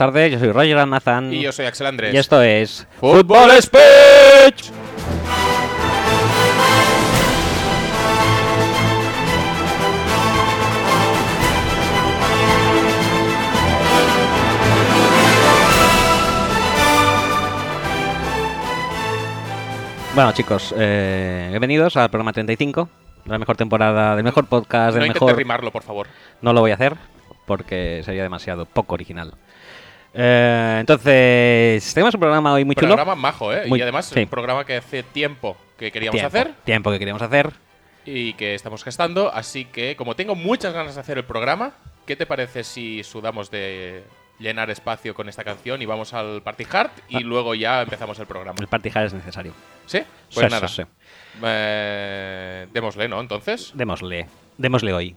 Tardes. Yo soy Roger Almazán. Y yo soy Axel Andrés. Y esto es Fútbol Speech. Bueno, chicos, eh, bienvenidos al programa 35, de la mejor temporada, del mejor podcast, No del intentes mejor. rimarlo, por favor. No lo voy a hacer porque sería demasiado poco original. Eh, entonces, tenemos un programa hoy muy chulo. programa majo, ¿eh? Muy- y además, sí. un programa que hace tiempo que queríamos tiempo, hacer Tiempo que queríamos hacer. y que estamos gestando. Así que, como tengo muchas ganas de hacer el programa, ¿qué te parece si sudamos de llenar espacio con esta canción y vamos al Party Hard y Ah. luego ya empezamos el programa? El party hard es necesario. ¿Sí? Pues Sí, nada. sí. Eh, démosle, ¿no? Entonces. Démosle. Démosle hoy.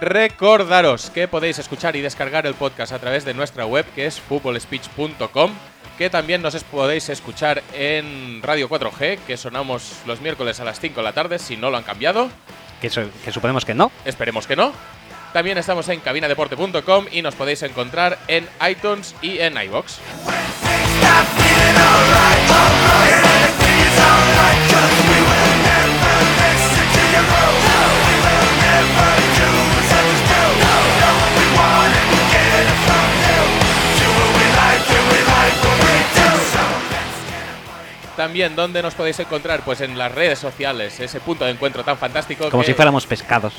Recordaros que podéis escuchar y descargar el podcast a través de nuestra web que es footballspeech.com, que también nos podéis escuchar en Radio 4G, que sonamos los miércoles a las 5 de la tarde, si no lo han cambiado, Que, su- que suponemos que no. esperemos que no. También estamos en cabinadeporte.com y nos podéis encontrar en iTunes y en iBox. También, ¿dónde nos podéis encontrar? Pues en las redes sociales, ese punto de encuentro tan fantástico. Como que- si fuéramos pescados.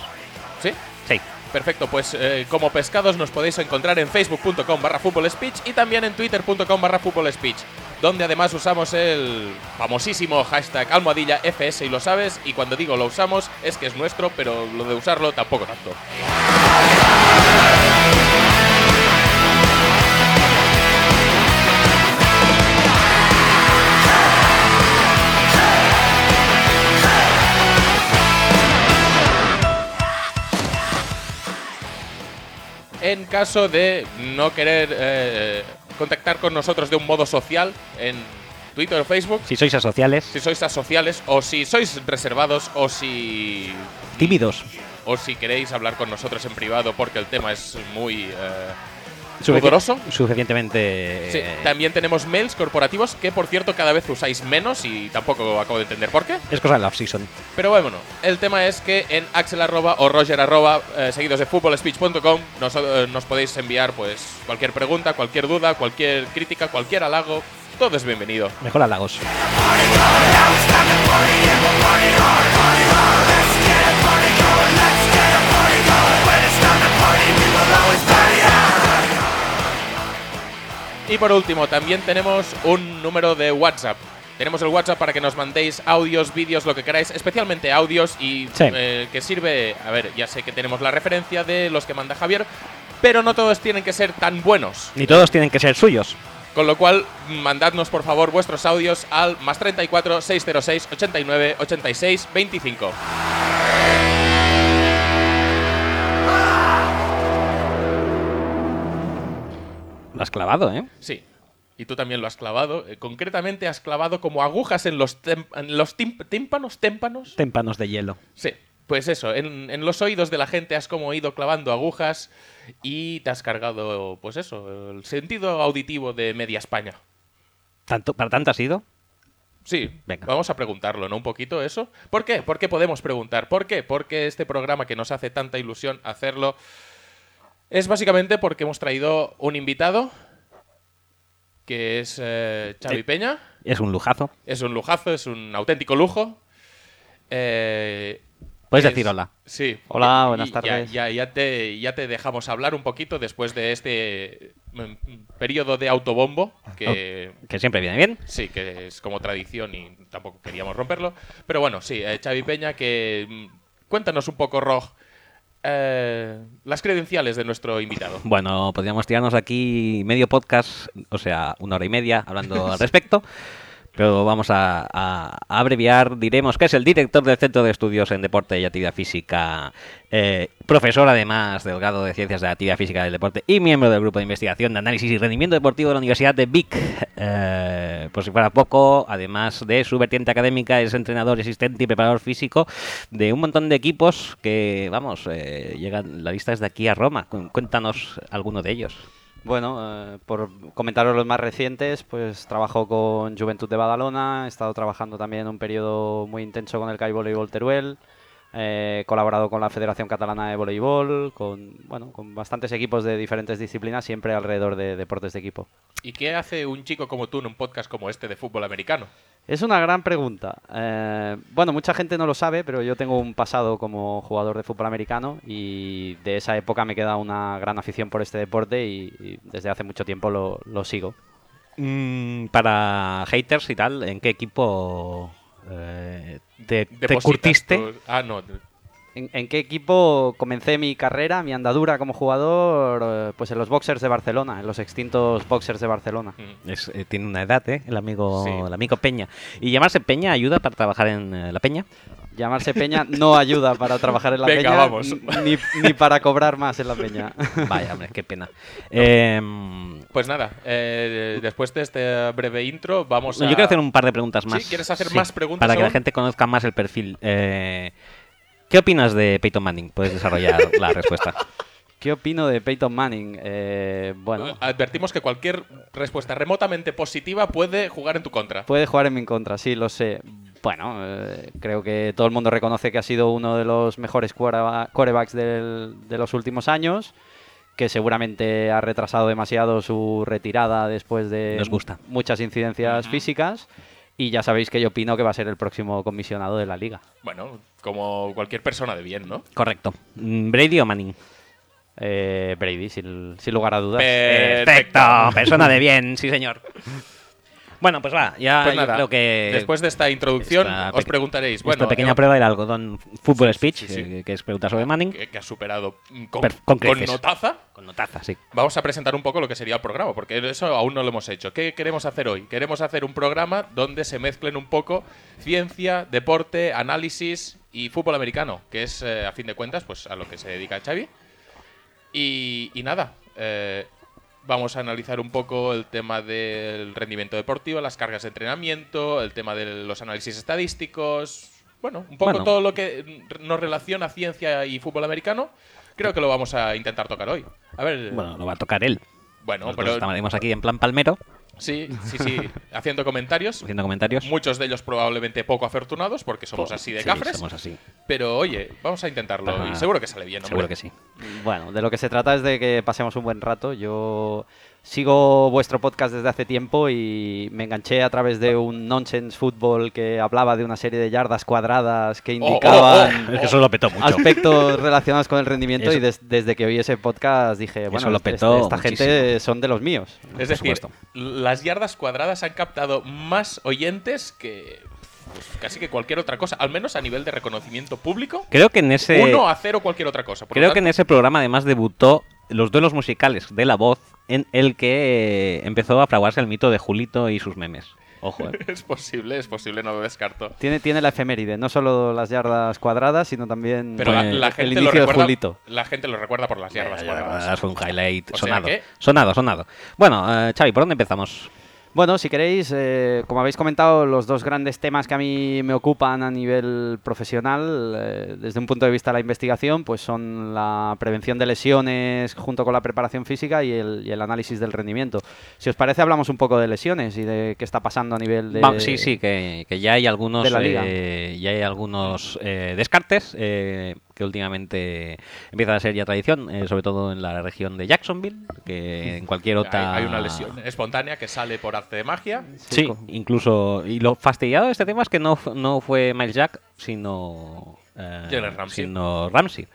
¿Sí? Sí. Perfecto, pues eh, como pescados nos podéis encontrar en facebook.com barra speech y también en twitter.com barra speech donde además usamos el famosísimo hashtag almohadilla FS y lo sabes, y cuando digo lo usamos es que es nuestro, pero lo de usarlo tampoco tanto. En caso de no querer eh, contactar con nosotros de un modo social en Twitter o Facebook, Si sois asociales, si sois asociales o si sois reservados o si tímidos. o si queréis hablar con nosotros en privado porque el tema es muy eh, ¿Pudoroso? Suficientemente. sí. eh, También tenemos mails corporativos que por cierto cada vez usáis menos y tampoco acabo de entender por qué. Es cosa de la off-season. Pero bueno, el tema es que en axel arroba o roger arroba, eh, seguidos de footballspeech.com, nos, eh, nos podéis enviar pues cualquier pregunta, cualquier duda, cualquier crítica, cualquier halago. Todo es bienvenido. Mejor halagos. Y por último, también tenemos un número de WhatsApp. Tenemos el WhatsApp para que nos mandéis audios, vídeos, lo que queráis, especialmente audios y Sí. eh, que sirve, a ver, ya sé que tenemos la referencia de los que manda Javier, pero no todos tienen que ser tan buenos. Ni todos tienen que ser suyos. Con lo cual, mandadnos por favor vuestros audios al más 34 606 89 86 25. Lo has clavado, ¿eh? Sí. Y tú también lo has clavado. Eh, concretamente has clavado como agujas en los, en tímpanos, témpanos. Témpanos de hielo. Sí, pues eso, en, en los oídos de la gente has como ido clavando agujas y te has cargado, pues eso, el sentido auditivo de media España. ¿Tanto, ¿Para tanto ha sido? Sí, Venga. vamos a preguntarlo, ¿no? Un poquito eso. ¿Por qué? ¿Por qué podemos preguntar? ¿Por qué? Porque este programa que nos hace tanta ilusión hacerlo es básicamente porque hemos traído un invitado que es eh, Xavi Sí. Peña. Es un lujazo. Es un lujazo, es un auténtico lujo. Eh, Puedes es- decir hola. Sí. Hola, buenas ya- tardes. Ya, ya te, ya te dejamos hablar un poquito después de este mm, periodo de autobombo que Que siempre viene bien. sí, que es como tradición y tampoco queríamos romperlo. Pero bueno, sí, eh, Xavi Peña, que mm, cuéntanos un poco, Rog, eh, las credenciales de nuestro invitado. Bueno, podríamos tirarnos aquí medio podcast, o sea, una hora y media hablando al respecto. Pero vamos a, abreviar, diremos que es el director del Centro de Estudios en Deporte y Actividad Física, eh, profesor además del grado de Ciencias de Actividad Física del Deporte y miembro del Grupo de Investigación de Análisis y Rendimiento Deportivo de la Universidad de Vic. Eh, por si fuera poco, además de su vertiente académica, es entrenador, asistente y preparador físico de un montón de equipos que, vamos, eh, llegan, la lista es de aquí a Roma. Cu- Cuéntanos alguno de ellos. Bueno, eh, por comentaros los más recientes, pues trabajo con Juventud de Badalona, he estado trabajando también un periodo muy intenso con el CAI Voleibol Teruel, eh, he colaborado con la Federación Catalana de Voleibol, con, bueno, con bastantes equipos de diferentes disciplinas, siempre alrededor de deportes de equipo. ¿Y qué hace un chico como tú en un podcast como este de fútbol americano? Es una gran pregunta. Eh, bueno, mucha gente no lo sabe, pero yo tengo un pasado como jugador de fútbol americano y de esa época me queda una gran afición por este deporte y, y desde hace mucho tiempo lo, lo sigo. Mm, para haters y tal, ¿en qué equipo eh, te, curtiste? tus- Ah, no. ¿En, en qué equipo comencé mi carrera, mi andadura como jugador? Eh, Pues en los Boxers de Barcelona, en los extintos Boxers de Barcelona. Mm. Es, eh, tiene una edad, ¿eh? El amigo, Sí. el amigo Peña. ¿Y llamarse Peña ayuda para trabajar en eh, la Peña? Llamarse Peña no ayuda para trabajar en la Venga, Peña, vamos. Ni, ni para cobrar más en la Peña. Vaya, hombre, qué pena. Em, Pues nada, eh, después de este breve intro, vamos a. yo quiero hacer un par de preguntas ¿Sí? más. ¿Quieres hacer más preguntas Para que la gente conozca más el perfil. Eh, ¿Qué opinas de Peyton Manning? Puedes desarrollar la respuesta. ¿Qué opino de Peyton Manning? Eh, bueno, Advertimos que cualquier respuesta remotamente positiva puede jugar en tu contra. Puede jugar en mi contra, sí, lo sé. Bueno, eh, creo que todo el mundo reconoce que ha sido uno de los mejores quarterba- quarterbacks del- de los últimos años, que seguramente ha retrasado demasiado su retirada después de Nos gusta. muchas incidencias físicas. Y ya sabéis que yo opino que va a ser el próximo comisionado de la liga. Bueno, como cualquier persona de bien, ¿no? Correcto. Mm, ¿Brady o Manning? Eh, Brady, sin, sin lugar a dudas. Perfecto. Persona de bien, sí, señor. Bueno, pues va, ya Pues yo nada, creo que. después de esta introducción esta os preguntaréis, esta bueno, pequeña eh, prueba del algodón fútbol Sí, speech, sí, sí. eh, que es pregunta sobre Manning. que, que ha superado con, con con notaza, Con notaza, sí. vamos a presentar un poco lo que sería el programa, porque eso aún no lo hemos hecho. ¿Qué queremos hacer hoy? Queremos hacer un programa donde se mezclen un poco ciencia, deporte, análisis y fútbol americano, que es, eh, a fin de cuentas, pues a lo que se dedica Xavi. Y, y nada, eh, vamos a analizar un poco el tema del rendimiento deportivo, las cargas de entrenamiento, el tema de los análisis estadísticos, bueno, un poco Bueno. todo lo que nos relaciona ciencia y fútbol americano. Creo que lo vamos a intentar tocar hoy. A ver, Bueno, lo va a tocar él. bueno, Nosotros pero estaremos aquí en plan palmero, sí, sí, sí, haciendo comentarios. haciendo comentarios. Muchos de ellos probablemente poco afortunados porque somos así de Sí, cafres. somos así. Pero oye, vamos a intentarlo Ajá. y seguro que sale bien, hombre. Seguro que sí. Bueno, de lo que se trata es de que pasemos un buen rato. Yo sigo vuestro podcast desde hace tiempo y me enganché a través de un nonsense fútbol que hablaba de una serie de yardas cuadradas que oh, indicaban oh. Es que eso lo petó mucho. aspectos relacionados con el rendimiento Eso- y des- desde que oí ese podcast dije, bueno, lo este- petó esta gente son de los míos. Es decir, supuesto. las yardas cuadradas han captado más oyentes que pues, casi que cualquier otra cosa, al menos a nivel de reconocimiento público. Creo que en ese. Uno a cero cualquier otra cosa. Por Creo que en ese programa además debutó los duelos musicales de la voz en el que eh, empezó a fraguarse el mito de Julito y sus memes. Ojo, eh. es posible, es posible, no lo descarto. Tiene, tiene la efeméride, no solo las yardas cuadradas, sino también Pero la, Pues, la el gente lo inicio de recuerda, Julito. la gente lo recuerda por las yardas cuadradas. Fue un highlight O sea sonado. que- Sonado, sonado. Bueno, eh, Xavi, ¿por dónde empezamos? Bueno, si queréis, eh, como habéis comentado, los dos grandes temas que a mí me ocupan a nivel profesional, eh, desde un punto de vista de la investigación, pues son la prevención de lesiones junto con la preparación física y el, y el análisis del rendimiento. Si os parece, hablamos un poco de lesiones y de qué está pasando a nivel de... Sí, sí, que, que ya hay algunos, de la liga. eh, ya hay algunos eh, descartes eh, que últimamente empiezan a ser ya tradición, eh, sobre todo en la región de Jacksonville, que en cualquier otra... Hay, hay una lesión espontánea que sale por arte de magia. Sí, incluso. Y lo fastidiado de este tema es que no, no fue Miles Jack, sino. eh, Ramsey. Sino Ramsey.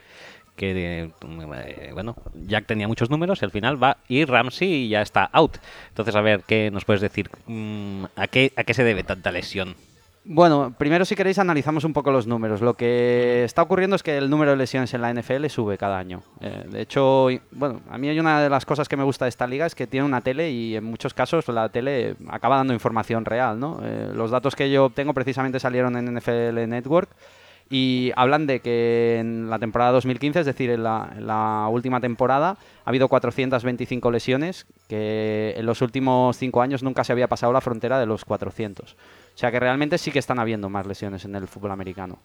Que, eh, bueno, Jack tenía muchos números y al final va y Ramsey ya está out. Entonces, a ver, ¿qué nos puedes decir? Mm, ¿a, qué, ¿A qué se debe tanta lesión? Bueno, primero si queréis analizamos un poco los números. Lo que está ocurriendo es que el número de lesiones en la NFL sube cada año. Eh, de hecho, bueno, a mí hay una de las cosas que me gusta de esta liga es que tiene una tele y en muchos casos la tele acaba dando información real, ¿no? Eh, los datos que yo obtengo precisamente salieron en NFL Network y hablan de que en la temporada 2015, es decir, en la, última temporada, ha habido 425 lesiones, que en los últimos cinco años nunca se había pasado la frontera de los 400. O sea que realmente sí que están habiendo más lesiones en el fútbol americano.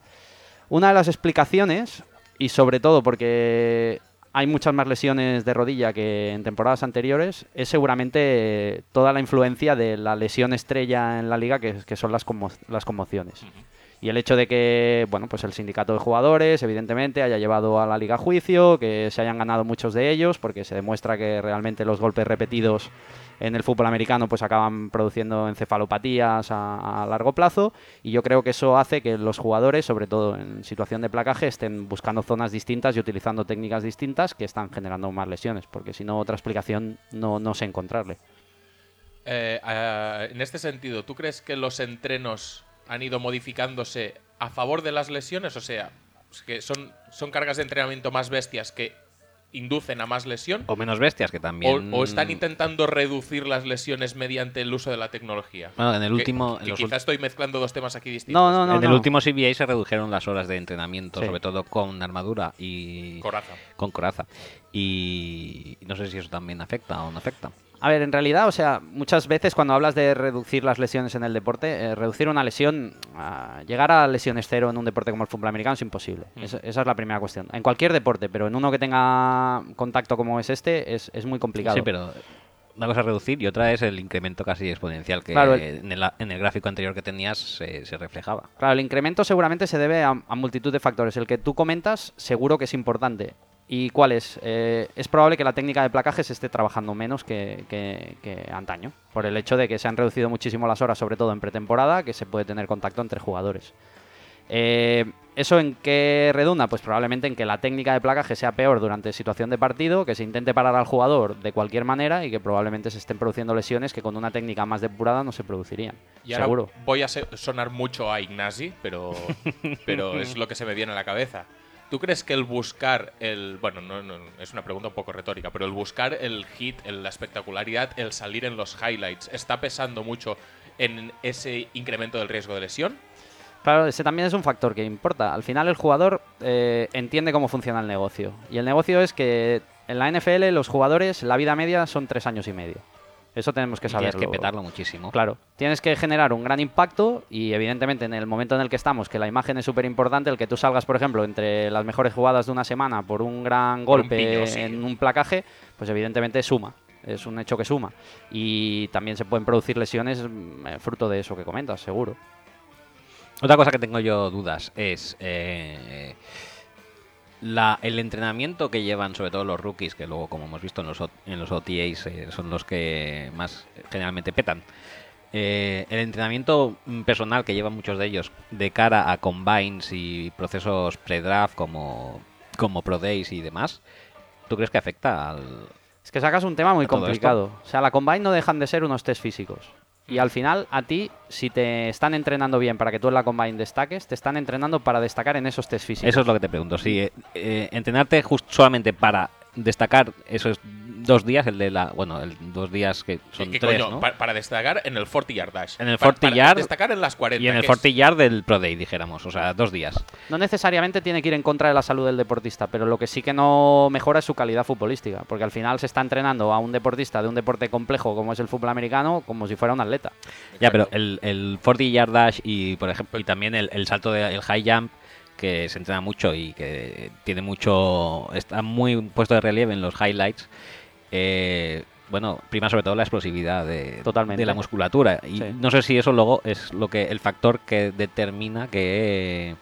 Una de las explicaciones, y sobre todo porque hay muchas más lesiones de rodilla que en temporadas anteriores, es seguramente toda la influencia de la lesión estrella en la liga, que, son las, las conmociones. Y el hecho de que, bueno, pues el sindicato de jugadores, evidentemente, haya llevado a la liga a juicio, que se hayan ganado muchos de ellos, porque se demuestra que realmente los golpes repetidos en el fútbol americano pues acaban produciendo encefalopatías a, largo plazo y yo creo que eso hace que los jugadores, sobre todo en situación de placaje, estén buscando zonas distintas y utilizando técnicas distintas que están generando más lesiones, porque si no otra explicación no, no sé encontrarle. Eh, ah, en este sentido, ¿tú crees que los entrenos han ido modificándose a favor de las lesiones? O sea, que son, son cargas de entrenamiento más bestias que inducen a más lesión. O menos bestias, que también... o están intentando reducir las lesiones mediante el uso de la tecnología? Bueno, en el Que- último... que en los quizá ul- estoy mezclando dos temas aquí distintos. No, no, no. en el último CBA se redujeron las horas de entrenamiento, Sí. sobre todo con armadura y Coraza. con coraza. Y no sé si eso también afecta o no afecta. A ver, en realidad, o sea, muchas veces cuando hablas de reducir las lesiones en el deporte, eh, reducir una lesión, ah, llegar a lesiones cero en un deporte como el fútbol americano es imposible. Esa, esa es la primera cuestión. En cualquier deporte, pero en uno que tenga contacto como es este, es, es muy complicado. Sí, pero una cosa es reducir y otra es el incremento casi exponencial que Claro, el- en, el, en el gráfico anterior que tenías se, se reflejaba. Claro, el incremento seguramente se debe a, a multitud de factores. El que tú comentas seguro que es importante. ¿Y cuál es? Eh, es probable que la técnica de placaje se esté trabajando menos que, que- que antaño, por el hecho de que se han reducido muchísimo las horas, sobre todo en pretemporada, que se puede tener contacto entre jugadores. Eh, ¿Eso en qué redunda? Pues probablemente en que la técnica de placaje sea peor durante situación de partido, que se intente parar al jugador de cualquier manera y que probablemente se estén produciendo lesiones que con una técnica más depurada no se producirían. Y ahora Seguro. voy a sonar mucho a Ignasi, pero, pero es lo que se me viene a la cabeza. ¿Tú crees que el buscar el. Bueno, no, no, es una pregunta un poco retórica, pero el buscar el hit, la espectacularidad, el salir en los highlights, está pesando mucho en ese incremento del riesgo de lesión? Claro, ese también es un factor que importa. Al final el jugador eh, entiende cómo funciona el negocio. Y el negocio es que en la NFL los jugadores, la vida media son tres años y medio. Eso tenemos que Y tienes saberlo. que petarlo muchísimo. Claro, tienes que generar un gran impacto y evidentemente en el momento en el que estamos, que la imagen es súper importante, el que tú salgas, por ejemplo, entre las mejores jugadas de una semana por un gran un golpe sí. en un placaje, pues evidentemente suma. Es un hecho que suma. Y también se pueden producir lesiones mm, eh, fruto de eso que comentas, seguro. Otra cosa que tengo yo dudas es eh, la, el entrenamiento que llevan sobre todo los rookies, que luego como hemos visto en los, en los OTAs eh, son los que más generalmente petan. Eh, el entrenamiento personal que llevan muchos de ellos de cara a combines y procesos pre-draft como, como Pro Days y demás, ¿tú crees que afecta al, Es que sacas un tema muy ¿A todo complicado. O sea, la combine no dejan de ser unos test físicos. Y al final, a ti, si te están entrenando bien para que tú en la combine destaques, te están entrenando para destacar en esos test físicos. Eso es lo que te pregunto. Si eh, eh, entrenarte just- solamente para destacar esos dos días, el de la. Bueno, el dos días que son ¿Qué tres, coño? para destacar en el 40 yard dash. En el Pa- 40 para yard Destacar en las 40. Y en el que es- 40 yard del Pro Day, dijéramos. O sea, dos días. No necesariamente tiene que ir en contra de la salud del deportista, pero lo que sí que no mejora es su calidad futbolística, porque al final se está entrenando a un deportista de un deporte complejo como es el fútbol americano como si fuera un atleta. Ya, pero el, el 40 yard dash y, por ejemplo, y también el, el salto del high jump, que se entrena mucho y que tiene mucho. Está muy puesto de relieve en los highlights. Eh, bueno, prima sobre todo la explosividad de, Totalmente. de la musculatura. Y Sí. no sé si eso luego es lo que el factor que determina que,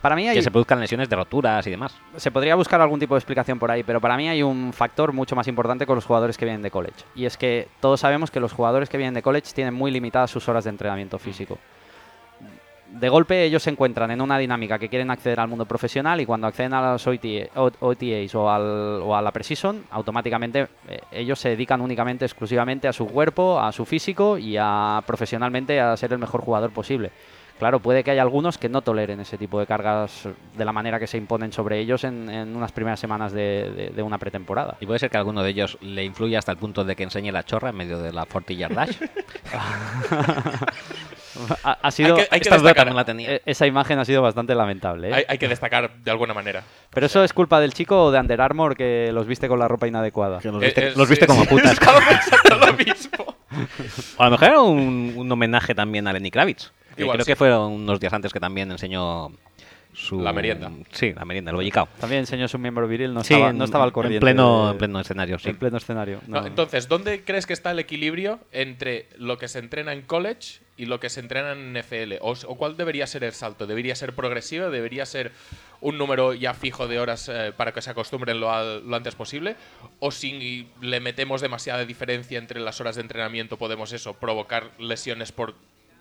Para mí hay, que se produzcan lesiones de roturas y demás. se podría buscar algún tipo de explicación por ahí, pero para mí hay un factor mucho más importante con los jugadores que vienen de college. Y es que todos sabemos que los jugadores que vienen de college tienen muy limitadas sus horas de entrenamiento físico. De golpe ellos se encuentran en una dinámica que quieren acceder al mundo profesional y cuando acceden a las OTA OTAs o, al- o a la Precision, automáticamente eh, ellos se dedican únicamente, exclusivamente a su cuerpo, a su físico y a profesionalmente a ser el mejor jugador posible. claro, puede que haya algunos que no toleren ese tipo de cargas de la manera que se imponen sobre ellos en, en unas primeras semanas de, de- de una pretemporada. Y puede ser que alguno de ellos le influya hasta el punto de que enseñe la chorra en medio de la 40 yard dash. Ha, ha sido, Hay que- hay duda destacar- la tenía. e- esa imagen ha sido bastante lamentable. ¿eh? Hay, hay que destacar de alguna manera. Pero eso es culpa del chico o de Under Armour que los viste con la ropa inadecuada. Que los Eh, viste, eh, los viste sí, como sí, putas. Estaba pensando lo mismo. O a lo mejor era un, un homenaje también a Lenny Kravitz. que Igual creo sí. que fueron unos días antes que también enseñó su... La merienda. Sí, la merienda, el bollicao. También enseñó su miembro viril, no, Sí, estaba, en- no estaba al en corriente. pleno- de- en pleno escenario, sí. En pleno escenario. No, no. entonces, ¿dónde crees que está el equilibrio entre lo que se entrena en college y lo que se entrena en NFL? ¿O, o cuál debería ser el salto? ¿Debería ser progresivo? ¿Debería ser un número ya fijo de horas eh, para que se acostumbren lo, lo antes posible? ¿O si le metemos demasiada diferencia entre las horas de entrenamiento podemos eso, provocar lesiones por,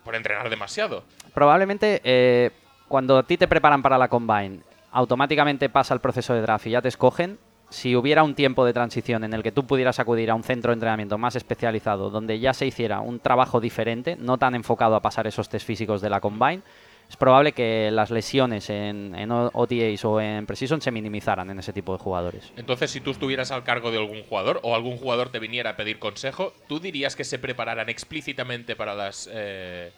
por entrenar demasiado? Probablemente eh, cuando a ti te preparan para la combine, automáticamente pasa el proceso de draft y ya te escogen. Si hubiera un tiempo de transición en el que tú pudieras acudir a un centro de entrenamiento más especializado, donde ya se hiciera un trabajo diferente, no tan enfocado a pasar esos test físicos de la combine, es probable que las lesiones en, OTAs o en Precision se minimizaran en ese tipo de jugadores. Entonces, si tú estuvieras al cargo de algún jugador o algún jugador te viniera a pedir consejo, ¿tú dirías que se prepararan explícitamente para las eh,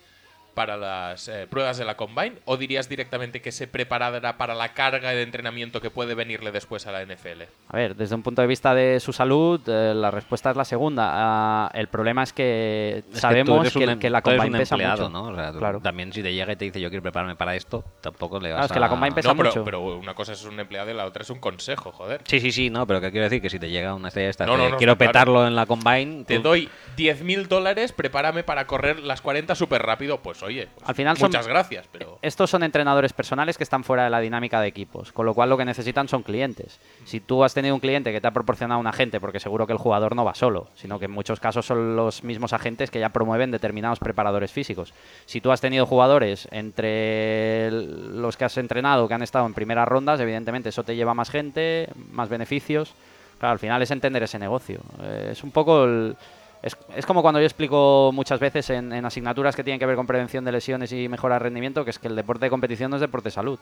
para las eh, pruebas de la combine o dirías directamente que se preparara para la carga de entrenamiento que puede venirle después a la NFL? A ver, desde un punto de vista de su salud, eh, la respuesta es la segunda. Ah, el problema es que Es sabemos que, un em- que la combine un pesa empleado, mucho. ¿no? O sea, tú- Claro. También si te llega y te dice yo quiero prepararme para esto, tampoco le vas Claro, es que la combine pesa no, pero, mucho. pero una cosa es un empleado y la otra es un consejo, joder. Sí, sí, sí, no, pero que quiero decir que si te llega una estrella de estas, No, no, quiero está claro. petarlo en la combine, Te tú- doy 10.000 dólares, prepárame para correr las 40 súper rápido. Pues oye, pues, Al final son- muchas gracias, pero... Estos son entrenadores personales que están fuera de la dinámica de equipos, con lo cual lo que necesitan son clientes. Si tú has tenido un cliente que te ha proporcionado un agente, porque seguro que el jugador no va solo, sino que en muchos casos son los mismos agentes que ya promueven determinados preparadores físicos. Si tú has tenido jugadores entre los que has entrenado que han estado en primeras rondas, evidentemente eso te lleva más gente, más beneficios. Claro, al final es entender ese negocio. Eh, es un poco el- es, es como cuando yo explico muchas veces en, en asignaturas que tienen que ver con prevención de lesiones y mejora de rendimiento, que es que el deporte de competición no es deporte de salud.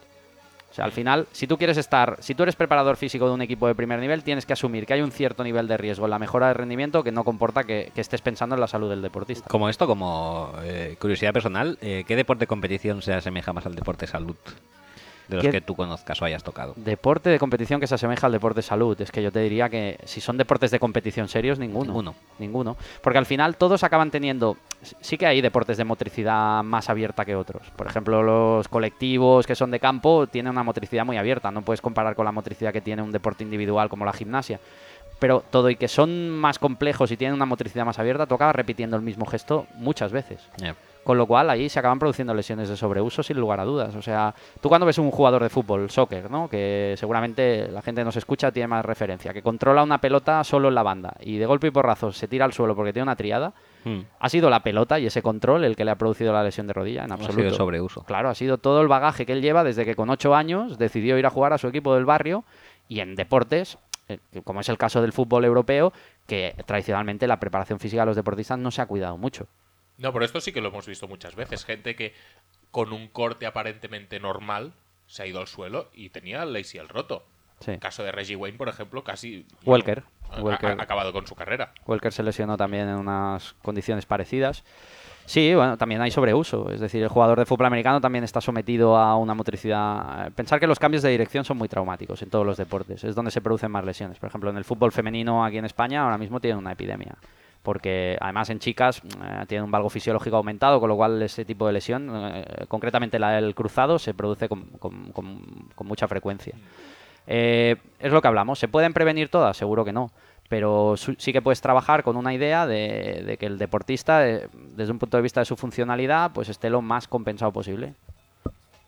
O sea, al final, si tú quieres estar, si tú eres preparador físico de un equipo de primer nivel, tienes que asumir que hay un cierto nivel de riesgo en la mejora de rendimiento que no comporta que, que estés pensando en la salud del deportista. Como esto, como eh, curiosidad personal, eh, ¿qué deporte de competición se asemeja más al deporte de salud? De los ¿Qué- que tú conozcas o hayas tocado. Deporte de competición que se asemeja al deporte de salud. Es que yo te diría que si son deportes de competición serios, ninguno. Ninguno. Ninguno. Porque al final todos acaban teniendo. Sí que hay deportes de motricidad más abierta que otros. Por ejemplo, los colectivos que son de campo tienen una motricidad muy abierta. No puedes comparar con la motricidad que tiene un deporte individual como la gimnasia. Pero todo y que son más complejos y tienen una motricidad más abierta, tú acabas repitiendo el mismo gesto muchas veces. Con lo cual ahí se acaban produciendo lesiones de sobreuso sin lugar a dudas. O sea, tú cuando ves un jugador de fútbol, soccer, ¿no? Que seguramente la gente nos escucha tiene más referencia, que controla una pelota solo en la banda y de golpe y porrazo se tira al suelo porque tiene una triada, Hmm. ha sido la pelota y ese control el que le ha producido la lesión de rodilla en Ha absoluto. sido el sobreuso. Claro, ha sido todo el bagaje que él lleva desde que con ocho años decidió ir a jugar a su equipo del barrio y en deportes, eh, como es el caso del fútbol europeo, que tradicionalmente la preparación física de los deportistas no se ha cuidado mucho. No, pero esto sí que lo hemos visto muchas veces. Gente que con un corte aparentemente normal se ha ido al suelo y tenía el ACL roto. Sí. El caso de Reggie Wayne, por ejemplo, casi... Welker. Welker. Ha, acabado con su carrera. Welker se lesionó también en unas condiciones parecidas. Sí, bueno, también hay sobreuso. Es decir, el jugador de fútbol americano también está sometido a una motricidad. Pensar que los cambios de dirección son muy traumáticos en todos los deportes. Es donde se producen más lesiones. Por ejemplo, en el fútbol femenino aquí en España ahora mismo tiene una epidemia. Porque además en chicas eh, tienen un valgo fisiológico aumentado, con lo cual ese tipo de lesión, eh, concretamente la del cruzado, se produce con, mucha frecuencia. Eh, es lo que hablamos. ¿Se pueden prevenir todas? Seguro que no. Pero sí que puedes trabajar con una idea de, de que el deportista, eh, desde un punto de vista de su funcionalidad, pues esté lo más compensado posible.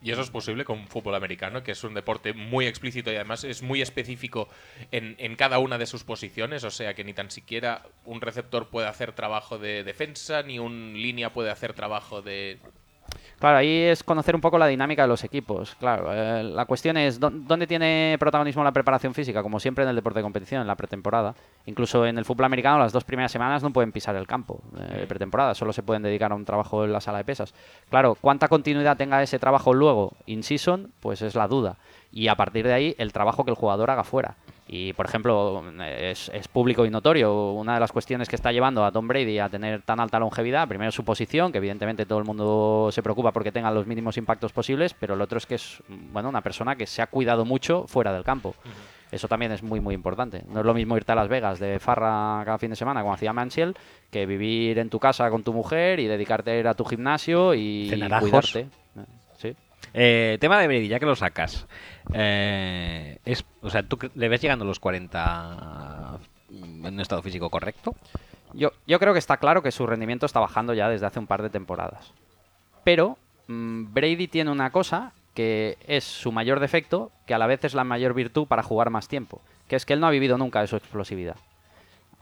Y eso es posible con fútbol americano, que es un deporte muy explícito y además es muy específico en, en cada una de sus posiciones. O sea que ni tan siquiera un receptor puede hacer trabajo de defensa, ni un línea puede hacer trabajo de. Claro, ahí es conocer un poco la dinámica de los equipos. Claro, eh, la cuestión es ¿dó- dónde tiene protagonismo la preparación física, como siempre en el deporte de competición, en la pretemporada. Incluso en el fútbol americano las dos primeras semanas no pueden pisar el campo eh, de pretemporada, solo se pueden dedicar a un trabajo en la sala de pesas. Claro, cuánta continuidad tenga ese trabajo luego in season, pues es la duda. Y a partir de ahí el trabajo que el jugador haga fuera. Y, por ejemplo, es, es público y notorio. Una de las cuestiones que está llevando a Tom Brady a tener tan alta longevidad, primero su posición, que evidentemente todo el mundo se preocupa porque tenga los mínimos impactos posibles, pero el otro es que es bueno, una persona que se ha cuidado mucho fuera del campo. Eso también es muy, muy importante. No es lo mismo irte a Las Vegas de farra cada fin de semana, como hacía Mansiel, que vivir en tu casa con tu mujer y dedicarte a ir a tu gimnasio y ajos. cuidarte. Eh, tema de Brady, ya que lo sacas. eh, es, o sea, ¿tú le ves llegando a los 40 en un estado físico correcto? Yo, yo creo que está claro que su rendimiento está bajando ya desde hace un par de temporadas. Pero mm, Brady tiene una cosa que es su mayor defecto, que a la vez es la mayor virtud para jugar más tiempo, que es que él no ha vivido nunca de su explosividad.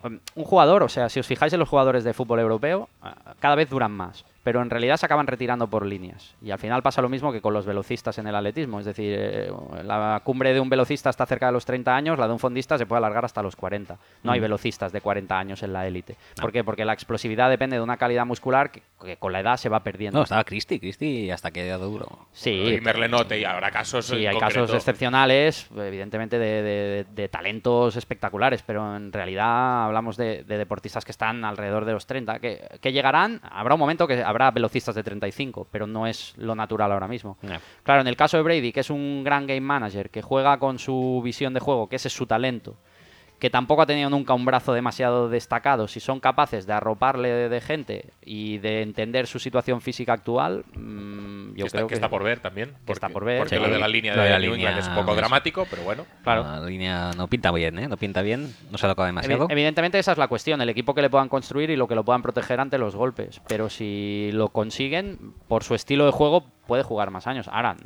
Um, Un jugador, o sea, si os fijáis en los jugadores de fútbol europeo, ah, cada vez duran más, pero en realidad se acaban retirando por líneas. Y al final pasa lo mismo que con los velocistas en el atletismo, es decir, eh, la cumbre de un velocista está cerca de los 30 años, la de un fondista se puede alargar hasta los 40. No hay velocistas de 40 años en la élite. ¿Por qué? Porque la explosividad depende de una calidad muscular que, que con la edad se va perdiendo. No, estaba Christie, Christie hasta que dado duro. sí, y Merlenote, y habrá casos. Sí, en hay concreto. casos excepcionales, evidentemente, de, de- de talentos espectaculares, pero en realidad hablamos de, de deportistas que están alrededor de los 30, que, que llegarán, habrá un momento que habrá velocistas de 35, pero no es lo natural ahora mismo. No. Claro, en el caso de Brady, que es un gran game manager, que juega con su visión de juego, que ese es su talento, que tampoco ha tenido nunca un brazo demasiado destacado, si son capaces de arroparle de, de gente y de entender su situación física actual, mm, yo que está, creo que está por ver también. que está porque- por ver, Porque sí. lo de la línea de, de la línea es un poco es- dramático, pero bueno. Claro. La línea no pinta bien, ¿eh? No pinta bien, no se ha tocado demasiado. Evi- Evidentemente esa es la cuestión, el equipo que le puedan construir y lo que lo puedan proteger ante los golpes. Pero si lo consiguen, por su estilo de juego, puede jugar más años. Ahora,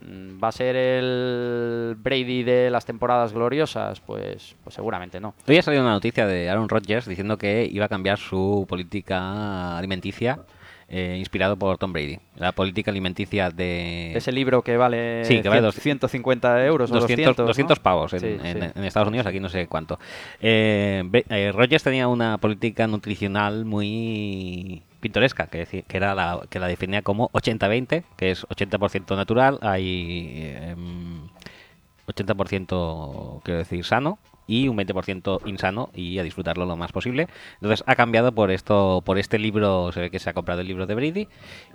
¿va a ser el Brady de las temporadas gloriosas? Pues, pues seguramente no. Hoy ha salido una noticia de Aaron Rodgers diciendo que iba a cambiar su política alimenticia eh, inspirado por Tom Brady. La política alimenticia de... Ese libro que vale, Sí, que vale 100 dos- 150 euros o 200, 200, 200 ¿no? pavos en, Sí, en- sí. en Estados Unidos, aquí no sé cuánto. Eh, eh, Rogers tenía una política nutricional muy pintoresca, que, que era la, que la definía como 80-20, que es 80% natural, hay em, 80% quiero decir sano y un 20% insano y a disfrutarlo lo más posible. Entonces ha cambiado por esto, por este libro, se ve que se ha comprado el libro de Brady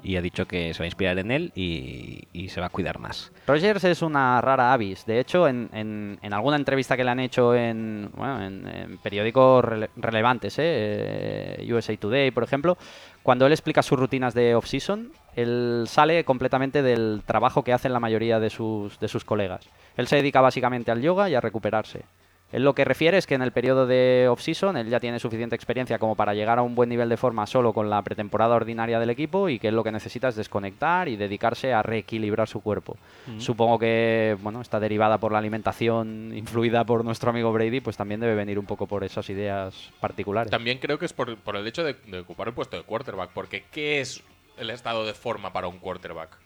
y ha dicho que se va a inspirar en él y, se va a cuidar más. Rogers es una rara avis. De hecho, en, en- alguna entrevista que le han hecho en, bueno, en, periódicos rele- relevantes, ¿eh? Eh, USA Today, por ejemplo, cuando él explica sus rutinas de off-season, él sale completamente del trabajo que hacen la mayoría de sus, de sus colegas. Él se dedica básicamente al yoga y a recuperarse. Él lo que refiere es que en el periodo de off-season él ya tiene suficiente experiencia como para llegar a un buen nivel de forma solo con la pretemporada ordinaria del equipo y que él lo que necesita es desconectar y dedicarse a reequilibrar su cuerpo. Supongo que bueno, está derivada por la alimentación influida por nuestro amigo Brady, pues también debe venir un poco por esas ideas particulares. También creo que es por, por el hecho de, de ocupar el puesto de quarterback, porque ¿qué es el estado de forma para un quarterback?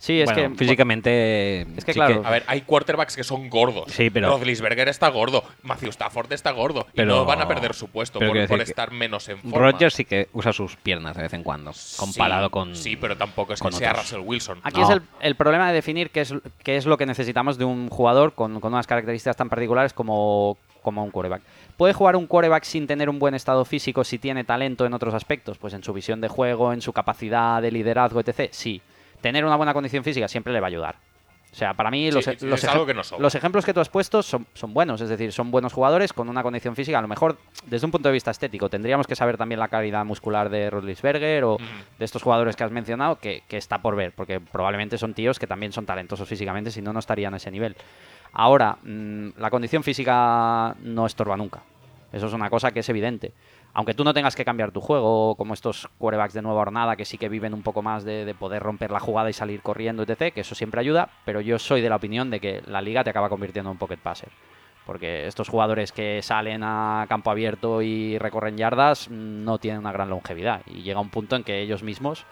Sí, es Bueno, que físicamente Es que sí claro. A ver, hay quarterbacks que son gordos. Sí, pero- Rodlisberger está gordo, Matthew Stafford está gordo. Pero- y no van a perder su puesto por, estar menos en forma. Rodgers sí que usa sus piernas de vez en cuando, comparado Sí, con... Sí, pero tampoco es que con sea otros. Russell Wilson. Aquí No. es el, el problema de definir qué es, qué es lo que necesitamos de un jugador con, con unas características tan particulares como, como un quarterback. ¿Puede jugar un quarterback sin tener un buen estado físico si tiene talento en otros aspectos? Pues en su visión de juego, en su capacidad de liderazgo, etc. Sí. Tener una buena condición física siempre le va a ayudar. O sea, para mí los, sí, los que no ejemplos que tú has puesto son, son buenos, es decir, son buenos jugadores con una condición física. A lo mejor, desde un punto de vista estético, tendríamos que saber también la calidad muscular de Rodlisberger o de estos jugadores que has mencionado, que, que está por ver, porque probablemente son tíos que también son talentosos físicamente, si no, no estarían a ese nivel. Ahora, mm, la condición física no estorba nunca. Eso es una cosa que es evidente. Aunque tú no tengas que cambiar tu juego, como estos quarterbacks de nueva jornada que sí que viven un poco más de, de poder romper la jugada y salir corriendo, etc., que eso siempre ayuda, pero yo soy de la opinión de que la liga te acaba convirtiendo en un pocket passer. Porque estos jugadores que salen a campo abierto y recorren yardas mm, no tienen una gran longevidad. Y llega un punto en que ellos mismos,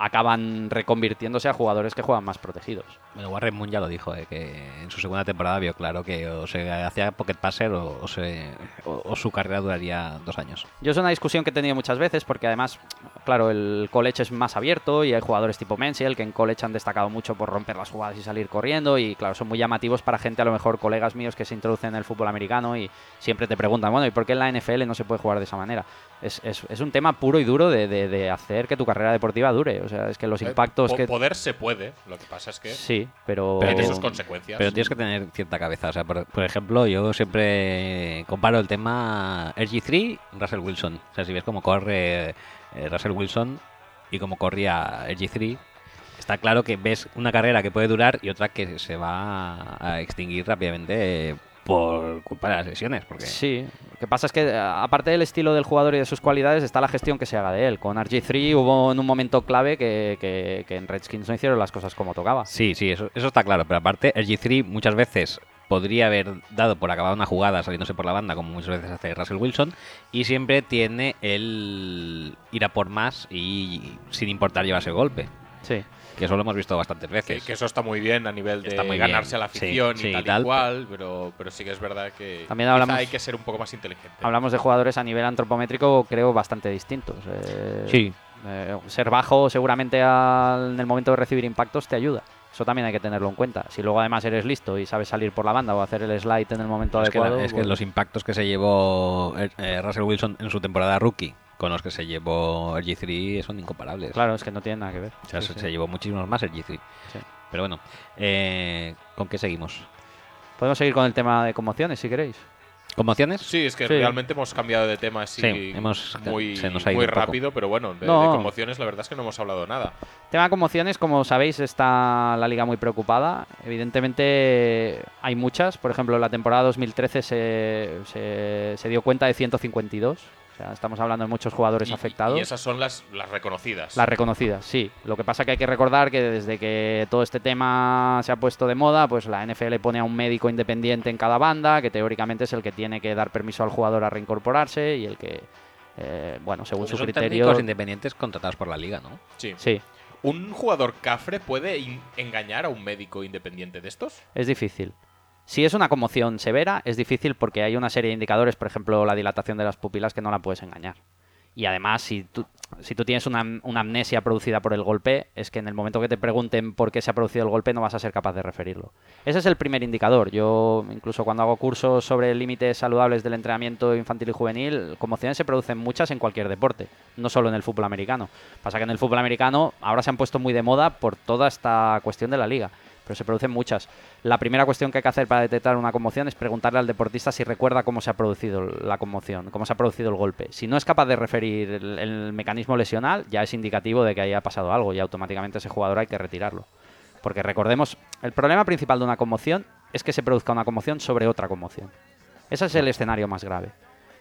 acaban reconvirtiéndose a jugadores que juegan más protegidos. Bueno, Warren Moon ya lo dijo, eh, que en su segunda temporada vio claro que o se hacía pocket passer o, o se, o- o su carrera duraría dos años. Yo es una discusión que he tenido muchas veces porque además, claro, el college es más abierto y hay jugadores tipo Mensiel que en college han destacado mucho por romper las jugadas y salir corriendo y claro, son muy llamativos para gente, a lo mejor colegas míos que se introducen en el fútbol americano y siempre te preguntan, bueno, ¿y por qué en la NFL no se puede jugar de esa manera? Es, es- es un tema puro y duro de, de- de hacer que tu carrera deportiva dure. O sea, es que los Eh, impactos po- que... Poder se puede, lo que pasa es que Sí, pero... Pero tiene sus consecuencias. Pero tienes que tener cierta cabeza. O sea, por, por ejemplo, yo siempre comparo el tema RG3 Russell Wilson. O sea, si ves cómo corre eh, Russell Wilson y cómo corría RG3, está claro que ves una carrera que puede durar y otra que se va a extinguir rápidamente eh, por culpa de las lesiones. Porque Sí, lo que pasa es que a- aparte del estilo del jugador y de sus cualidades está la gestión que se haga de él. Con RG3 hubo en un momento clave que, que- que en Redskins no hicieron las cosas como tocaba. Sí, sí, eso, eso está claro. Pero aparte, el G3 muchas veces podría haber dado por acabar una jugada saliéndose por la banda, como muchas veces hace Russell Wilson, y siempre tiene el ir a por más y sin importar llevarse el golpe. Sí. Que eso lo hemos visto bastantes veces. que eso está muy bien a nivel de muy ganarse bien, a la afición sí, y tal y, tal. cual, pero, pero sí que es verdad que También hablamos- hay que ser un poco más inteligente. Hablamos de jugadores a nivel antropométrico, creo, bastante distintos. Eh, Sí. eh, ser bajo seguramente al- en el momento de recibir impactos te ayuda. Eso también hay que tenerlo en cuenta. Si luego además eres listo y sabes salir por la banda o hacer el slide en el momento Es que, la- adecuado... es que pues- los impactos que se llevó eh, eh, Russell Wilson en su temporada rookie con los que se llevó el G3 son incomparables. Claro, es que no tiene nada que ver. O sea, Sí, se, sí. se llevó muchísimos más el G3. Sí. Pero bueno, eh, ¿con qué seguimos? Podemos seguir con el tema de conmociones, si queréis. ¿Conmociones? Sí, es que Sí. realmente hemos cambiado de tema así Sí, hemos- muy, se nos ha ido muy rápido, pero bueno, de, No. de conmociones la verdad es que no hemos hablado nada. Tema de conmociones, como sabéis, está la liga muy preocupada. Evidentemente hay muchas. Por ejemplo, en la temporada 2013 se, se, se dio cuenta de 152. Sea, estamos hablando de muchos jugadores Y- afectados. Y esas son las, las reconocidas. Las reconocidas, sí. Lo que pasa que hay que recordar que desde que todo este tema se ha puesto de moda, pues la NFL pone a un médico independiente en cada banda, que teóricamente es el que tiene que dar permiso al jugador a reincorporarse y el que, eh, bueno, según su Son criterio... técnicos independientes contratados por la liga, ¿no? Sí. Sí, ¿Un jugador cafre puede engañar a un médico independiente de estos? es difícil. Si es una conmoción severa, es difícil porque hay una serie de indicadores, por ejemplo, la dilatación de las pupilas, que no la puedes engañar. Y además, si tú, si tú tienes una, una amnesia producida por el golpe, es que en el momento que te pregunten por qué se ha producido el golpe, no vas a ser capaz de referirlo. Ese es el primer indicador. Yo, incluso cuando hago cursos sobre límites saludables del entrenamiento infantil y juvenil, conmociones se producen muchas en cualquier deporte, no solo en el fútbol americano. Pasa que en el fútbol americano ahora se han puesto muy de moda por toda esta cuestión de la liga pero se producen muchas. La primera cuestión que hay que hacer para detectar una conmoción es preguntarle al deportista si recuerda cómo se ha producido la conmoción, cómo se ha producido el golpe. Si no es capaz de referir el, el mecanismo lesional, ya es indicativo de que haya pasado algo y automáticamente ese jugador hay que retirarlo. Porque recordemos, el problema principal de una conmoción es que se produzca una conmoción sobre otra conmoción. Ese es el escenario más grave.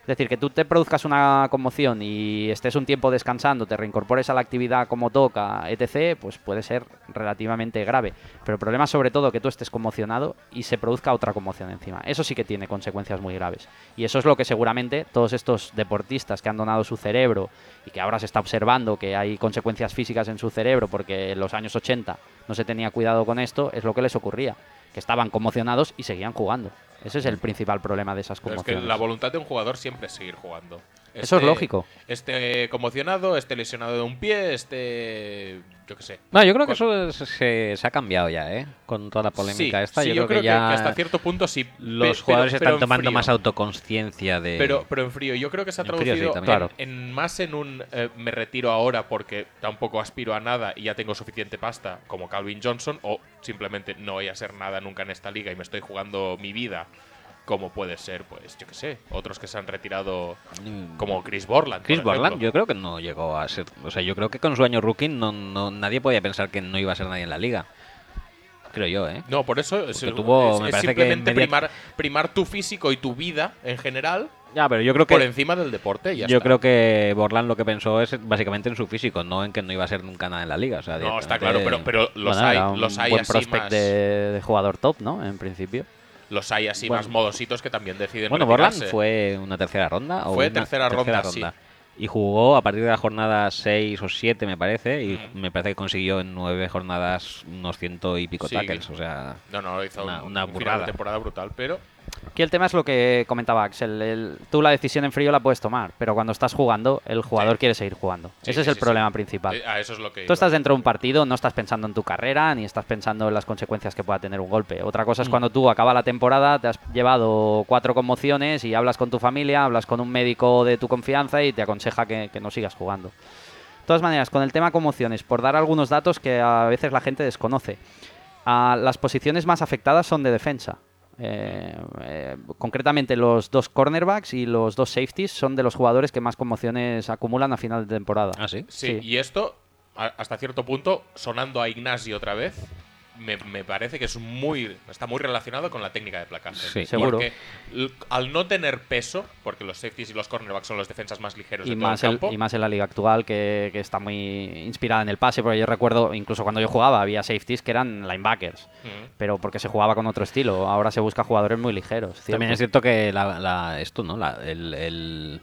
Es decir, que tú te produzcas una conmoción y estés un tiempo descansando, te reincorpores a la actividad como toca, etc., pues puede ser relativamente grave. Pero el problema es sobre todo que tú estés conmocionado y se produzca otra conmoción encima. Eso sí que tiene consecuencias muy graves. Y eso es lo que seguramente todos estos deportistas que han donado su cerebro y que ahora se está observando que hay consecuencias físicas en su cerebro porque en los años 80 no se tenía cuidado con esto, es lo que les ocurría. Que estaban conmocionados y seguían jugando. Ese es el principal problema de esas Pero es que conmociones. la voluntad de un jugador siempre es seguir jugando. Eso es lógico. Esté conmocionado, esté lesionado de un pie, esté. Yo qué sé. No, yo creo que eso es- se, se ha cambiado ya, ¿eh? Con toda la polémica sí, esta. sí, yo, creo que ya hasta cierto punto sí. los Pe- jugadores pero- pero están tomando frío. más autoconciencia de... Pero, pero en frío, yo creo que se ha En frío sí, traducido en- Claro. en, más en un eh, me retiro ahora porque tampoco aspiro a nada y ya tengo suficiente pasta como Calvin Johnson o simplemente no voy a ser nada nunca en esta liga y me estoy jugando mi vida como puede ser, pues yo qué sé, otros que se han retirado Mm, como Chris Borland. Chris. Borland, yo creo que no llegó a ser. O sea, yo creo que con su año rookie no, no, nadie podía pensar que no iba a ser nadie en la liga. Creo yo, ¿eh? No, por eso es, tuvo, es- me es parece que simplemente media- primar, primar tu físico y tu vida en general Ya, pero yo creo que. por encima del deporte. ya yo está. creo que Borland lo que pensó es básicamente en su físico, no en que no iba a ser nunca nada en la liga. O sea, No, está claro, pero, pero los Bueno, hay, un hay buen así prospect más, de, de jugador top, ¿no? En principio. Los hay así Bueno. más modositos que también deciden Bueno, Borland fue una tercera ronda. o Fue una tercera ronda, sí. y jugó a partir de la jornada 6 o 7, me parece, y me parece que consiguió en 9 jornadas unos ciento y pico Sí. tackles. O sea, No, no, hizo Una- un, una un final de temporada brutal, pero Aquí el tema es lo que comentaba Axel. el- tú la decisión en frío la puedes tomar, pero cuando estás jugando, el jugador Sí. quiere seguir jugando. Sí, Ese es el problema principal. eh, a eso es lo que Tú iba. estás dentro de un partido, no estás pensando en tu carrera ni estás pensando en las consecuencias que pueda tener un golpe. Otra cosa Mm. es cuando tú acaba la temporada, te has llevado cuatro conmociones y hablas con tu familia, hablas con un médico de tu confianza y te aconseja que, que no sigas jugando. De todas maneras, con el tema conmociones, por dar algunos datos que a veces la gente desconoce. Ah, las posiciones más afectadas son de defensa. Eh, eh, concretamente los dos cornerbacks y los dos safeties son de los jugadores que más conmociones acumulan a final de temporada. ah, sí. Sí, Sí. y esto, a- hasta cierto punto, sonando a Ignacio otra vez, me, me parece que es muy está muy relacionado con la técnica de placaje. Sí. Seguro. Al no tener peso, porque los safeties y los cornerbacks son los defensas más ligeros y de todo más, el el- campo, y más en la liga actual que, que está muy inspirada en el pase, porque yo recuerdo, incluso cuando yo jugaba, había safeties que eran linebackers, pero porque se jugaba con otro estilo. Ahora se busca jugadores muy ligeros. También es cierto que la, la- esto, ¿no? La, el- el-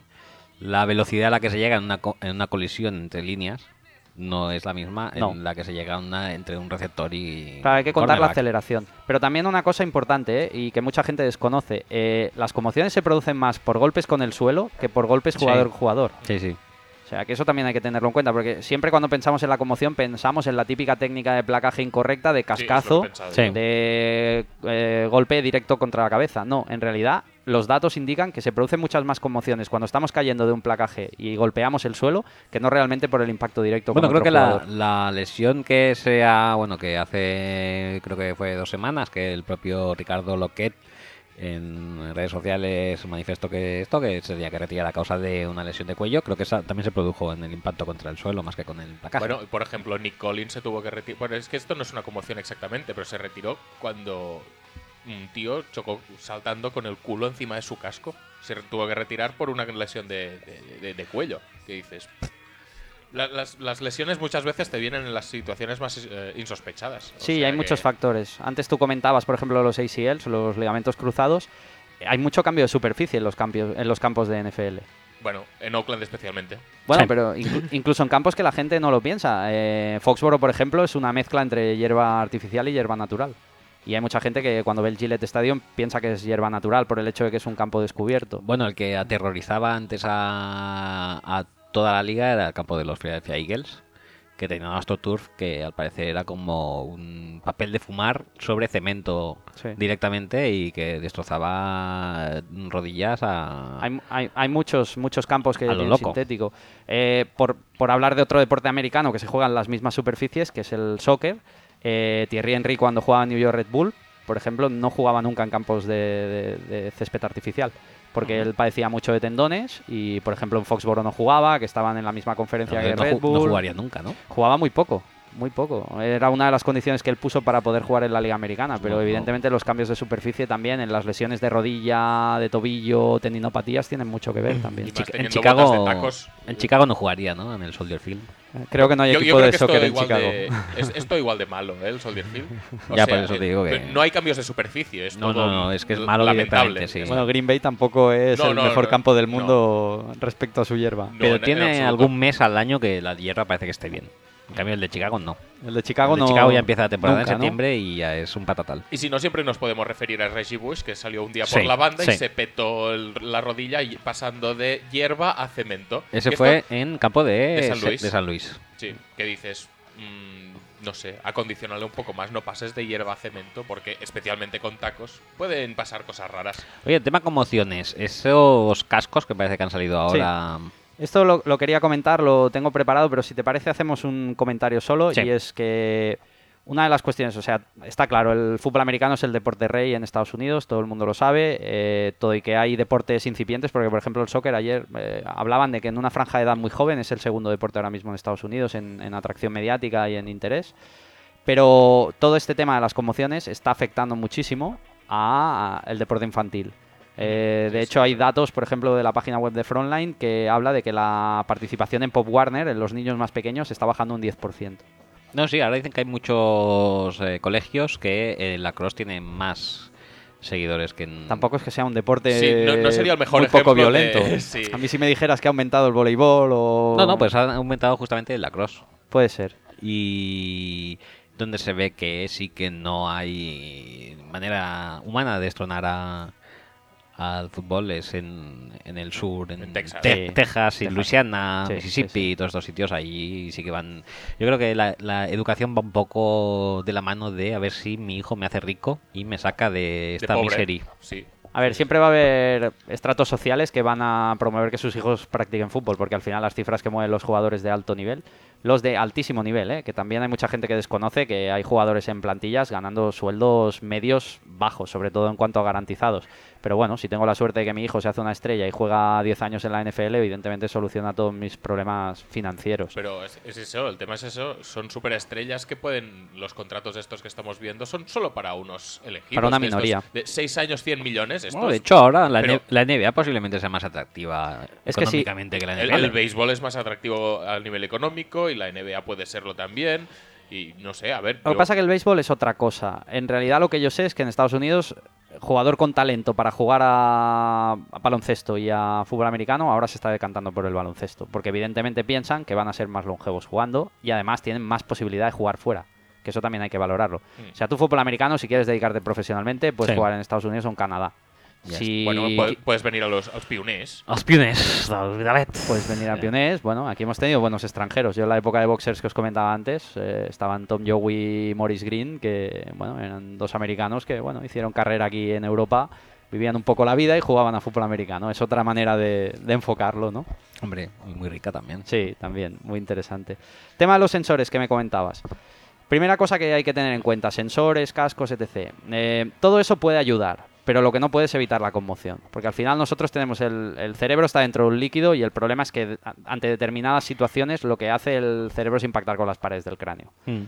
la velocidad a la que se llega en una, co- en una colisión entre líneas no es la misma No. en la que se llega una, entre un receptor y. Claro, hay que contar la aceleración. Pero también una cosa importante ¿eh? y que mucha gente desconoce: eh, las conmociones se producen más por golpes con el suelo que por golpes jugador-jugador. Sí, sí. O sea, que eso también hay que tenerlo en cuenta, porque siempre cuando pensamos en la conmoción pensamos en la típica técnica de placaje incorrecta de Sí, cascazo, pensado de eh, golpe directo contra la cabeza. No, en realidad los datos indican que se producen muchas más conmociones cuando estamos cayendo de un placaje y golpeamos el suelo que no realmente por el impacto directo Bueno, con creo otro que la, jugador. la lesión que se ha, bueno, que hace, creo que fue dos semanas, que el propio Ricardo Loquet en redes sociales manifestó que esto, que se tenía que retirar a causa de una lesión de cuello, creo que esa también se produjo en el impacto contra el suelo más que con el placaje. Bueno, por ejemplo, Nick Collins se tuvo que retirar. Bueno, es que esto no es una conmoción exactamente, pero se retiró cuando un tío chocó saltando con el culo encima de su casco. Se tuvo que retirar por una lesión de, de- de- de cuello. Que dices. La- las, las lesiones muchas veces te vienen en las situaciones más eh, insospechadas. O Sí, sea hay que- muchos factores. Antes tú comentabas, por ejemplo, los ACLs, los ligamentos cruzados. Hay mucho cambio de superficie en los, cambios, en los campos de NFL. Bueno, en Oakland especialmente. Bueno, Sí. pero inclu- incluso en campos que la gente no lo piensa. Eh, Foxboro, por ejemplo, es una mezcla entre hierba artificial y hierba natural. Y hay mucha gente que cuando ve el Gillette Stadium piensa que es hierba natural por el hecho de que es un campo descubierto. Bueno, el que aterrorizaba antes a, a toda la liga era el campo de los Philadelphia Eagles, que tenía un AstroTurf que al parecer era como un papel de fumar sobre cemento Sí. directamente y que destrozaba rodillas a... Hay, hay- hay muchos, muchos campos que lo tienen sintético. Eh, por, por hablar de otro deporte americano que se juega en las mismas superficies, que es el soccer, eh, Thierry Henry cuando jugaba en New York Red Bull, por ejemplo, no jugaba nunca en campos de, de- de césped artificial. Porque él padecía mucho de tendones y, por ejemplo, en Foxboro no jugaba, que estaban en la misma conferencia que no, Red Bull. no jugaría nunca, ¿no? Jugaba muy poco, muy poco. Era una de las condiciones que él puso para poder jugar en la Liga Americana, pero No, no. evidentemente los cambios de superficie también, en las lesiones de rodilla, de tobillo, tendinopatías, tienen mucho que ver también. En Chicago, botas de tacos. en Chicago no jugaría, ¿no? En el Soldier Field. Creo que no hay Yo, yo equipo creo de que soccer esto en igual Chicago. de, es, esto igual de malo, ¿eh? el Soldier Field. O Ya, sea, por eso te digo eh, que- No hay cambios de superficie, es No, todo no, no, es que es malo lamentable. sí. Bueno, Green Bay tampoco es No, el no, mejor no, campo del no. mundo respecto a su hierba. No, Pero en- en tiene algún mes al año que la hierba parece que esté bien. En cambio, el de Chicago no. El de Chicago el de no. Chicago ya empieza la temporada nunca, en ¿no? septiembre y ya es un patatal. Y si no, siempre nos podemos referir a Reggie Bush, que salió un día por Sí, la banda y se petó el- la rodilla y pasando de hierba a cemento. Ese fue esto- en campo de, de San Luis. de San Luis. sí, que dices, mm, no sé, acondicionarle un poco más, no pases de hierba a cemento, porque especialmente con tacos pueden pasar cosas raras. Oye, tema conmociones. Esos cascos que parece que han salido ahora. Esto lo, lo quería comentar, lo tengo preparado, pero si te parece hacemos un comentario solo Sí. y es que una de las cuestiones, o sea, está claro, el fútbol americano es el deporte rey en Estados Unidos, todo el mundo lo sabe, eh, todo y que hay deportes incipientes, porque por ejemplo el soccer ayer eh, hablaban de que en una franja de edad muy joven es el segundo deporte ahora mismo en Estados Unidos en, en atracción mediática y en interés, pero todo este tema de las conmociones está afectando muchísimo a, a el deporte infantil. Eh, de hecho, hay datos, por ejemplo, de la página web de Frontline que habla de que la participación en Pop Warner en los niños más pequeños está bajando un 10%. No, sí, ahora dicen que hay muchos eh, colegios que eh, la cross tiene más seguidores que en- Tampoco es que sea un deporte Sí, no- no sería el mejor muy poco de- violento. sí. A mí si me dijeras que ha aumentado el voleibol o... No, no, pues ha aumentado justamente el lacrosse. Puede ser. y donde se ve que sí que no hay manera humana de destronar a, al fútbol es en, en el sur, en, En Texas. Te- Sí, Texas y Texas. Luisiana, Sí, Mississippi, sí, sí. y todos estos sitios allí sí que van. Yo creo que la, la educación va un poco de la mano de a ver si mi hijo me hace rico y me saca de esta miseria. Sí. A ver, siempre va a haber estratos sociales que van a promover que sus hijos practiquen fútbol, porque al final las cifras que mueven los jugadores de alto nivel, los de altísimo nivel, ¿eh? que también hay mucha gente que desconoce que hay jugadores en plantillas ganando sueldos medios bajos, sobre todo en cuanto a garantizados. Pero bueno, si tengo la suerte de que mi hijo se hace una estrella y juega 10 años en la NFL, evidentemente soluciona todos mis problemas financieros. Pero es, es eso, el tema es eso. Son superestrellas que pueden. Los contratos estos que estamos viendo son solo para unos elegidos. Para una de estos minoría. De 6 años, 100 millones. Estos, Bueno, de hecho, ahora la, pero- N- la NBA posiblemente sea más atractiva Es que sí. económicamente que, la el, NFL. el béisbol es más atractivo a nivel económico y la NBA puede serlo también. Y no sé, a ver. Lo que yo- pasa es que el béisbol es otra cosa. En realidad lo que yo sé es que en Estados Unidos, jugador con talento para jugar a, a baloncesto y a fútbol americano, ahora se está decantando por el baloncesto. Porque evidentemente piensan que van a ser más longevos jugando y además tienen más posibilidad de jugar fuera. Que eso también hay que valorarlo. Mm. O sea, tú fútbol americano, si quieres dedicarte profesionalmente, puedes Sí. jugar en Estados Unidos o en Canadá. Si Bueno, puedes, puedes venir a los, a los pionés. Los del Vidalet. Puedes venir a Pionés. Bueno, aquí hemos tenido buenos extranjeros. Yo en la época de boxers que os comentaba antes, eh, estaban Tom Joey y Morris Green, que bueno, eran dos americanos que bueno, hicieron carrera aquí en Europa, vivían un poco la vida y jugaban a fútbol americano. Es otra manera de, de enfocarlo, ¿no? Hombre, muy rica también. Sí, también, muy interesante. Tema de los sensores que me comentabas. Primera cosa que hay que tener en cuenta, sensores, cascos, etc. Eh, todo eso puede ayudar, pero lo que no puede es evitar la conmoción. Porque al final nosotros tenemos el, el cerebro está dentro de un líquido y el problema es que ante determinadas situaciones lo que hace el cerebro es impactar con las paredes del cráneo. Mm.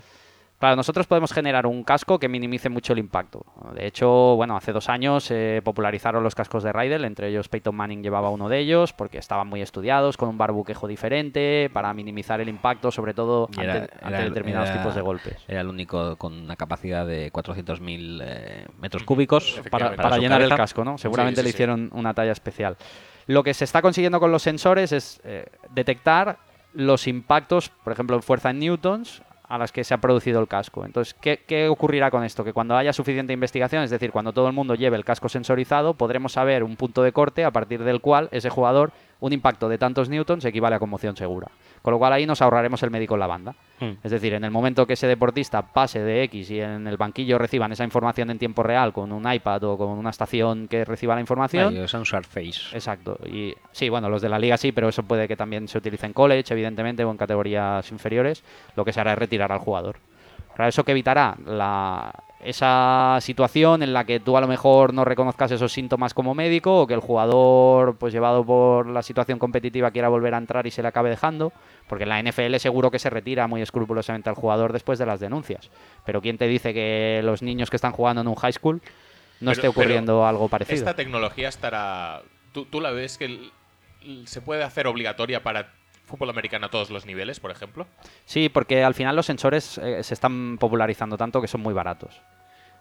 Claro, nosotros podemos generar un casco que minimice mucho el impacto. De hecho, bueno, hace dos años se popularizaron los cascos de Rydell, entre ellos Peyton Manning llevaba uno de ellos, porque estaban muy estudiados, con un barbuquejo diferente, para minimizar el impacto, sobre todo era- ante, ante era- determinados era- tipos de golpes. Era el único con una capacidad de 400.000 eh, metros cúbicos. Para, llenar el casco, ¿no? Seguramente sí, le sí. hicieron una talla especial. Lo que se está consiguiendo con los sensores es eh, detectar los impactos, por ejemplo, en fuerza en newtons, a las que se ha producido el casco. Entonces, ¿qué, ocurrirá con esto? Que cuando haya suficiente investigación, es decir, cuando todo el mundo lleve el casco sensorizado, podremos saber un punto de corte a partir del cual ese jugador, un impacto de tantos newtons equivale a conmoción segura. Con lo cual ahí nos ahorraremos el médico en la banda. Mm. Es decir, en el momento que ese deportista pase de X y en el banquillo reciban esa información en tiempo real con un iPad o con una estación que reciba la información. Es un Surface. Exacto. Y sí, bueno, los de la liga sí, pero eso puede que también se utilice en college, evidentemente, o en categorías inferiores. Lo que se hará es retirar al jugador. Claro, eso que evitará la, esa situación en la que tú a lo mejor no reconozcas esos síntomas como médico o que el jugador, pues llevado por la situación competitiva, quiera volver a entrar y se le acabe dejando. Porque en la NFL seguro que se retira muy escrupulosamente al jugador después de las denuncias. Pero ¿quién te dice que los niños que están jugando en un high school no Pero- esté ocurriendo algo parecido? Esta tecnología estará. ¿Tú, tú la ves que el- se puede hacer obligatoria para fútbol americano a todos los niveles, por ejemplo? Sí, porque al final los sensores eh, se están popularizando tanto que son muy baratos.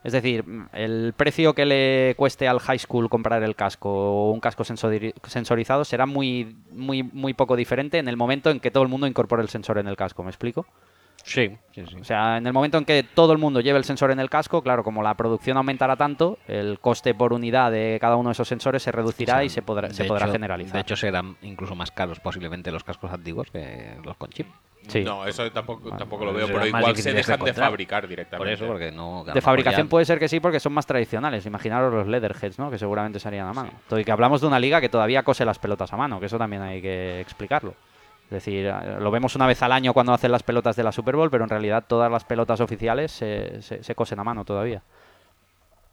Es decir, el precio que le cueste al high school comprar el casco o un casco sensori- sensorizado será muy, muy, muy poco diferente en el momento en que todo el mundo incorpore el sensor en el casco. ¿Me explico? Sí, sí, sí. O sea, en el momento en que todo el mundo lleve el sensor en el casco, claro, como la producción aumentará tanto, el coste por unidad de cada uno de esos sensores se reducirá O sea, y se podrá, se podrá hecho- generalizar. De hecho, serán incluso más caros posiblemente los cascos antiguos que los con chip. Sí. No, eso tampoco, tampoco lo pues veo, pero igual se de dejan de fabricar Por directamente. eso, porque no. De fabricación ya- puede ser que sí, porque son más tradicionales. Imaginaros los Leatherheads, ¿no? Que seguramente se harían a mano. Todo y que hablamos de una liga que todavía cose las pelotas a mano, que eso también hay que explicarlo. Es decir, lo vemos una vez al año cuando hacen las pelotas de la Super Bowl, pero en realidad todas las pelotas oficiales se, se- se cosen a mano todavía.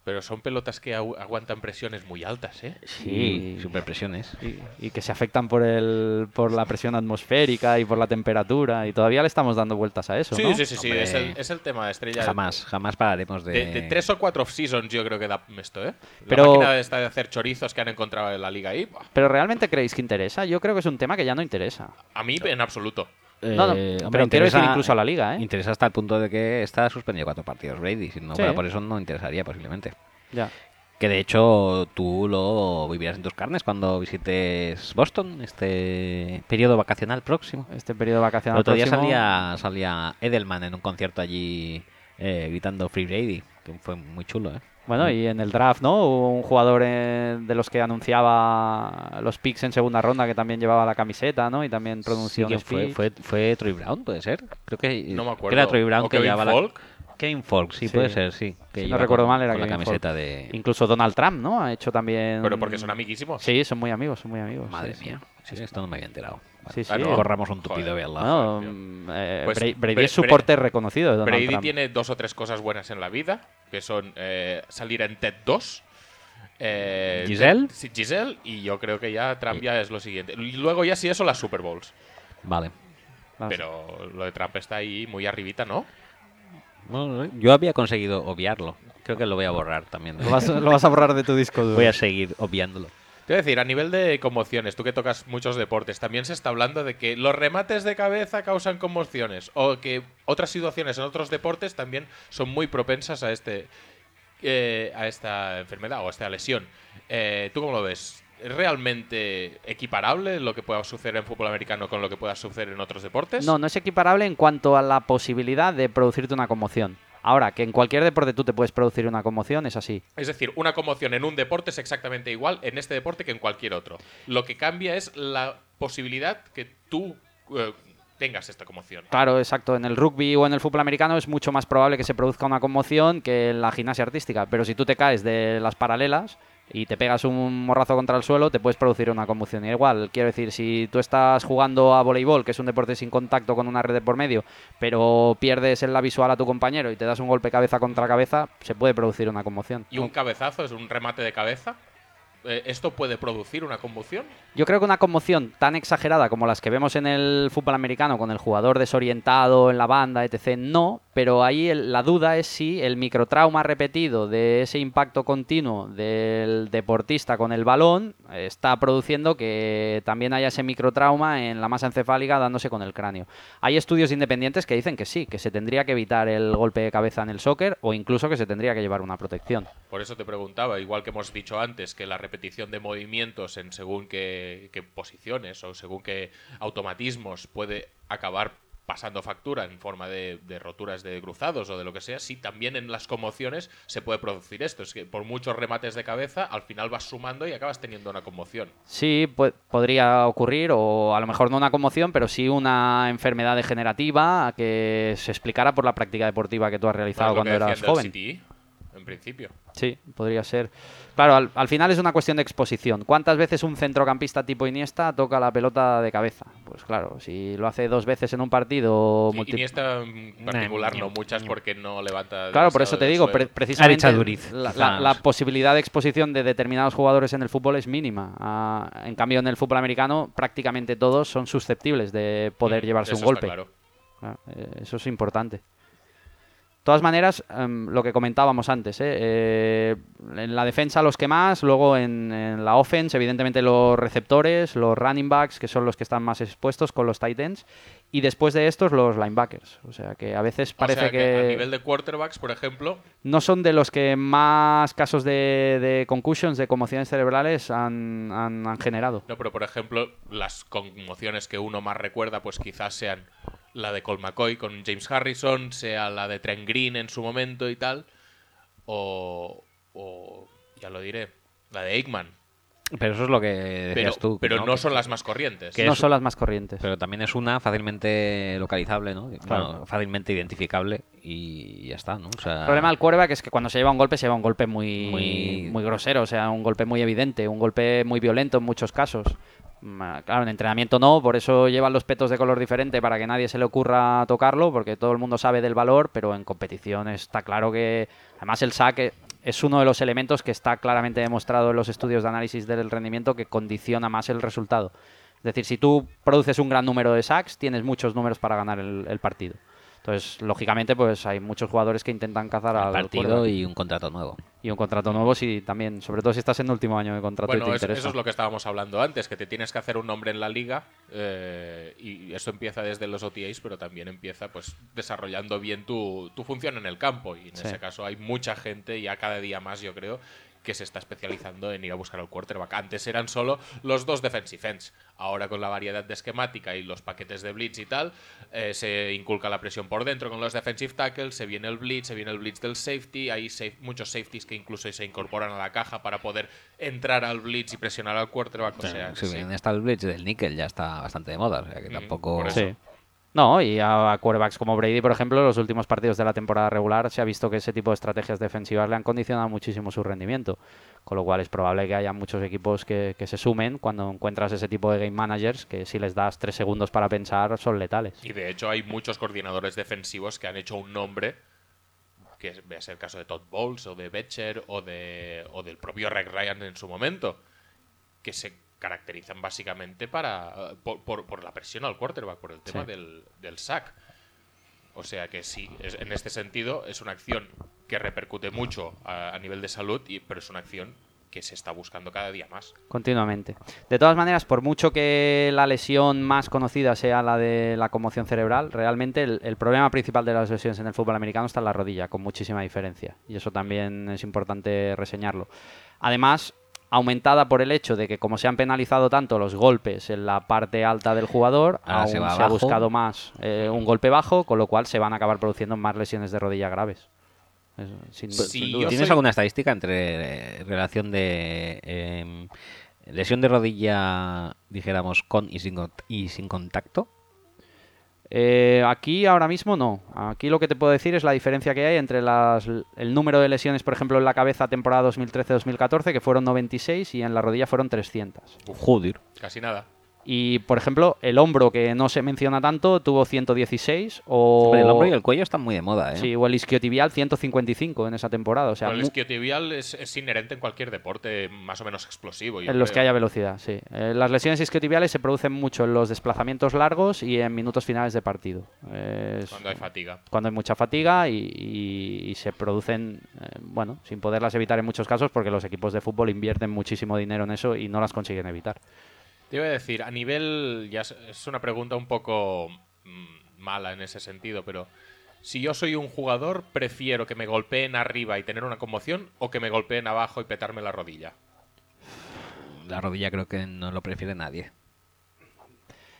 Pero son pelotas que agu- aguantan presiones muy altas, ¿eh? Sí, superpresiones. Y, y que se afectan por, el, por la presión atmosférica y por la temperatura. Y todavía le estamos dando vueltas a eso, Sí, ¿no? sí, sí, sí, es el, es el tema de estrella. Jamás, jamás pararemos de. De, de tres o cuatro off-seasons yo creo que da esto, ¿eh? La Pero- máquina esta de hacer chorizos que han encontrado en la liga ahí, buah, Pero ¿realmente creéis que interesa? Yo creo que es un tema que ya no interesa. a mí en absoluto. No, no, Eh, pero hombre, quiero decir incluso a la liga, ¿eh? Interesa hasta el punto de que está suspendido cuatro partidos Brady. Si no Sí. fuera por eso, no interesaría posiblemente. Ya. Que de hecho tú lo vivirás en tus carnes cuando visites Boston, este periodo vacacional próximo. Este periodo El vacacional otro día salía, salía Edelman en un concierto allí eh, gritando Free Brady, que fue muy chulo, ¿eh? Bueno, y en el draft, ¿no? Hubo un jugador eh, de los que anunciaba los picks en segunda ronda que también llevaba la camiseta, ¿no? Y también pronunció Sí, un ¿quién fue, fue, fue Troy Brown, puede ser. Creo que, No me que acuerdo. era Troy Brown ¿O que Kevin llevaba Folk? la. Kevin Folk, sí, Sí. puede ser, sí. Que Si no recuerdo con- mal, era con la camiseta Folk. de. Incluso Donald Trump, ¿no? Ha hecho también... Pero porque son amiguísimos. Sí, son muy amigos, son muy amigos. Madre sí, sí. mía, sí, esto no me había enterado. Sí, sí. Ah, no. Corramos un tupido Joder. vela. Mm, eh, Pues Bra- Brady Bre- es soporte reconocido de Donald Brady Trump. tiene dos o tres cosas buenas en la vida, que son eh, salir en TED 2. eh, ¿Giselle? sí, Giselle, y yo creo que ya Trump ya es lo siguiente. Y luego ya sí eso, las Super Bowls. Vale. Vamos. Pero lo de Trump está ahí muy arribita, ¿no? Bueno, yo había conseguido obviarlo. Creo que lo voy a borrar también. Lo vas, lo vas a borrar de tu disco duro. Voy a seguir obviándolo. Te voy a decir, a nivel de conmociones, tú que tocas muchos deportes, también se está hablando de que los remates de cabeza causan conmociones o que otras situaciones en otros deportes también son muy propensas a este eh, a esta enfermedad o a esta lesión. Eh, ¿Tú cómo lo ves? ¿Es realmente equiparable lo que pueda suceder en fútbol americano con lo que pueda suceder en otros deportes? No, no es equiparable en cuanto a la posibilidad de producirte una conmoción. Ahora, que en cualquier deporte tú te puedes producir una conmoción, es así. Es decir, una conmoción en un deporte es exactamente igual en este deporte que en cualquier otro. Lo que cambia es la posibilidad que tú eh, tengas esta conmoción. Claro, exacto. En el rugby o en el fútbol americano es mucho más probable que se produzca una conmoción que en la gimnasia artística. Pero si tú te caes de las paralelas y te pegas un morrazo contra el suelo, te puedes producir una conmoción. Y igual, quiero decir, si tú estás jugando a voleibol, que es un deporte sin contacto con una red de por medio, pero pierdes en la visual a tu compañero y te das un golpe cabeza contra cabeza, se puede producir una conmoción. Y un cabezazo es un remate de cabeza. Eh, ¿Esto puede producir una conmoción? Yo creo que una conmoción tan exagerada como las que vemos en el fútbol americano con el jugador desorientado en la banda, etc., no, pero ahí la duda es si el microtrauma repetido de ese impacto continuo del deportista con el balón está produciendo que también haya ese microtrauma en la masa encefálica dándose con el cráneo. Hay estudios independientes que dicen que sí, que se tendría que evitar el golpe de cabeza en el soccer o incluso que se tendría que llevar una protección. Por eso te preguntaba, igual que hemos dicho antes, que la repetición de movimientos en según qué, qué posiciones o según qué automatismos puede acabar pasando factura en forma de, de roturas de cruzados o de lo que sea, sí también en las conmociones se puede producir esto. Es que por muchos remates de cabeza, al final vas sumando y acabas teniendo una conmoción. Sí, podría ocurrir, o a lo mejor no una conmoción, pero sí una enfermedad degenerativa que se explicara por la práctica deportiva que tú has realizado Bueno, cuando eras joven. En principio. Sí, podría ser. Claro, al, al final es una cuestión de exposición. ¿Cuántas veces un centrocampista tipo Iniesta toca la pelota de cabeza? Pues claro, si lo hace dos veces en un partido... Sí, multi- Iniesta en particular no, muchas ño. porque no levanta... Claro, por eso te digo, pre- precisamente la, quizás. la- la posibilidad de exposición de determinados jugadores en el fútbol es mínima. Ah, en cambio, en el fútbol americano prácticamente todos son susceptibles de poder Mm, llevarse un golpe. claro. Claro, eh, eso es importante. De todas maneras, em, lo que comentábamos antes, ¿eh? Eh, en la defensa los que más, luego en, en la offense, evidentemente los receptores, los running backs, que son los que están más expuestos con los tight ends, y después de estos los linebackers. O sea que a veces parece o sea, que, a nivel de quarterbacks, por ejemplo, no son de los que más casos de, de concussions, de conmociones cerebrales han, han- han generado. no, pero por ejemplo, las conmociones que uno más recuerda, pues quizás sean la de Colt McCoy con James Harrison, sea la de Trent Green en su momento y tal, o, o ya lo diré, la de Aikman. Pero eso es lo que Pero, decías tú. pero no, son las más corrientes. que no es- son las más corrientes. Pero también es una fácilmente localizable, ¿no? Claro. Bueno, fácilmente identificable y ya está, ¿no? O sea, El problema del quarterback es que cuando se lleva un golpe, se lleva un golpe muy, Muy- muy... grosero, o sea, un golpe muy evidente, un golpe muy violento en muchos casos. Claro, en entrenamiento no, por eso llevan los petos de color diferente para que nadie se le ocurra tocarlo, porque todo el mundo sabe del valor, pero en competición está claro que, además el saque es uno de los elementos que está claramente demostrado en los estudios de análisis del rendimiento que condiciona más el resultado. Es decir, si tú produces un gran número de sacks, tienes muchos números para ganar el partido. Entonces, lógicamente, pues hay muchos jugadores que intentan cazar el al partido y un contrato nuevo. Y un contrato nuevo, sí, también, sobre todo si estás en el último año de contrato y Bueno, te eso, interesa. eso es lo que estábamos hablando antes, que te tienes que hacer un nombre en la liga eh, y eso empieza desde los OTAs, pero también empieza pues desarrollando bien tu, tu función en el campo y en Sí. ese caso hay mucha gente, ya cada día más yo creo, que se está especializando en ir a buscar al quarterback. Antes eran solo los dos defensive ends. Ahora con la variedad de esquemática y los paquetes de blitz y tal, eh, se inculca la presión por dentro con los defensive tackles, se viene el blitz, se viene el blitz del safety, hay safe- muchos safeties que incluso se incorporan a la caja para poder entrar al blitz y presionar al quarterback. O sea, si sí. bien está el Blitz del níquel, ya está bastante de moda. O sea que Mm, tampoco. por eso. Sí. No, y a, a quarterbacks como Brady, por ejemplo, en los últimos partidos de la temporada regular se ha visto que ese tipo de estrategias defensivas le han condicionado muchísimo su rendimiento. Con lo cual es probable que haya muchos equipos que, que se sumen cuando encuentras ese tipo de game managers que si les das tres segundos para pensar son letales. Y de hecho hay muchos coordinadores defensivos que han hecho un nombre, que vea ser el caso de Todd Bowles o de Betcher o, de, o del propio Rex Ryan en su momento, que se caracterizan básicamente para por, por- por la presión al quarterback, por el tema Sí. del, del sack. O sea que sí, es- en este sentido es una acción que repercute mucho a, a nivel de salud, y, pero es una acción que se está buscando cada día más. Continuamente. De todas maneras, por mucho que la lesión más conocida sea la de la conmoción cerebral, realmente el, el problema principal de las lesiones en el fútbol americano está en la rodilla, con muchísima diferencia. Y eso también es importante reseñarlo. Además, aumentada por el hecho de que como se han penalizado tanto los golpes en la parte alta del jugador, Ahora aún se ha buscado más eh, un golpe bajo, con lo cual se van a acabar produciendo más lesiones de rodilla graves. Sin, Sí. ¿Tienes soy- alguna estadística entre eh, relación de em, lesión de rodilla, dijéramos, con y sin, y sin contacto? Eh, aquí ahora mismo no. Aquí lo que te puedo decir es la diferencia que hay entre las, el número de lesiones, por ejemplo, en la cabeza temporada 2013-2014, que fueron 96, y en la rodilla fueron 300. Joder. Casi nada. Y, por ejemplo, el hombro, que no se menciona tanto, tuvo 116, o, Hombre, el hombro y el cuello están muy de moda, ¿eh? sí, o el isquiotibial 155 en esa temporada. O sea, Pero el isquiotibial es, es inherente en cualquier deporte más o menos explosivo. en los que haya velocidad, sí. Eh, las lesiones isquiotibiales se producen mucho en los desplazamientos largos y en minutos finales de partido. Es- Cuando hay fatiga. cuando hay mucha fatiga y, y- y se producen, eh, bueno, sin poderlas evitar en muchos casos porque los equipos de fútbol invierten muchísimo dinero en eso y no las consiguen evitar. Te iba a decir, a nivel. Ya es- una pregunta un poco mm, mala en ese sentido, pero. Si yo soy un jugador, prefiero que me golpeen arriba y tener una conmoción o que me golpeen abajo y petarme la rodilla. La rodilla creo que no lo prefiere nadie.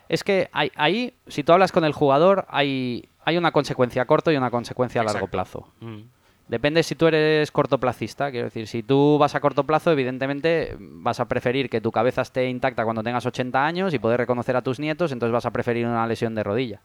Es que hay- ahí, si tú hablas con el jugador, hay, hay una consecuencia a corto y una consecuencia a largo Exacto. plazo. Depende si tú eres cortoplacista, quiero decir, si tú vas a corto plazo, evidentemente vas a preferir que tu cabeza esté intacta cuando tengas 80 años y poder reconocer a tus nietos, entonces vas a preferir una lesión de rodilla.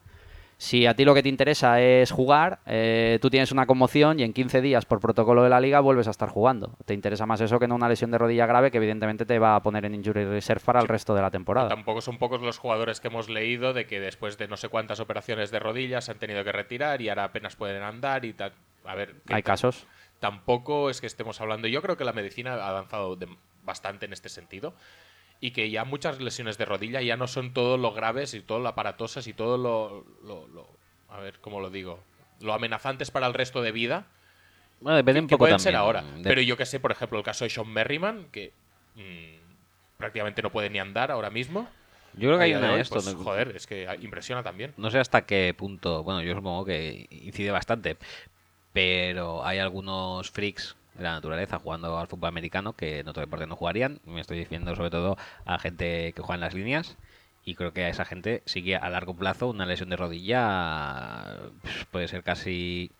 Si a ti lo que te interesa es jugar, eh, tú tienes una conmoción y en 15 días por protocolo de la liga vuelves a estar jugando. Te interesa más eso que no una lesión de rodilla grave que evidentemente te va a poner en injury reserve para el resto de la temporada. Tampoco son pocos los jugadores que hemos leído de que después de no sé cuántas operaciones de rodillas se han tenido que retirar y ahora apenas pueden andar y tal. A ver, que Hay casos. Tampoco es que estemos hablando. Yo creo que la medicina ha avanzado de- bastante en este sentido. Y que ya muchas lesiones de rodilla ya no son todo lo graves y todo lo aparatosas y todo lo, lo- lo- a ver, ¿cómo lo digo? Lo amenazantes para el resto de vida Bueno, depende que, un que poco pueden también. ser ahora. de- Pero yo que sé, por ejemplo, el caso de Sean Merriman, que mm, prácticamente no puede ni andar ahora mismo. Yo creo que hay una de esto. pues, ¿no? joder, es que impresiona también. No sé hasta qué punto, bueno, yo supongo que incide bastante, pero hay algunos freaks de la naturaleza jugando al fútbol americano que en otro deporte no jugarían. Me estoy diciendo sobre todo a gente que juega en las líneas y creo que a esa gente sí que a largo plazo una lesión de rodilla puede ser casi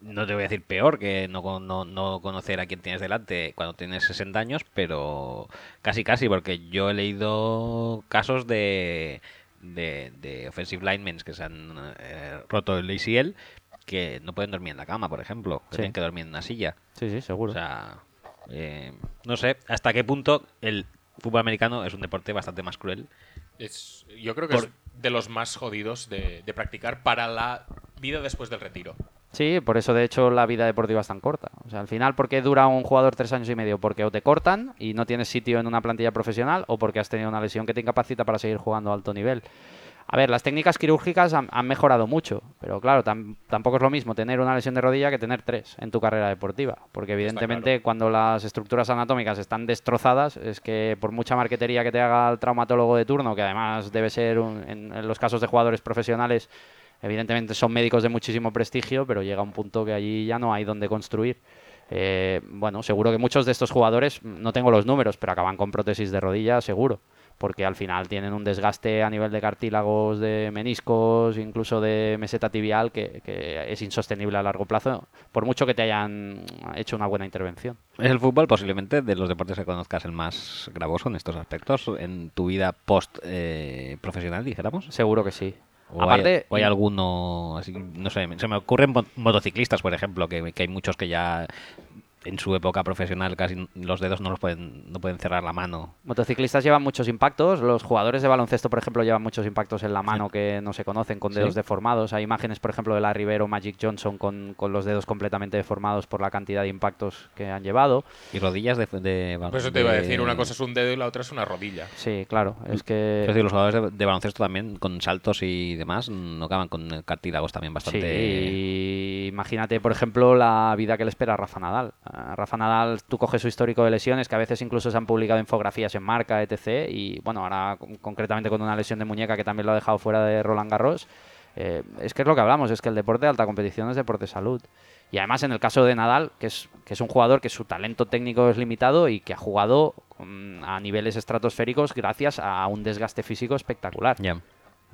no te voy a decir peor que no, no, no conocer a quién tienes delante cuando tienes 60 años, pero casi casi, porque yo he leído casos de, de, de offensive linemen que se han eh, roto el ACL que no pueden dormir en la cama, por ejemplo, que Sí. tienen que dormir en una silla. Sí, sí, seguro. O sea, eh, no sé hasta qué punto el fútbol americano es un deporte bastante más cruel. Es, yo creo que Por- es de los más jodidos de, de practicar para la vida después del retiro. Sí, por eso de hecho la vida deportiva es tan corta. O sea, al final, ¿por qué dura un jugador tres años y medio? Porque o te cortan y no tienes sitio en una plantilla profesional o porque has tenido una lesión que te incapacita para seguir jugando a alto nivel. A ver, las técnicas quirúrgicas han, han mejorado mucho, pero claro, tam- tampoco es lo mismo tener una lesión de rodilla que tener tres en tu carrera deportiva, porque evidentemente claro. cuando las estructuras anatómicas están destrozadas, es que por mucha marquetería que te haga el traumatólogo de turno, que además debe ser, un- en, en los casos de jugadores profesionales, evidentemente son médicos de muchísimo prestigio, pero llega un punto que allí ya no hay donde construir. Eh, bueno, seguro que muchos de estos jugadores, no tengo los números, pero acaban con prótesis de rodilla, seguro porque al final tienen un desgaste a nivel de cartílagos, de meniscos, incluso de meseta tibial, que, que, es insostenible a largo plazo, por mucho que te hayan hecho una buena intervención. Es el fútbol posiblemente de los deportes que conozcas el más gravoso en estos aspectos, en tu vida post eh, profesional, dijéramos. Seguro que sí. O Aparte, hay, o hay alguno, así, no sé, se me ocurren motociclistas, por ejemplo, que, que hay muchos que ya en su época profesional casi los dedos no los pueden no pueden cerrar la mano. Motociclistas llevan muchos impactos, los jugadores de baloncesto, por ejemplo, llevan muchos impactos en la mano que no se conocen con dedos ¿Sí? deformados. Hay imágenes, por ejemplo, de la Rivero Magic Johnson con, con, los dedos completamente deformados por la cantidad de impactos que han llevado. Y rodillas de, de Por eso te iba a decir, una cosa es un dedo y la otra es una rodilla. Sí, claro, es que es decir, los jugadores de, de, baloncesto también con saltos y demás no acaban con cartílagos también bastante Sí, imagínate, por ejemplo, la vida que le espera a Rafa Nadal. Rafa Nadal, tú coges su histórico de lesiones, que a veces incluso se han publicado infografías en marca, etc. Y bueno, ahora concretamente con una lesión de muñeca que también lo ha dejado fuera de Roland Garros. Eh, es que es lo que hablamos, es que el deporte de alta competición es deporte de salud. Y además en el caso de Nadal, que es, que es un jugador que su talento técnico es limitado y que ha jugado um, a niveles estratosféricos gracias a un desgaste físico espectacular. Yeah.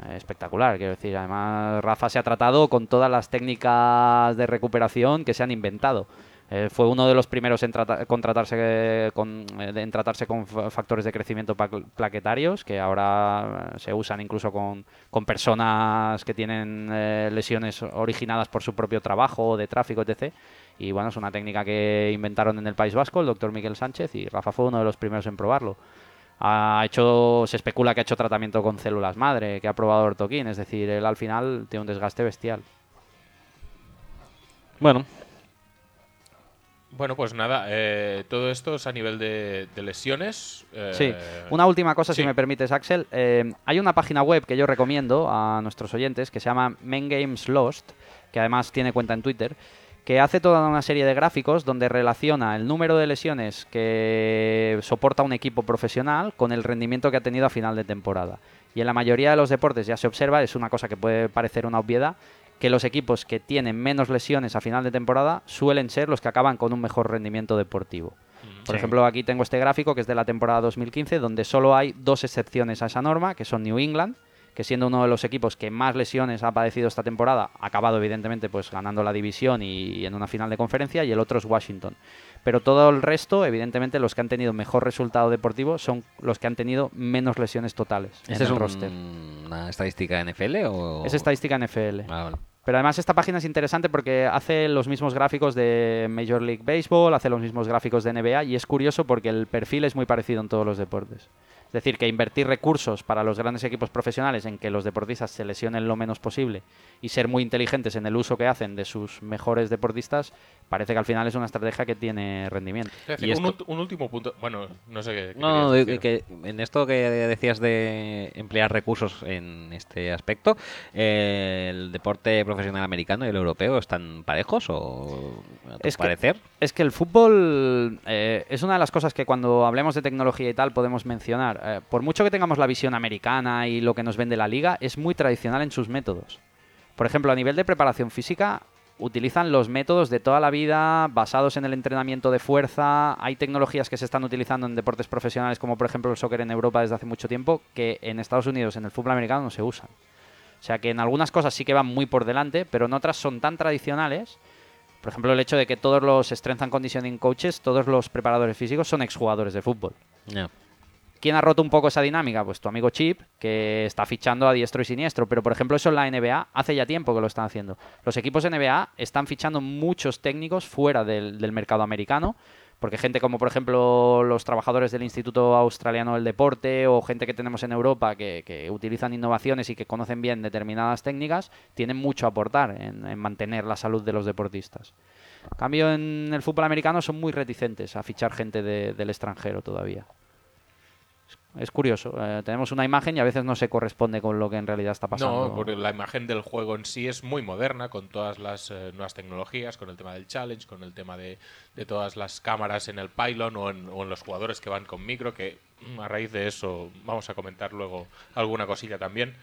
Eh, espectacular, quiero decir. Además, Rafa se ha tratado con todas las técnicas de recuperación que se han inventado. Eh, fue uno de los primeros en, trata con tratarse con, eh, en tratarse con factores de crecimiento plaquetarios que ahora eh, se usan incluso con, con personas que tienen eh, lesiones originadas por su propio trabajo, de tráfico, etc. Y bueno, es una técnica que inventaron en el País Vasco el doctor Miguel Sánchez y Rafa fue uno de los primeros en probarlo. Ha hecho, se especula que ha hecho tratamiento con células madre, que ha probado ortoquín, es decir, él al final tiene un desgaste bestial. Bueno, bueno, pues nada, eh, todo esto es a nivel de, de lesiones. Eh, sí, una última cosa, sí. si me permites, Axel. Eh, hay una página web que yo recomiendo a nuestros oyentes que se llama Men Games Lost, que además tiene cuenta en Twitter, que hace toda una serie de gráficos donde relaciona el número de lesiones que soporta un equipo profesional con el rendimiento que ha tenido a final de temporada. Y en la mayoría de los deportes ya se observa, es una cosa que puede parecer una obviedad, que los equipos que tienen menos lesiones a final de temporada suelen ser los que acaban con un mejor rendimiento deportivo. Por Sí. ejemplo, aquí tengo este gráfico que es de la temporada 2015, donde solo hay dos excepciones a esa norma, que son New England, que siendo uno de los equipos que más lesiones ha padecido esta temporada, ha acabado evidentemente pues ganando la división y, en una final de conferencia, y el otro es Washington. Pero todo el resto, evidentemente, los que han tenido mejor resultado deportivo son los que han tenido menos lesiones totales en ¿Este es el un- roster. una estadística NFL o...? Es estadística NFL. Ah. Pero además esta página es interesante porque hace los mismos gráficos de Major League Baseball, hace los mismos gráficos de NBA y es curioso porque el perfil es muy parecido en todos los deportes. Es decir, que invertir recursos para los grandes equipos profesionales en que los deportistas se lesionen lo menos posible y ser muy inteligentes en el uso que hacen de sus mejores deportistas, parece que al final es una estrategia que tiene rendimiento. Es decir, Y un, esto- ult- un último punto. Bueno, no sé qué. qué No, decir. que en esto que decías de emplear recursos en este aspecto, eh, ¿el deporte profesional americano y el europeo están parejos o a tu Es que- parecer? Es que el fútbol eh, es una de las cosas que cuando hablemos de tecnología y tal podemos mencionar. Eh, por mucho que tengamos la visión americana y lo que nos vende la liga, es muy tradicional en sus métodos. Por ejemplo, a nivel de preparación física, utilizan los métodos de toda la vida basados en el entrenamiento de fuerza. Hay tecnologías que se están utilizando en deportes profesionales, como por ejemplo el soccer en Europa desde hace mucho tiempo, que en Estados Unidos, en el fútbol americano, no se usan. O sea que en algunas cosas sí que van muy por delante, pero en otras son tan tradicionales. Por ejemplo, el hecho de que todos los strength and conditioning coaches, todos los preparadores físicos son exjugadores de fútbol. ¿Quién ha roto un poco esa dinámica? Pues tu amigo Chip, que está fichando a diestro y siniestro. Pero, por ejemplo, eso en la NBA hace ya tiempo que lo están haciendo. Los equipos NBA están fichando muchos técnicos fuera del, mercado americano. Porque gente como, por ejemplo, los trabajadores del Instituto Australiano del Deporte o gente que tenemos en Europa que, utilizan innovaciones y que conocen bien determinadas técnicas, tienen mucho a aportar en, en mantener la salud de los deportistas. En cambio, en el fútbol americano son muy reticentes a fichar gente de- del extranjero todavía. Es curioso. eh, tenemos una imagen y a veces no se corresponde con lo que en realidad está pasando. No, porque la imagen del juego en sí es muy moderna, con todas las eh, nuevas tecnologías, con el tema del challenge, con el tema de, de todas las cámaras en el pylon o en, o en los jugadores que van con micro, que mm, a raíz de eso vamos a comentar luego alguna cosilla también.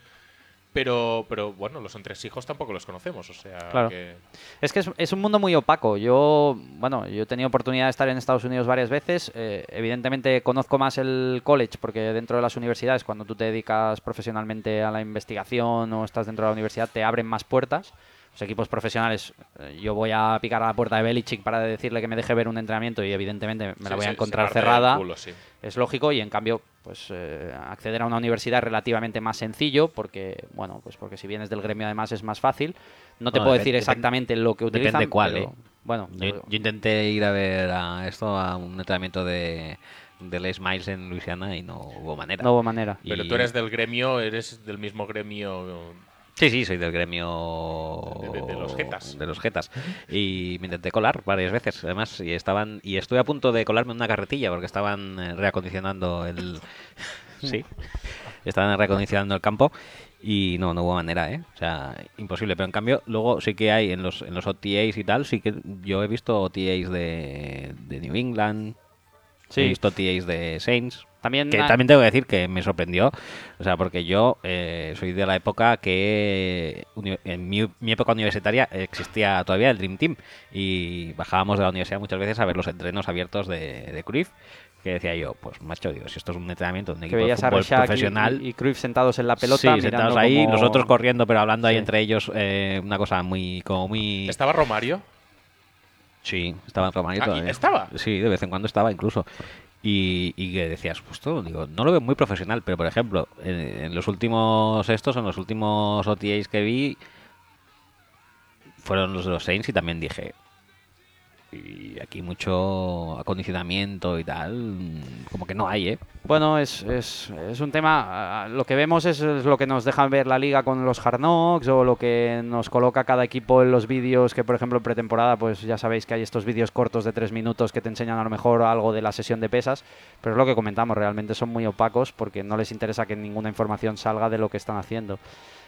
Pero, pero bueno, los entresijos tampoco los conocemos, o sea Claro. que... Es que es, es un mundo muy opaco. Yo, bueno, yo he tenido oportunidad de estar en Estados Unidos varias veces. Eh, evidentemente conozco más el college porque dentro de las universidades, cuando tú te dedicas profesionalmente a la investigación o estás dentro de la universidad, te abren más puertas. Los equipos profesionales, eh, yo voy a picar a la puerta de Belichick para decirle que me deje ver un entrenamiento y evidentemente me la Sí, voy a encontrar cerrada culo, sí. es lógico y en cambio pues eh, acceder a una universidad es relativamente más sencillo porque bueno pues porque si vienes del gremio además es más fácil no te Bueno, puedo decir exactamente lo que depende utilizan cuál, pero, ¿eh? bueno Yo, yo intenté ir a ver a esto, a un entrenamiento de, de Les Miles en Luisiana y no hubo manera. no hubo manera Pero Y- tú eres del gremio, eres del mismo gremio... Sí, sí, soy del gremio De- los jetas. de los jetas. Y me intenté colar varias veces, además, y estaban y estuve a punto de colarme en una carretilla porque estaban eh, reacondicionando el sí, estaban reacondicionando el campo y no, no hubo manera, ¿eh? O sea, imposible. Pero en cambio, luego sí que hay en los en los OTAs y tal, sí que yo he visto OTAs de, de New England, Sí. he visto OTAs de Saints, también que también tengo que decir que me sorprendió, o sea, porque yo eh, soy de la época que en mi, mi época universitaria existía todavía el Dream Team y bajábamos de la universidad muchas veces a ver los entrenos abiertos de, de Cruyff, que decía yo, pues macho, digo, si esto es un entrenamiento de un que equipo de veías a fútbol profesional, y, y Cruyff sentados en la pelota sí, sentados ahí, como- nosotros corriendo, pero hablando ahí entre ellos, eh, una cosa muy, como muy... ¿Estaba Romario? Sí, estaba en Romario Ah, ¿y todavía. estaba? Sí, de vez en cuando estaba incluso. Y, y que decías, todo, digo, no lo veo muy profesional, pero por ejemplo, en, en los últimos estos, en los últimos OTAs que vi, fueron los de los Saints y también dije, y aquí mucho acondicionamiento y tal, mm, como que no hay, ¿eh? Bueno, es, es, es un tema. Lo que vemos es, lo que nos dejan ver la liga con los Hard Knocks o lo que nos coloca cada equipo en los vídeos. Que, por ejemplo, en pretemporada, pues ya sabéis que hay estos vídeos cortos de tres minutos que te enseñan a lo mejor algo de la sesión de pesas. Pero es lo que comentamos, realmente son muy opacos porque no les interesa que ninguna información salga de lo que están haciendo.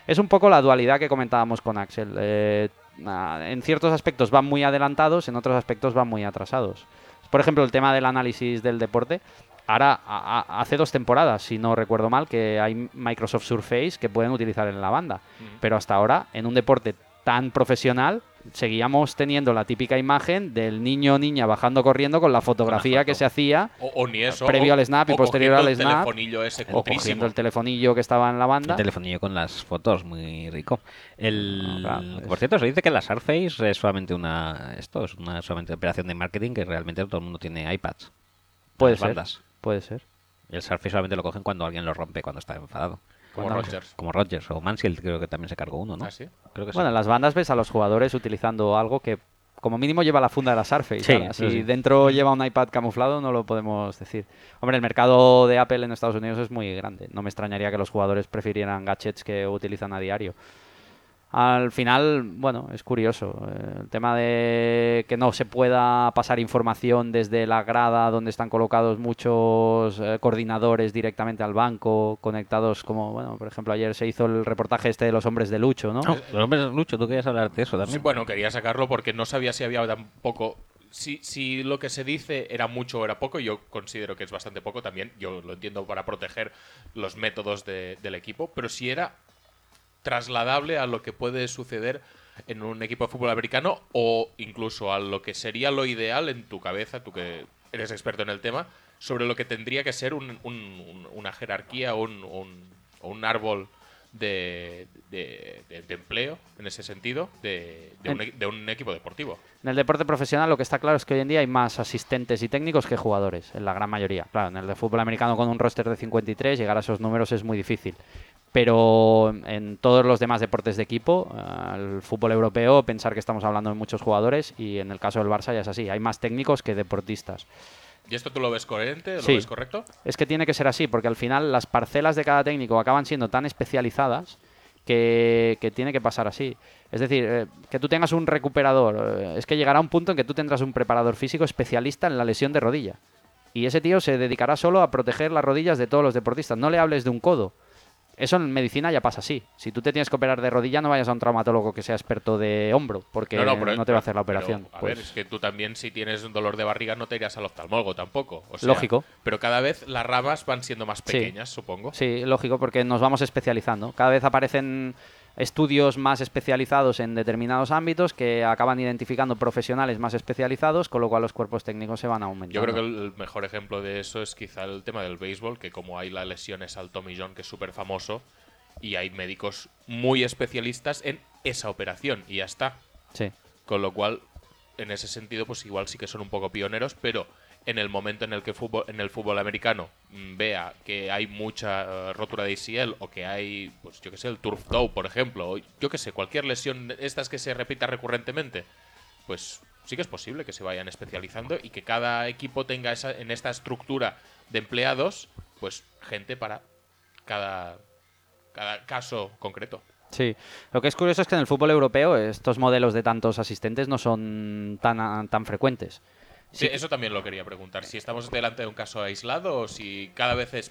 Es un poco la dualidad que comentábamos con Axel. Eh, en ciertos aspectos van muy adelantados, en otros aspectos van muy atrasados. Por ejemplo, el tema del análisis del deporte. Ahora, a- a- hace dos temporadas, si no recuerdo mal, que hay Microsoft Surface que pueden utilizar en la banda. Pero hasta ahora, en un deporte tan profesional, seguíamos teniendo la típica imagen del niño o niña bajando corriendo con la fotografía que se hacía O, o ni eso. Previo o- al snap y posterior al el snap, telefonillo ese o cogiendo el telefonillo que estaba en la banda. Un telefonillo con las fotos, muy rico. El, No, claro, Por cierto, se dice que la Surface es solamente una esto es una solamente operación de marketing que realmente todo el mundo tiene iPads. Puede ser. bandas. Puede ser. Y el Surface solamente lo cogen cuando alguien lo rompe, cuando está enfadado. Como Rogers. Como Rogers o Mansfield, creo que también se cargó uno, ¿no? ¿Ah, sí? Creo que sí. Bueno, en las bandas ves a los jugadores utilizando algo que como mínimo lleva la funda de la Surface. Sí, si sí. dentro lleva un iPad camuflado no lo podemos decir. Hombre, el mercado de Apple en Estados Unidos es muy grande. No me extrañaría que los jugadores prefirieran gadgets que utilizan a diario. Al final, bueno, es curioso. eh, El tema de que no se pueda pasar información desde la grada donde están colocados muchos eh, coordinadores directamente al banco, conectados como, bueno, por ejemplo, ayer se hizo el reportaje este de los hombres de Lucho, ¿no? No, los hombres de Lucho, tú querías hablar de eso Sí, también. bueno, quería sacarlo porque no sabía si había tampoco. Si, si lo que se dice era mucho o era poco, yo considero que es bastante poco también. Yo lo entiendo para proteger los métodos de- del equipo, pero si era trasladable a lo que puede suceder en un equipo de fútbol americano o incluso a lo que sería lo ideal en tu cabeza, tú que eres experto en el tema, sobre lo que tendría que ser un- un- un- una jerarquía o un, un árbol de, de- de- de empleo, en ese sentido, de, de un, e- de un equipo deportivo. En el deporte profesional lo que está claro es que hoy en día hay más asistentes y técnicos que jugadores, en la gran mayoría. Claro, en el de fútbol americano con un roster de 53 llegar a esos números es muy difícil. Pero en todos los demás deportes de equipo, eh, el fútbol europeo, pensar que estamos hablando de muchos jugadores y en el caso del Barça ya es así, hay más técnicos que deportistas. ¿Y esto tú lo ves coherente? ¿Lo Sí. ves correcto? Es que tiene que ser así, porque al final las parcelas de cada técnico acaban siendo tan especializadas que, que tiene que pasar así. Es decir, eh, que tú tengas un recuperador, eh, es que llegará un punto en que tú tendrás un preparador físico especialista en la lesión de rodilla. Y ese tío se dedicará solo a proteger las rodillas de todos los deportistas. No le hables de un codo. Eso en medicina ya pasa así. Si tú te tienes que operar de rodilla, no vayas a un traumatólogo que sea experto de hombro, porque no, pero- te va a hacer la pero, operación. a Pues, ver, es que tú también, si tienes un dolor de barriga, no te irás al oftalmólogo tampoco. o sea, Lógico. Pero cada vez las ramas van siendo más Sí. pequeñas, supongo. Sí, lógico, porque nos vamos especializando. Cada vez aparecen estudios más especializados en determinados ámbitos que acaban identificando profesionales más especializados, con lo cual los cuerpos técnicos se van aumentando. Yo creo que el mejor ejemplo de eso es quizá el tema del béisbol, que como hay la lesión es al Tommy John, que es súper famoso, y hay médicos muy especialistas en esa operación, y ya está. Sí. Con lo cual, en ese sentido, pues igual sí que son un poco pioneros, pero en el momento en el que fútbol, en el fútbol americano mm, vea que hay mucha eh, rotura de ACL o que hay, pues yo que sé, el turf toe, por ejemplo, o yo que sé, cualquier lesión estas que se repita recurrentemente, pues sí que es posible que se vayan especializando y que cada equipo tenga esa, en esta estructura de empleados, pues gente para cada, cada caso concreto. Sí, lo que es curioso es que en el fútbol europeo estos modelos de tantos asistentes no son tan, tan frecuentes. Sí, eso también lo quería preguntar. Si estamos delante de un caso aislado o si cada vez es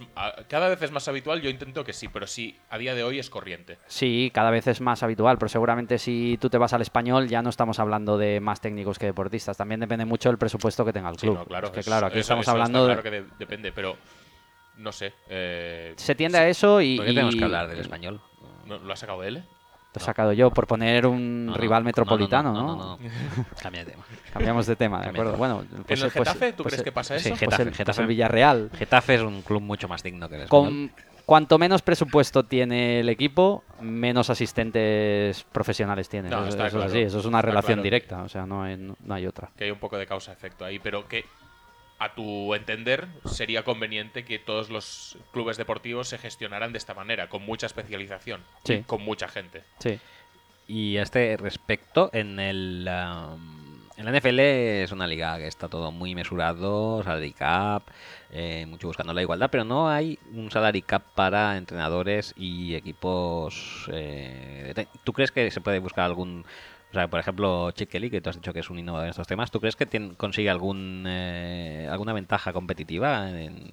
cada vez es más habitual, yo intento que sí, pero sí, a día de hoy es corriente. Sí, cada vez es más habitual, pero seguramente si tú te vas al español ya no estamos hablando de más técnicos que deportistas. También depende mucho del presupuesto que tenga el Sí, club. no, claro. Es que claro, aquí eso- estamos eso hablando. Claro que de- depende, pero no sé. eh, Se tiende a eso y... ¿Por qué tenemos y- que hablar del español? ¿no- ¿Lo ha sacado él? Te he sacado yo por poner un No, rival no, metropolitano, no, ¿no? no, no, no. Cambia de tema. Cambiamos de tema, ¿de acuerdo? Bueno, pues, ¿En el pues- Getafe tú pues- crees que pasa sí, eso? pues Getafe, el, pues Getafe. el Villarreal. Getafe es un club mucho más digno que el. Con cuanto menos presupuesto tiene el equipo, menos asistentes profesionales tiene. No, eso eso es claro. así, eso es una Está relación claro. directa, o sea, no hay, no- no hay otra. Que hay un poco de causa-efecto ahí, pero que a tu entender sería conveniente que todos los clubes deportivos se gestionaran de esta manera, con mucha especialización, Sí. y con mucha gente. Sí. Y a este respecto, en el um, en la NFL es una liga que está todo muy mesurado, salary cap, eh, mucho buscando la igualdad, pero no hay un salary cap para entrenadores y equipos. eh, ¿Tú crees que se puede buscar algún, o sea, por ejemplo, Chip Kelly, que tú has dicho que es un innovador en estos temas, ¿tú crees que tien- consigue algún eh, alguna ventaja competitiva en,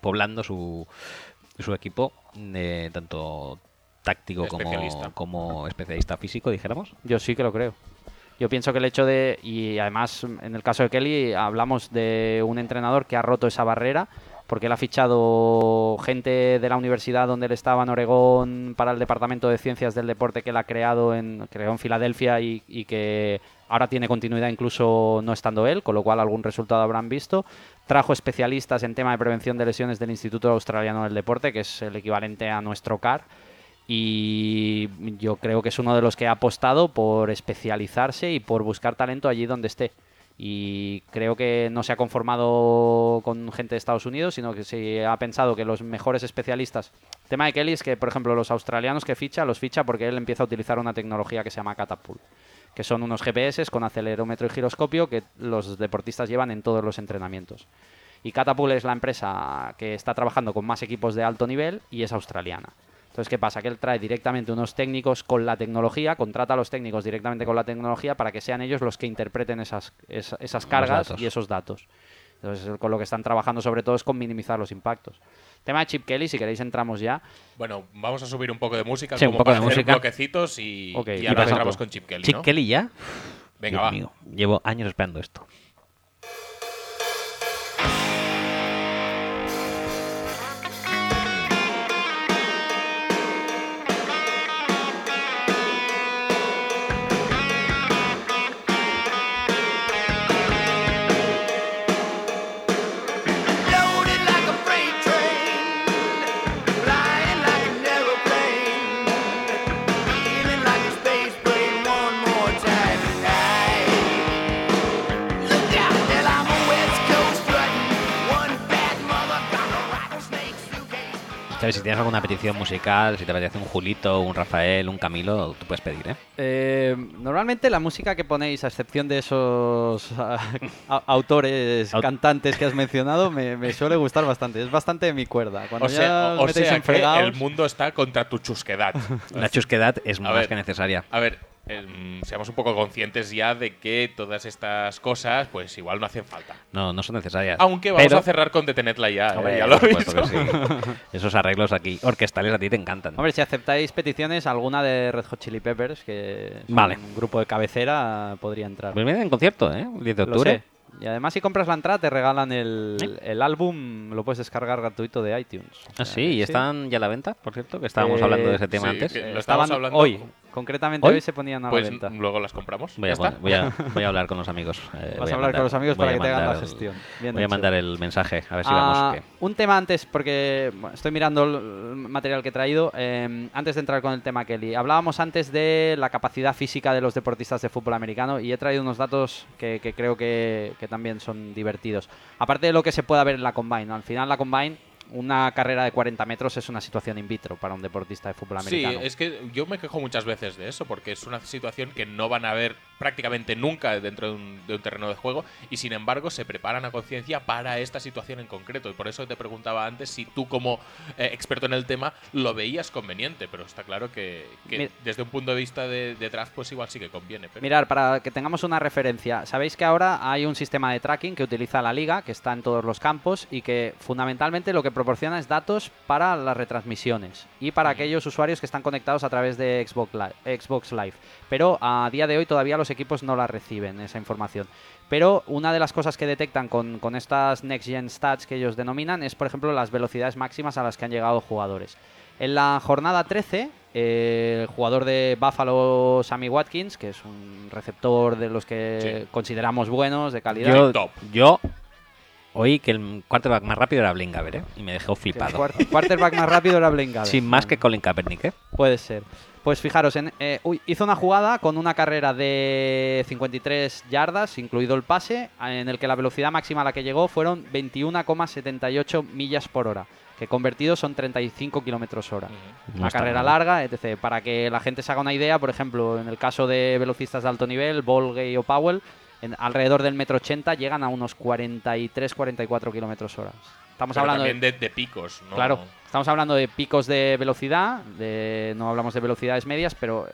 poblando su su equipo de tanto táctico Especialista. como, como especialista físico, dijéramos. Yo sí que lo creo. Yo pienso que el hecho de, y además en el caso de Kelly hablamos de un entrenador que ha roto esa barrera, porque él ha fichado gente de la universidad donde él estaba en Oregón para el Departamento de Ciencias del Deporte que él ha creado en, creó en Filadelfia y, y que ahora tiene continuidad incluso no estando él, con lo cual algún resultado habrán visto. Trajo especialistas en tema de prevención de lesiones del Instituto Australiano del Deporte, que es el equivalente a nuestro CAR y yo creo que es uno de los que ha apostado por especializarse y por buscar talento allí donde esté. Y creo que no se ha conformado con gente de Estados Unidos, sino que se ha pensado que los mejores especialistas. El tema de Kelly es que, por ejemplo, los australianos que ficha, los ficha porque él empieza a utilizar una tecnología que se llama Catapult, que son unos GPS con acelerómetro y giroscopio que los deportistas llevan en todos los entrenamientos. Y Catapult es la empresa que está trabajando con más equipos de alto nivel y es australiana. Entonces, ¿qué pasa? Que él trae directamente unos técnicos con la tecnología, contrata a los técnicos directamente con la tecnología para que sean ellos los que interpreten esas, esa- esas cargas y esos datos. Entonces, con lo que están trabajando sobre todo es con minimizar los impactos. Tema de Chip Kelly, si queréis entramos ya. Bueno, vamos a subir un poco de música Sí, un como poco para de hacer música. bloquecitos y, Ok, y ahora entramos con Chip Kelly, Chip ¿no? Kelly ya. Venga, Dios va. mío, llevo años esperando esto. Si tienes alguna petición musical, si te apetece un Julito, un Rafael, un Camilo, tú puedes pedir, ¿eh? Eh, normalmente la música que ponéis, a excepción de esos a- autores, Aut- cantantes que has mencionado, me, me suele gustar bastante. Es bastante de mi cuerda. Cuando O sea, ya o sea que fregados- el mundo está contra tu chusquedad. La chusquedad es A más ver. que necesaria. A ver, em, seamos un poco conscientes ya de que todas estas cosas, pues igual no hacen falta. No, no son necesarias. Aunque vamos Pero- a cerrar con detenedla ya, ¿eh? Ya lo por he supuesto visto. que sí. Esos arreglos aquí orquestales a ti te encantan. Hombre, si aceptáis peticiones, alguna de Red Hot Chili Peppers, que es Vale. un grupo de cabecera, podría entrar. Pues viene en concierto, ¿eh? El 10 de Lo octubre. sé. Y además, si compras la entrada, te regalan el, ¿Eh? el álbum, lo puedes descargar gratuito de iTunes. O Ah, sí, y están ya a la venta, por cierto, que estábamos Eh, hablando de ese tema sí, antes. Eh, lo estaban estábamos hablando- hoy, concretamente ¿Hoy? hoy se ponían a la Pues venta. luego las compramos. Voy ya a, está. pon- voy, a, voy a hablar con los amigos. eh, Vas voy a hablar con los amigos voy para a que te hagan la mandar el- gestión. Bien voy a mandar el mensaje, a ver si Ah, vamos. Un tema antes, porque bueno, estoy mirando el material que he traído. eh, antes de entrar con el tema Kelly, hablábamos antes de la capacidad física de los deportistas de fútbol americano y he traído unos datos que, que creo que, que también son divertidos. Aparte de lo que se pueda ver en la combine, ¿no? al final la combine, una carrera de 40 metros es una situación in vitro para un deportista de fútbol Sí, americano. es que yo me quejo muchas veces de eso, porque es una situación que no van a ver prácticamente nunca dentro de un, de un terreno de juego y sin embargo se preparan a conciencia para esta situación en concreto. Y por eso te preguntaba antes si tú como eh, experto en el tema lo veías conveniente, pero está claro que, desde un punto de vista de, de draft pues igual sí que conviene. pero- Mirar, para que tengamos una referencia, sabéis que ahora hay un sistema de tracking que utiliza la liga, que está en todos los campos y que fundamentalmente lo que proporciona es datos para las retransmisiones y para aquellos usuarios que están conectados a través de Xbox Live. Xbox Live. Pero a día de hoy todavía los equipos no la reciben, esa información. Pero una de las cosas que detectan con, con estas Next Gen Stats que ellos denominan es, por ejemplo, las velocidades máximas a las que han llegado jugadores. En la jornada 13, eh, el jugador de Buffalo, Sammy Watkins, que es un receptor de los que Sí. consideramos buenos, de calidad. Yo, top. yo oí que el quarterback más rápido era Blaine Gabbert, ¿eh? Y me dejó flipado. quarterback más rápido era Blaine Gabbert. Sin más que Colin Kaepernick, ¿eh? Puede ser. Pues fijaros, en, eh, uy, hizo una jugada con una carrera de 53 yardas, incluido el pase, en el que la velocidad máxima a la que llegó fueron 21,78 millas por hora, que convertidos son 35 kilómetros hora. No una carrera mal. larga, etc. Para que la gente se haga una idea, por ejemplo, en el caso de velocistas de alto nivel, Bolgay o Powell, en- alrededor del metro 80 llegan a unos 43-44 kilómetros hora. Estamos Pero hablando de, también de, de picos, ¿no? Claro, estamos hablando de picos de velocidad, de, no hablamos de velocidades medias, pero eh,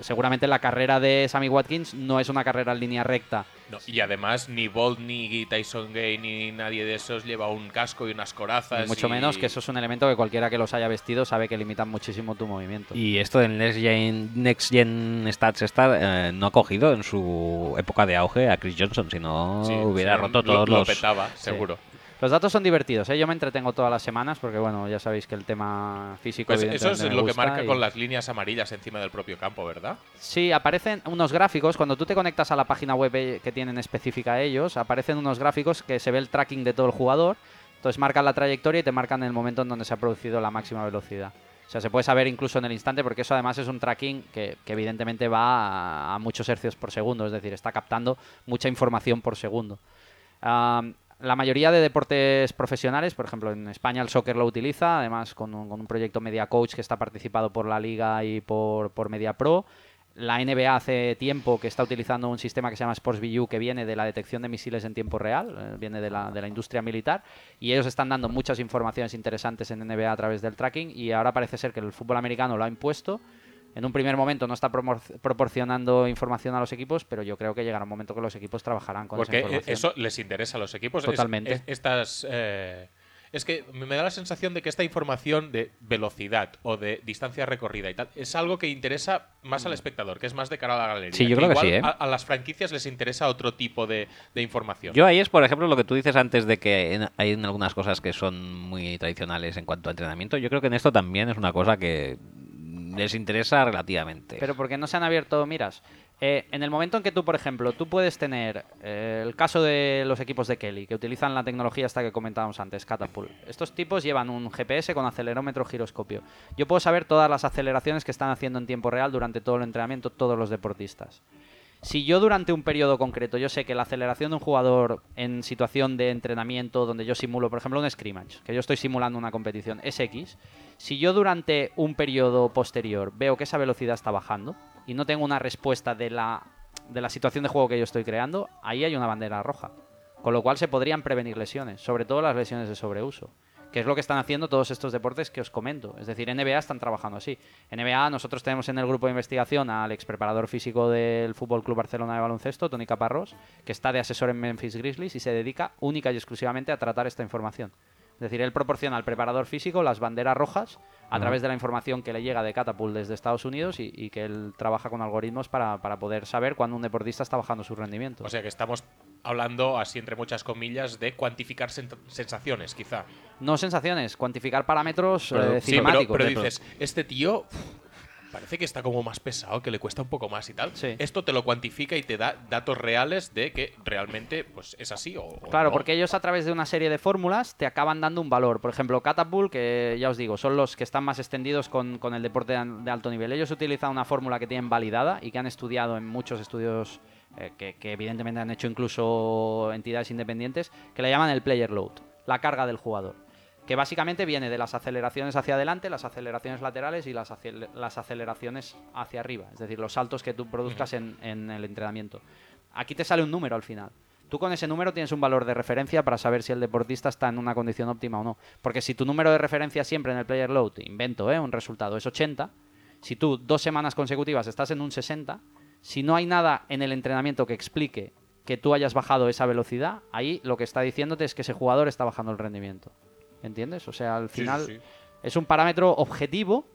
seguramente la carrera de Sammy Watkins no es una carrera en línea recta. No, y además ni Bolt ni Tyson Gay ni nadie de esos lleva un casco y unas corazas. Mucho y- menos que eso es un elemento que cualquiera que los haya vestido sabe que limitan muchísimo tu movimiento. Y esto del Next Gen, Next Gen Stats Star eh, no ha cogido en su época de auge a Chris Johnson, si no Sí, hubiera sí, roto lo- todos lo los... petaba, seguro. Los datos son divertidos, ¿eh? yo me entretengo todas las semanas porque, bueno, ya sabéis que el tema físico. Pues eso es me lo que marca y- con las líneas amarillas encima del propio campo, ¿verdad? Sí, aparecen unos gráficos. Cuando tú te conectas a la página web eh, que tienen específica ellos, aparecen unos gráficos que se ve el tracking de todo el jugador. Entonces marcan la trayectoria y te marcan el momento en donde se ha producido la máxima velocidad. O sea, se puede saber incluso en el instante porque eso además es un tracking que, que evidentemente va a, a muchos hercios por segundo, es decir, está captando mucha información por segundo. La mayoría de deportes profesionales, por ejemplo, en España el soccer lo utiliza, además con un, proyecto Media Coach que está participado por la Liga y por, por Media Pro. La NBA hace tiempo que está utilizando un sistema que se llama SportsView que viene de la detección de misiles en tiempo real, eh, viene de la, de la industria militar y ellos están dando muchas informaciones interesantes en NBA a través del tracking y ahora parece ser que el fútbol americano lo ha impuesto. En un primer momento no está promor- proporcionando información a los equipos, pero yo creo que llegará un momento que los equipos trabajarán con Porque esa eh, información. eso les interesa a los equipos. Es- Totalmente. es- estas. eh, es que me da la sensación de que esta información de velocidad o de distancia recorrida y tal es algo que interesa más al espectador, que es más de cara a la galería. Sí, yo creo que igual sí, ¿eh? A, a las franquicias les interesa otro tipo de, de información. Yo ahí es, por ejemplo, lo que tú dices antes de que en- hay en algunas cosas que son muy tradicionales en cuanto a entrenamiento. Yo creo que en esto también es una cosa que les interesa relativamente. Pero porque no se han abierto miras. Eh, en el momento en que tú, por ejemplo, tú puedes tener eh, el caso de los equipos de Kelly, que utilizan la tecnología esta que comentábamos antes, Catapult. Estos tipos llevan un GPS con acelerómetro giroscopio. Yo puedo saber todas las aceleraciones que están haciendo en tiempo real durante todo el entrenamiento todos los deportistas. Si yo durante un periodo concreto, yo sé que la aceleración de un jugador en situación de entrenamiento donde yo simulo, por ejemplo, un scrimmage, que yo estoy simulando una competición, es X, si yo durante un periodo posterior veo que esa velocidad está bajando y no tengo una respuesta de la, de la situación de juego que yo estoy creando, ahí hay una bandera roja. Con lo cual se podrían prevenir lesiones, sobre todo las lesiones de sobreuso. Que es lo que están haciendo todos estos deportes que os comento. Es decir, NBA están trabajando así. NBA, nosotros tenemos en el grupo de investigación al ex preparador físico del Fútbol Club Barcelona de baloncesto, Tony Caparrós, que está de asesor en Memphis Grizzlies y se dedica única y exclusivamente a tratar esta información. Es decir, él proporciona al preparador físico las banderas rojas a través de la información que le llega de Catapult desde Estados Unidos y, y que él trabaja con algoritmos para, para poder saber cuándo un deportista está bajando su rendimiento. O sea que estamos hablando, así entre muchas comillas, de cuantificar sen- sensaciones, quizá. no sensaciones, cuantificar parámetros Pero- eh, Sí, pero, dices, este tío parece que está como más pesado, que le cuesta un poco más y tal. Sí. Esto te lo cuantifica y te da datos reales de que realmente pues es así o, o Claro, no. porque ellos a través de una serie de fórmulas te acaban dando un valor. Por ejemplo, Catapult, que ya os digo, son los que están más extendidos con, con el deporte de, de alto nivel. Ellos utilizan una fórmula que tienen validada y que han estudiado en muchos estudios eh, que, que evidentemente han hecho incluso entidades independientes, que le llaman el player load, la carga del jugador. Que básicamente viene de las aceleraciones hacia adelante, las aceleraciones laterales y las, acel- las aceleraciones hacia arriba. Es decir, los saltos que tú produzcas en, en el entrenamiento. Aquí te sale un número al final. Tú con ese número tienes un valor de referencia para saber si el deportista está en una condición óptima o no. Porque si tu número de referencia siempre en el player load, invento, ¿eh? un resultado, es 80, si tú dos semanas consecutivas estás en un 60, si no hay nada en el entrenamiento que explique que tú hayas bajado esa velocidad, ahí lo que está diciéndote es que ese jugador está bajando el rendimiento. ¿Entiendes? O sea, al Sí, sí, final sí. es un parámetro objetivo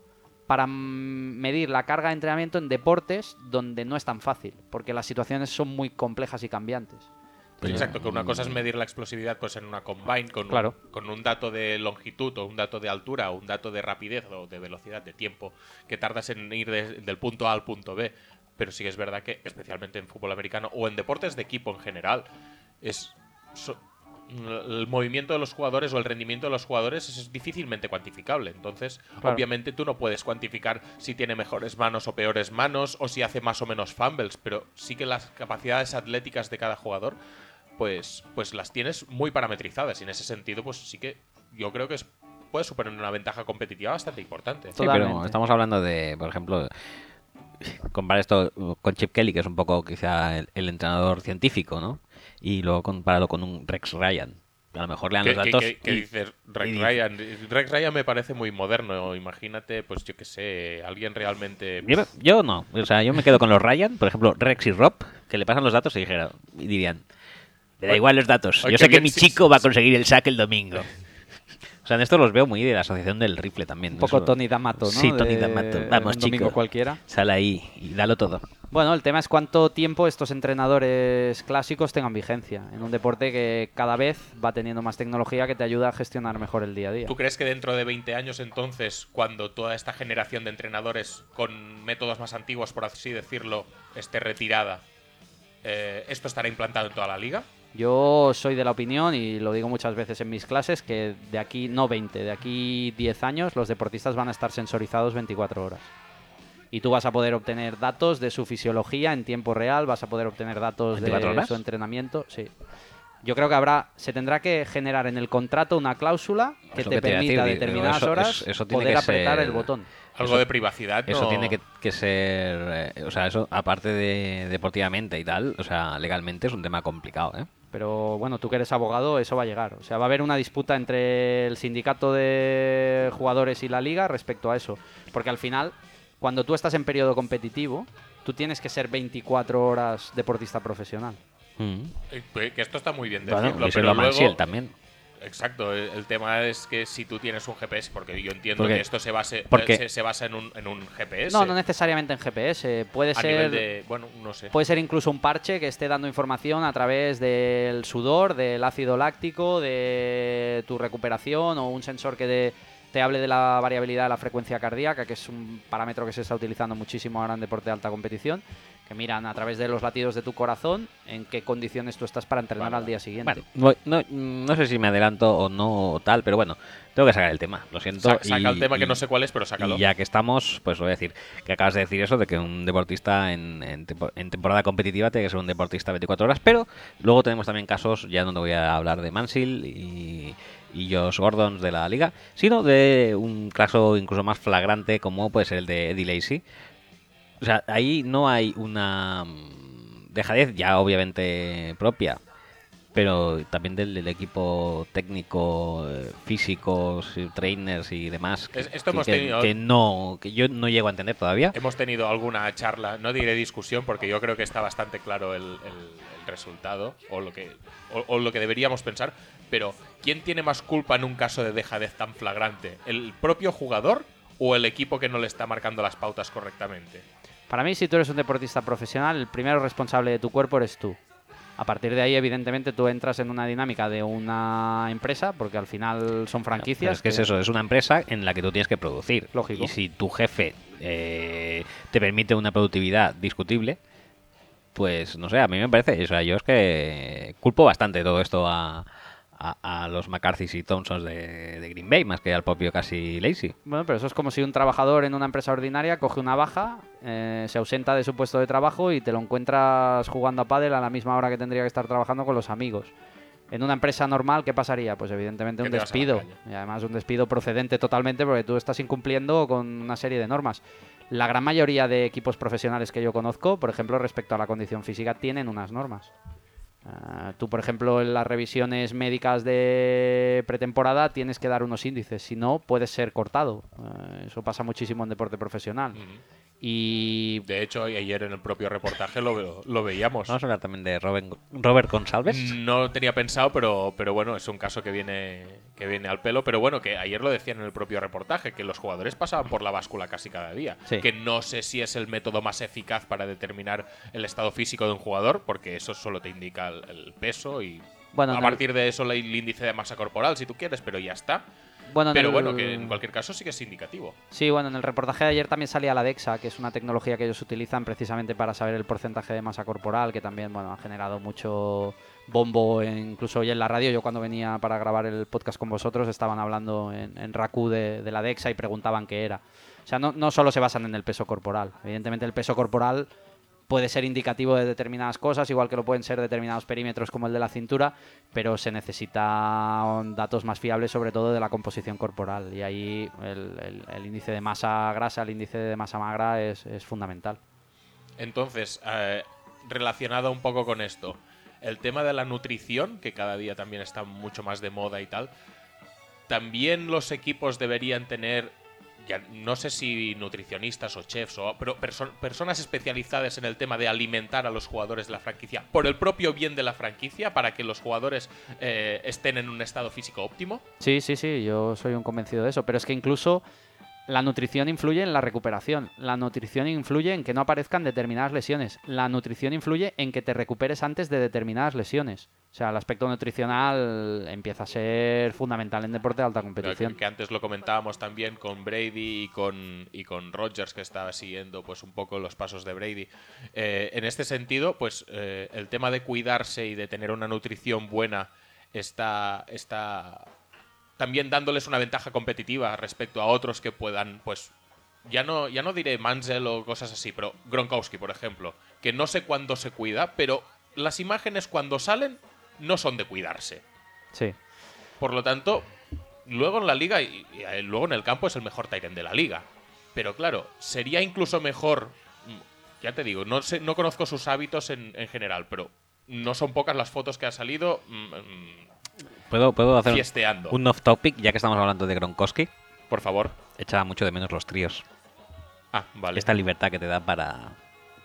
para medir la carga de entrenamiento en deportes donde no es tan fácil, porque las situaciones son muy complejas y cambiantes. Pues exacto, que una cosa es medir la explosividad pues en una combine con, Claro. un, con un dato de longitud o un dato de altura o un dato de rapidez o de velocidad, de tiempo, que tardas en ir de- del punto A al punto B. Pero sí que es verdad que, especialmente en fútbol americano o en deportes de equipo en general, es so- el movimiento de los jugadores o el rendimiento de los jugadores es difícilmente cuantificable. Entonces, Claro. obviamente tú no puedes cuantificar si tiene mejores manos o peores manos o si hace más o menos fumbles, pero sí que las capacidades atléticas de cada jugador pues, pues las tienes muy parametrizadas y en ese sentido pues sí que yo creo que es, puede suponer una ventaja competitiva bastante importante. Sí, pero estamos hablando de, por ejemplo, comparar esto con Chip Kelly, que es un poco quizá el, el entrenador científico, ¿no? Y luego compararlo con un Rex Ryan. A lo mejor le dan ¿Qué, los datos. qué- qué y- dices? Rex y Ryan. Rex Ryan me parece muy moderno. Imagínate, pues yo qué sé, alguien realmente. Yo, yo no, o sea, yo me quedo con los Ryan, por ejemplo, Rex y Rob, que le pasan los datos y, dijera, y dirían, me da igual los datos, yo sé que mi chico va a conseguir el saque el domingo. O sea, en esto los veo muy de la asociación del rifle también. Un poco eso- Tony D'Amato, ¿no? Sí, Tony De- D'Amato. Vamos, chico. cualquiera. Sal ahí y dalo todo. Bueno, el tema es cuánto tiempo estos entrenadores clásicos tengan vigencia en un deporte que cada vez va teniendo más tecnología que te ayuda a gestionar mejor el día a día. ¿Tú crees que dentro de 20 años entonces, cuando toda esta generación de entrenadores con métodos más antiguos, por así decirlo, esté retirada, eh, esto estará implantado en toda la liga? Yo soy de la opinión, y lo digo muchas veces en mis clases, que de aquí, no 20, de aquí 10 años, los deportistas van a estar sensorizados 24 horas. Y tú vas a poder obtener datos de su fisiología en tiempo real, vas a poder obtener datos de 24 horas. su entrenamiento. Sí. Yo creo que habrá, se tendrá que generar en el contrato una cláusula que te que permita a decir, determinadas eso- horas eso- eso tiene poder apretar ser- el botón. Algo Eso- de privacidad, Eso no- tiene que, que ser, eh, o sea, eso aparte de deportivamente y tal, o sea, legalmente es un tema complicado, ¿eh? Pero bueno, tú que eres abogado, eso va a llegar. O sea, va a haber una disputa entre el sindicato de jugadores y la liga respecto a eso. Porque al final, cuando tú estás en periodo competitivo, tú tienes que ser 24 horas deportista profesional. Eh, pues, Que esto está muy bien Bueno, decirlo, se pero luego... También. Exacto, el, el tema es que si tú tienes un GPS, porque yo entiendo que esto se, base, se, se basa en un, en un GPS. No, no necesariamente en GPS. Puede a ser, nivel de. Bueno, no sé. puede ser incluso un parche que esté dando información a través del sudor, del ácido láctico, de tu recuperación o un sensor que de- te hable de la variabilidad de la frecuencia cardíaca, que es un parámetro que se está utilizando muchísimo ahora en deporte de alta competición, que miran a través de los latidos de tu corazón en qué condiciones tú estás para entrenar al día siguiente. Bueno, no, no sé si me adelanto o no o tal, pero bueno, tengo que sacar el tema, lo siento. Sa- saca y- el tema que no sé cuál es, pero sácalo. Y ya que estamos, pues voy a decir que acabas de decir eso, de que un deportista en, en tempo- en temporada competitiva tiene que ser un deportista 24 horas, pero luego tenemos también casos, ya no te voy a hablar de Mansil y, y Josh Gordon de la liga, sino de un caso incluso más flagrante como puede ser el de Eddie Lacy. O sea, ahí no hay una mm, dejadez ya obviamente propia pero también del, del equipo técnico, eh, físicos, eh, trainers y demás. que- Es- esto que, hemos que- tenido- que no, que yo no llego a entender todavía. Hemos tenido alguna charla, no diré discusión, porque yo creo que está bastante claro el, el- el resultado o lo, que, o, o lo que deberíamos pensar. Pero, ¿quién tiene más culpa en un caso de dejadez tan flagrante? ¿El propio jugador o el equipo que no le está marcando las pautas correctamente? Para mí, si tú eres un deportista profesional, el primero responsable de tu cuerpo eres tú. A partir de ahí, evidentemente, tú entras en una dinámica de una empresa, porque al final son franquicias. Es que es eso, es una empresa en la que tú tienes que producir. Lógico. Y si tu jefe eh, te permite una productividad discutible, pues no sé, a mí me parece. O sea, yo es que culpo bastante todo esto a, a, a los McCarthy's y Thompsons de, de Green Bay, más que al propio casi Lazy. Bueno, pero eso es como si un trabajador en una empresa ordinaria coge una baja, eh, se ausenta de su puesto de trabajo y te lo encuentras jugando a pádel a la misma hora que tendría que estar trabajando con los amigos. En una empresa normal, ¿qué pasaría? Pues evidentemente un despido. Y además un despido procedente totalmente porque tú estás incumpliendo con una serie de normas. La gran mayoría de equipos profesionales que yo conozco, por ejemplo, respecto a la condición física, tienen unas normas. Ah, tú, por ejemplo, en las revisiones médicas de pretemporada tienes que dar unos índices, si no, puedes ser cortado. Ah, eso pasa muchísimo en deporte profesional. Y De hecho, ayer en el propio reportaje lo, lo veíamos. Vamos a hablar también de Robin- Robert González. No tenía pensado, pero, pero bueno, es un caso que viene, que viene al pelo. Pero bueno, que ayer lo decían en el propio reportaje, que los jugadores pasaban por la báscula casi cada día. Sí. Que no sé si es el método más eficaz para determinar el estado físico de un jugador, porque eso solo te indica el, el peso y Bueno, a en el- partir de eso el índice de masa corporal, si tú quieres, pero ya está. bueno, en Pero el- bueno, que en cualquier caso sí que es indicativo. Sí, bueno, en el reportaje de ayer también salía la DEXA, que es una tecnología que ellos utilizan precisamente para saber el porcentaje de masa corporal, que también bueno, ha generado mucho bombo, e incluso hoy en la radio, yo cuando venía para grabar el podcast con vosotros, estaban hablando en, en RACU de, de la DEXA y preguntaban qué era. O sea, no, no solo se basan en el peso corporal, evidentemente el peso corporal puede ser indicativo de determinadas cosas, igual que lo pueden ser determinados perímetros como el de la cintura, pero se necesitan datos más fiables sobre todo de la composición corporal y ahí el, índice de masa grasa, el índice de masa magra es, es fundamental. Entonces, eh, relacionado un poco con esto, el tema de la nutrición, que cada día también está mucho más de moda y tal, también los equipos deberían tener, ya no sé si nutricionistas o chefs, o, pero perso- personas especializadas en el tema de alimentar a los jugadores de la franquicia por el propio bien de la franquicia, para que los jugadores eh, estén en un estado físico óptimo. Sí, sí, sí, yo soy un convencido de eso, pero es que incluso la nutrición influye en la recuperación, la nutrición influye en que no aparezcan determinadas lesiones, la nutrición influye en que te recuperes antes de determinadas lesiones. O sea, el aspecto nutricional empieza a ser fundamental en deporte de alta competición. Que, que antes lo comentábamos también con Brady y con, y con Rogers, que estaba siguiendo pues un poco los pasos de Brady. Eh, en este sentido, pues eh, el tema de cuidarse y de tener una nutrición buena está, está también dándoles una ventaja competitiva respecto a otros que puedan, pues, ya no, ya no diré Mansell o cosas así, pero Gronkowski, por ejemplo, que no sé cuándo se cuida, pero las imágenes cuando salen no son de cuidarse. Sí. Por lo tanto, luego en la liga y, y, eh, luego en el campo es el mejor Tyrant de la liga. Pero claro, sería incluso mejor. mm, Ya te digo, no, sé, no conozco sus hábitos en, en general, pero no son pocas las fotos que ha salido mm, mm, ¿Puedo, puedo hacer un- fiesteando. un off topic, ya que estamos hablando de Gronkowski? Por favor. Echaba mucho de menos los tríos. Ah, vale. Esta libertad que te da para,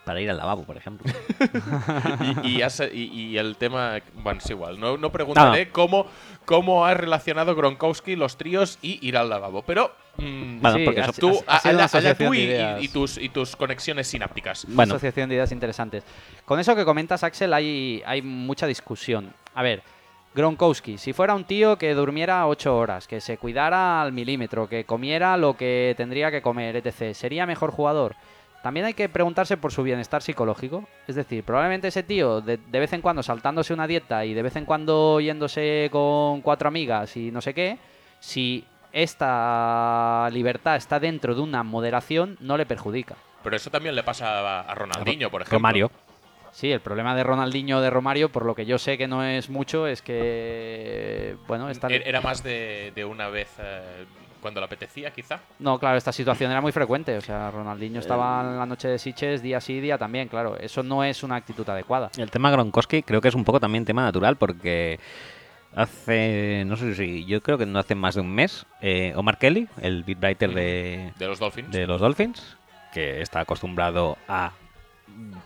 para ir al lavabo, por ejemplo. y, y has- y- y el tema, bueno, es igual. No, no preguntaré No. Cómo, cómo ha relacionado Gronkowski los tríos y ir al lavabo. Pero mm, Bueno, Sí, porque ha eso- si- tú, ha sido una allá, allá asociación tú y, tus, y tus conexiones sinápticas. Una Bueno. asociación de ideas interesantes. Con eso que comentas, Axel, hay, hay mucha discusión. A ver, Gronkowski, si fuera un tío que durmiera 8 horas, que se cuidara al milímetro, que comiera lo que tendría que comer, etc., ¿sería mejor jugador? También hay que preguntarse por su bienestar psicológico. Es decir, probablemente ese tío, de, de vez en cuando saltándose una dieta y de vez en cuando yéndose con cuatro amigas y no sé qué, si esta libertad está dentro de una moderación, no le perjudica. Pero eso también le pasa a, a Ronaldinho, por ejemplo. Romario. Sí, el problema de Ronaldinho o de Romario, por lo que yo sé que no es mucho, es que, bueno, están... Er- Era más de, de una vez, eh, cuando le apetecía, quizá. No, claro, esta situación era muy frecuente. O sea, Ronaldinho estaba en la noche de Siches día sí, día también, claro. Eso no es una actitud adecuada. El tema Gronkowski creo que es un poco también tema natural porque hace, no sé si, yo creo que no hace más de un mes, eh, Omar Kelly, el beatwriter de, De los Dolphins. de los Dolphins, que está acostumbrado a,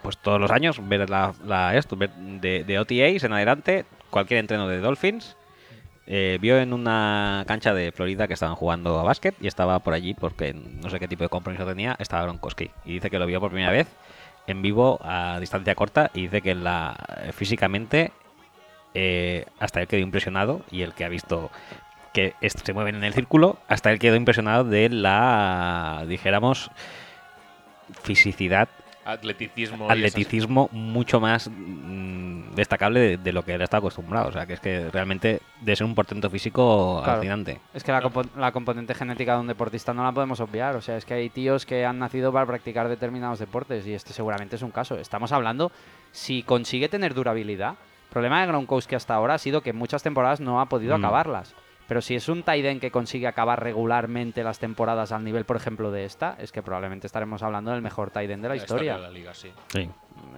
pues todos los años, ver la, esto, ver de, OTAs en adelante, cualquier entreno de Dolphins. eh, vio en una cancha de Florida que estaban jugando a básquet y estaba por allí porque no sé qué tipo de compromiso tenía, estaba Gronkowski. Y dice que lo vio por primera vez en vivo a distancia corta y dice que la físicamente eh, hasta él quedó impresionado y el que ha visto que se mueven en el círculo, hasta él quedó impresionado de la, dijéramos, fisicidad, Atleticismo. atleticismo mucho más mm, destacable de, de lo que él está acostumbrado. O sea, que es que realmente de ser un portento físico Claro. alucinante. Es que la, compo- la componente genética de un deportista no la podemos obviar. O sea, es que hay tíos que han nacido para practicar determinados deportes y este seguramente es un caso. Estamos hablando si consigue tener durabilidad. El problema de Gronkowski hasta ahora ha sido que en muchas temporadas no ha podido Mm. acabarlas. Pero si es un tight end que consigue acabar regularmente las temporadas al nivel, por ejemplo, de esta, es que probablemente estaremos hablando del mejor tight end de la historia. de la liga, sí. Sí.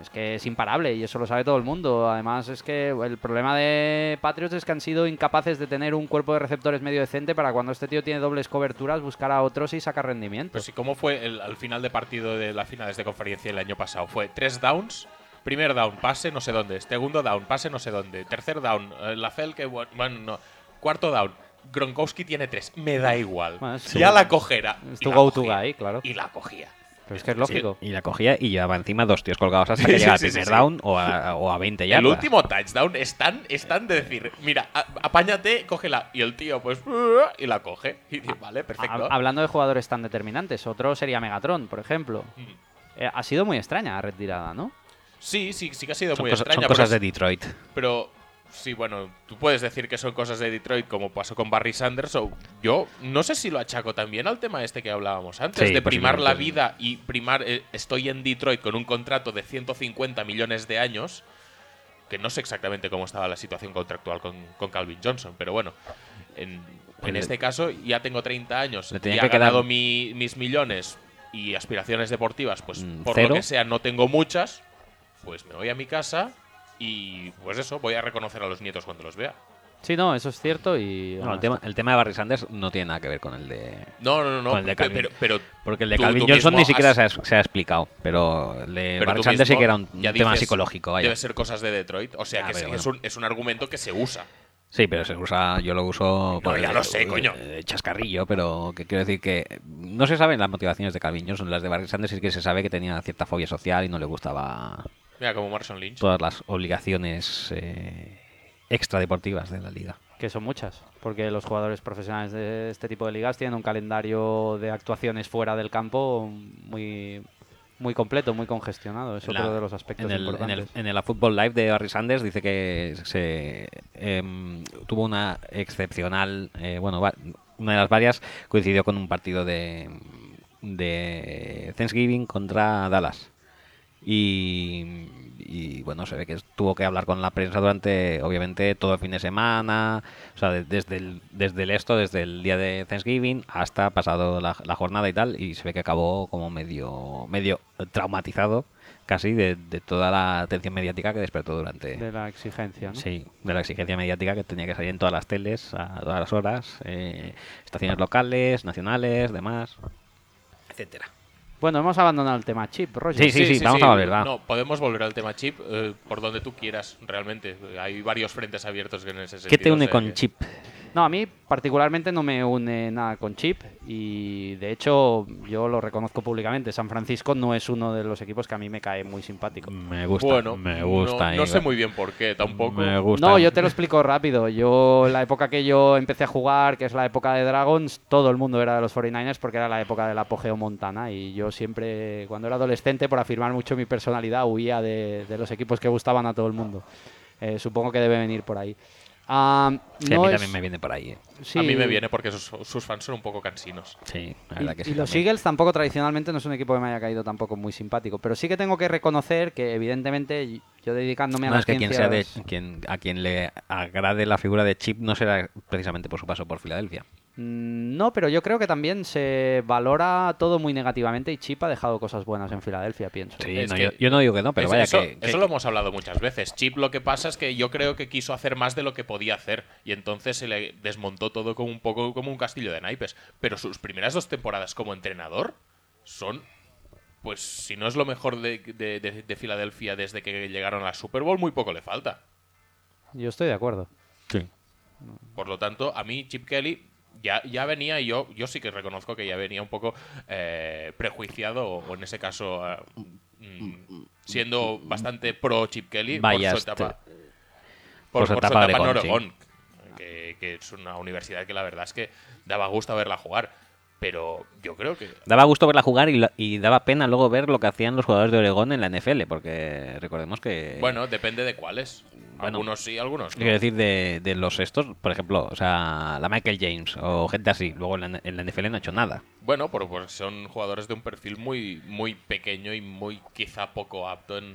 Es que es imparable y eso lo sabe todo el mundo. Además, es que el problema de Patriots es que han sido incapaces de tener un cuerpo de receptores medio decente para cuando este tío tiene dobles coberturas buscar a otros y sacar rendimiento. Pues sí, ¿cómo fue el, al final de partido de las finales de conferencia el año pasado? Fue tres downs. Primer down, pase no sé dónde. Segundo down, pase no sé dónde. Tercer down, eh, la Fel que bu- bueno, no. Cuarto down, Gronkowski tiene tres. Me da igual. Bueno, es ya la cogerá. es Y tu la go-to cogía. guy, claro. Y la cogía. Pero es que es lógico. Y la cogía y llevaba encima dos tíos colgados hasta Sí, que llegaba al sí, sí, primer sí. down o a, o a 20 ya. el último touchdown están, están de decir, mira, a- apáñate, cógela. Y el tío, pues, y la coge. Y dice, vale, perfecto. Hab- Hablando de jugadores tan determinantes, otro sería Megatron, por ejemplo. Mm. Eh, ha sido muy extraña la retirada, ¿no? Sí, sí, sí que ha sido Son, muy extraña. son pero cosas de es- Detroit. Pero sí, bueno, tú puedes decir que son cosas de Detroit como pasó con Barry Sanders o yo no sé si lo achaco también al tema este que hablábamos antes, Sí, de primar la vida y primar eh, estoy en Detroit con un contrato de 150 millones de años, que no sé exactamente cómo estaba la situación contractual con, con Calvin Johnson, pero bueno, en, este caso ya tengo 30 años Le y tenía he que ganado mi- mis millones y aspiraciones deportivas, pues Mm, por cero. lo que sea no tengo muchas, pues me voy a mi casa y pues eso, voy a reconocer a los nietos cuando los vea. Sí, no, eso es cierto y... No, el, tema, el tema de Barry Sanders no tiene nada que ver con el de. No, no, no, no. Con el de Calvin. pero, pero Porque el de tú- Calvin tú Johnson ni siquiera has- se ha, se ha explicado. Pero el de pero Barry Sanders sí que era un, ya tema dices, psicológico. Vaya. Debe ser cosas de Detroit. O sea Ah, que pero sí, bueno. es, un, es un argumento que se usa. Sí, pero se usa, yo lo uso por ya el- lo sé, coño. chascarrillo, pero que quiero decir que no se saben las motivaciones de Calvin Johnson. Las de Barry Sanders sí que se sabe que tenía cierta fobia social y no le gustaba Mira, como Marshall Lynch. todas las obligaciones eh, extradeportivas de la liga. Que son muchas, porque los jugadores profesionales de este tipo de ligas tienen un calendario de actuaciones fuera del campo muy, muy completo, muy congestionado. Es otro de los aspectos en el, en importantes. el, en el Football Live de Barry Sanders dice que se em, tuvo una excepcional, eh, bueno, va- una de las varias coincidió con un partido de, de Thanksgiving contra Dallas. Y, y, bueno, se ve que tuvo que hablar con la prensa durante, obviamente, todo el fin de semana, o sea, de- desde el, desde el esto, desde el día de Thanksgiving hasta pasado la, la jornada y tal, y se ve que acabó como medio, medio traumatizado casi de, de toda la atención mediática que despertó durante... de la exigencia, ¿no? Sí, de la exigencia mediática que tenía que salir en todas las teles a todas las horas, eh, estaciones locales, nacionales, demás, etcétera. Bueno, hemos abandonado el tema chip, Roger. Sí, sí, sí, vamos a volver, va. No, podemos volver al tema chip eh, por donde tú quieras, realmente. Hay varios frentes abiertos en ese sentido. ¿Qué te o une sea con que- Chip? No, a mí particularmente no me une nada con Chip y de hecho yo lo reconozco públicamente. San Francisco no es uno de los equipos que a mí me cae muy simpático. Me gusta, Bueno, me no- gusta. No, sé muy bien por qué, tampoco. Me gusta. No, yo te lo explico rápido. Yo, la época que yo empecé a jugar, que es la época de Dragons, todo el mundo era de los 49ers porque era la época del apogeo Montana. Y yo siempre, cuando era adolescente, por afirmar mucho mi personalidad, huía de, de los equipos que gustaban a todo el mundo. Eh, supongo que debe venir por ahí. Sí, a mí es- también me viene por ahí. eh. sí, A mí me viene porque sus, sus fans son un poco cansinos. Sí, la Y, los también. Eagles tampoco tradicionalmente no es un equipo que me haya caído tampoco muy simpático. Pero sí que tengo que reconocer que, evidentemente, yo dedicándome a No, las es que quien sea de, ciencias- quien, a quien le agrade la figura de Chip no será precisamente por su paso por Filadelfia. Mm, No, pero yo creo que también se valora todo muy negativamente y Chip ha dejado cosas buenas en Filadelfia, pienso. Sí, Es no, que- yo, yo no digo que no, pero Es- vaya eso, que, que- eso lo hemos hablado muchas veces. Chip lo que pasa es que yo creo que quiso hacer más de lo que podía hacer y entonces se le desmontó todo como un poco como un castillo de naipes. Pero sus primeras dos temporadas como entrenador son, pues si no es lo mejor de, de- de- de Filadelfia desde que llegaron a la Super Bowl, muy poco le falta. Yo estoy de acuerdo. Por lo tanto, a mí Chip Kelly ya, ya venía, y yo, yo sí que reconozco que ya venía un poco eh, prejuiciado, o, o en ese caso ah, mm, siendo bastante pro Chip Kelly por su etapa, Por por, su por su etapa en Oregón, sí. Oregón, que, que es una universidad que la verdad es que daba gusto verla jugar. Pero yo creo que Daba gusto verla jugar y, y daba pena luego ver lo que hacían los jugadores de Oregón en la NFL, porque recordemos que... Bueno, depende de cuáles. Bueno. Algunos sí, algunos no. Quiero decir, de, de los estos, por ejemplo, o sea, la Michael James o gente así, luego en la, en la NFL no ha hecho nada. Bueno, pero pues son jugadores de un perfil muy, muy pequeño y muy quizá poco apto en...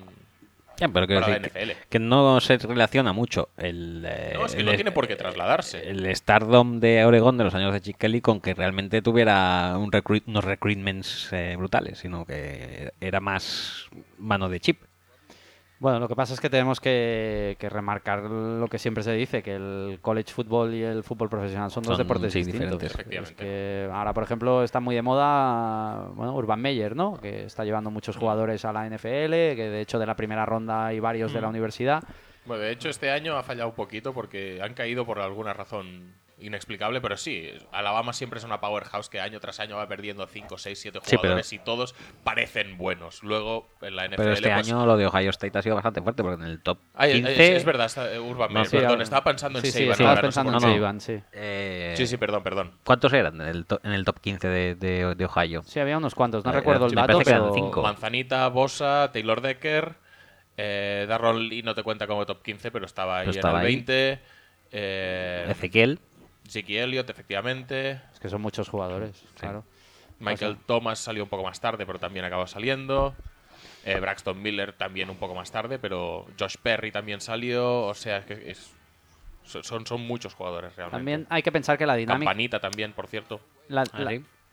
Ya, pero Para la que, NFL. que no se relaciona mucho el... eh, No, es que el- no tiene por qué trasladarse. El stardom de Oregón de los años de Chip Kelly con que realmente tuviera un recruit- unos recruitments eh, brutales, sino que era más mano de chip. Bueno, lo que pasa es que tenemos que, que remarcar lo que siempre se dice, que el college football y el fútbol profesional son dos deportes sí, distintos. diferentes. Es Efectivamente. que ahora, por ejemplo, está muy de moda bueno, Urban Meyer, ¿no? Que está llevando muchos jugadores a la NFL, que de hecho de la primera ronda hay varios de la universidad. Bueno, de hecho este año ha fallado un poquito porque han caído por alguna razón inexplicable, pero sí, Alabama siempre es una powerhouse que año tras año va perdiendo 5, 6, 7 Sí, pero- jugadores y todos parecen buenos. Luego en la NFL... Pero este pues- año lo de Ohio State ha sido bastante fuerte, porque en el top Ay, 15... es, es verdad, está, eh, Urban No, Meyer, sí, perdón, ahora- estaba pensando en sí, sí, Saban ahora, no sé en sí. eh, Sí, sí, perdón, perdón. ¿Cuántos eran en el, to- en el top 15 de, de- de Ohio? Sí, había unos cuantos, no Eh, recuerdo el dato, pero... cinco. Manzanita, Bosa, Taylor Decker, eh, Darron Lee no te cuenta como top 15, pero estaba ahí Pero estaba en el ahí. 20. Eh, Ezequiel. Zeke Elliott, efectivamente. Es que son muchos jugadores, claro. Michael Thomas salió un poco más tarde, pero también acabó saliendo. Eh, Braxton Miller también un poco más tarde, pero Josh Perry también salió. O sea, que es, son, son muchos jugadores realmente. También hay que pensar que la dinámica... Campanita también, por cierto. La,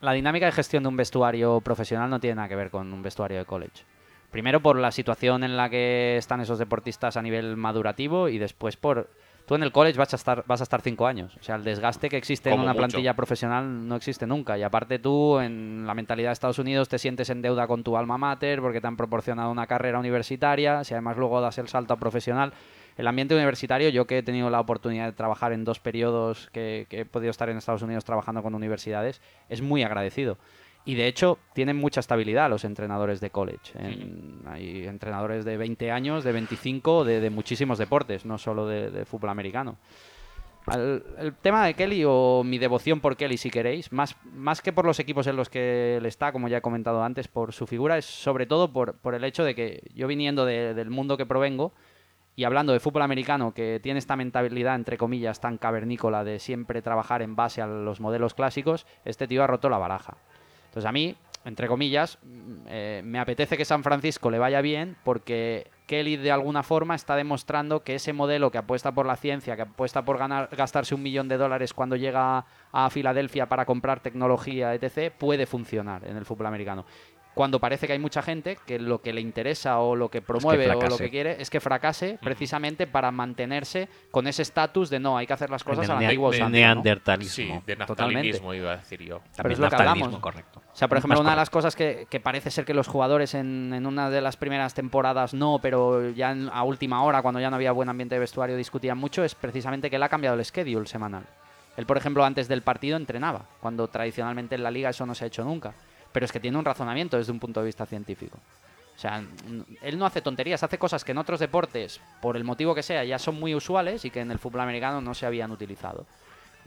Ah, la dinámica de gestión de un vestuario profesional no tiene nada que ver con un vestuario de college. Primero por la situación en la que están esos deportistas a nivel madurativo y después por... Tú en el college vas a estar, vas a estar cinco años. O sea, el desgaste que existe en una mucho. plantilla profesional no existe nunca. Y aparte tú, en la mentalidad de Estados Unidos, te sientes en deuda con tu alma mater porque te han proporcionado una carrera universitaria. Si además luego das el salto a profesional, el ambiente universitario, yo que he tenido la oportunidad de trabajar en dos periodos que, que he podido estar en Estados Unidos trabajando con universidades, es muy agradecido. Y de hecho, tienen mucha estabilidad los entrenadores de college. En- hay entrenadores de 20 años, de 25, de, de muchísimos deportes, no solo de, de fútbol americano. Al- el tema de Kelly o mi devoción por Kelly, si queréis, más, más que por los equipos en los que él está, como ya he comentado antes, por su figura, es sobre todo por, por el hecho de que yo viniendo de- del mundo que provengo y hablando de fútbol americano, que tiene esta mentalidad, entre comillas, tan cavernícola de siempre trabajar en base a los modelos clásicos, este tío ha roto la baraja. Entonces a mí, entre comillas, mm, eh, me apetece que San Francisco le vaya bien porque Kelly de alguna forma está demostrando que ese modelo que apuesta por la ciencia, que apuesta por ganar, gastarse un millón de dólares cuando llega a Filadelfia para comprar tecnología, etc., puede funcionar en el fútbol americano. Cuando parece que hay mucha gente que lo que le interesa o lo que promueve o lo que quiere es que fracase precisamente para mantenerse con ese estatus de no, hay que hacer las cosas al el antiguo nea- santo, ¿no? neandertalismo. Sí, de Totalmente. iba a decir yo. Pero También es lo que hablamos. correcto. O sea, por ejemplo, Más una de las cosas que, que parece ser que los jugadores en, en una de las primeras temporadas no, pero ya en- a última hora, cuando ya no había buen ambiente de vestuario, discutían mucho, es precisamente que él ha cambiado el schedule semanal. Él, por ejemplo, antes del partido entrenaba, cuando tradicionalmente en la liga eso no se ha hecho nunca. Pero es que tiene un razonamiento desde un punto de vista científico. O sea, él no hace tonterías, hace cosas que en otros deportes, por el motivo que sea, ya son muy usuales y que en el fútbol americano no se habían utilizado.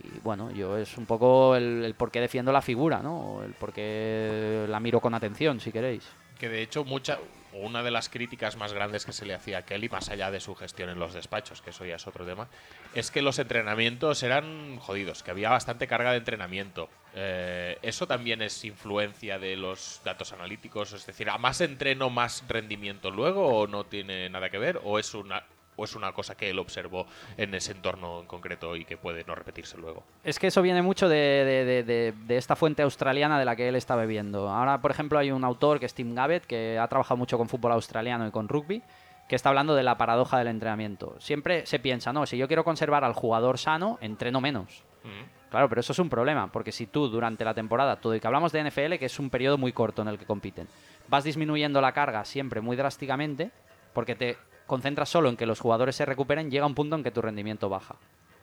Y bueno, yo es un poco el, por qué defiendo la figura, ¿no? El por qué la miro con atención, si queréis. Que de hecho, mucha, una de las críticas más grandes que se le hacía a Kelly, más allá de su gestión en los despachos, que eso ya es otro tema, es que los entrenamientos eran jodidos, que había bastante carga de entrenamiento. Eh, eso también es influencia de los datos analíticos, es decir, ¿a más entreno, más rendimiento luego o no tiene nada que ver? ¿O es una o es una cosa que él observó en ese entorno en concreto y que puede no repetirse luego? Es que eso viene mucho de, de- de- de- de esta fuente australiana de la que él está bebiendo. Ahora, por ejemplo, hay un autor que es Tim Gabbett, que ha trabajado mucho con fútbol australiano y con rugby, que está hablando de la paradoja del entrenamiento. Siempre se piensa, no, si yo quiero conservar al jugador sano, entreno menos. Mm. Claro, pero eso es un problema, porque si tú durante la temporada, todo y que hablamos de NFL, que es un periodo muy corto en el que compiten, vas disminuyendo la carga siempre muy drásticamente, porque te concentras solo en que los jugadores se recuperen, llega un punto en que tu rendimiento baja.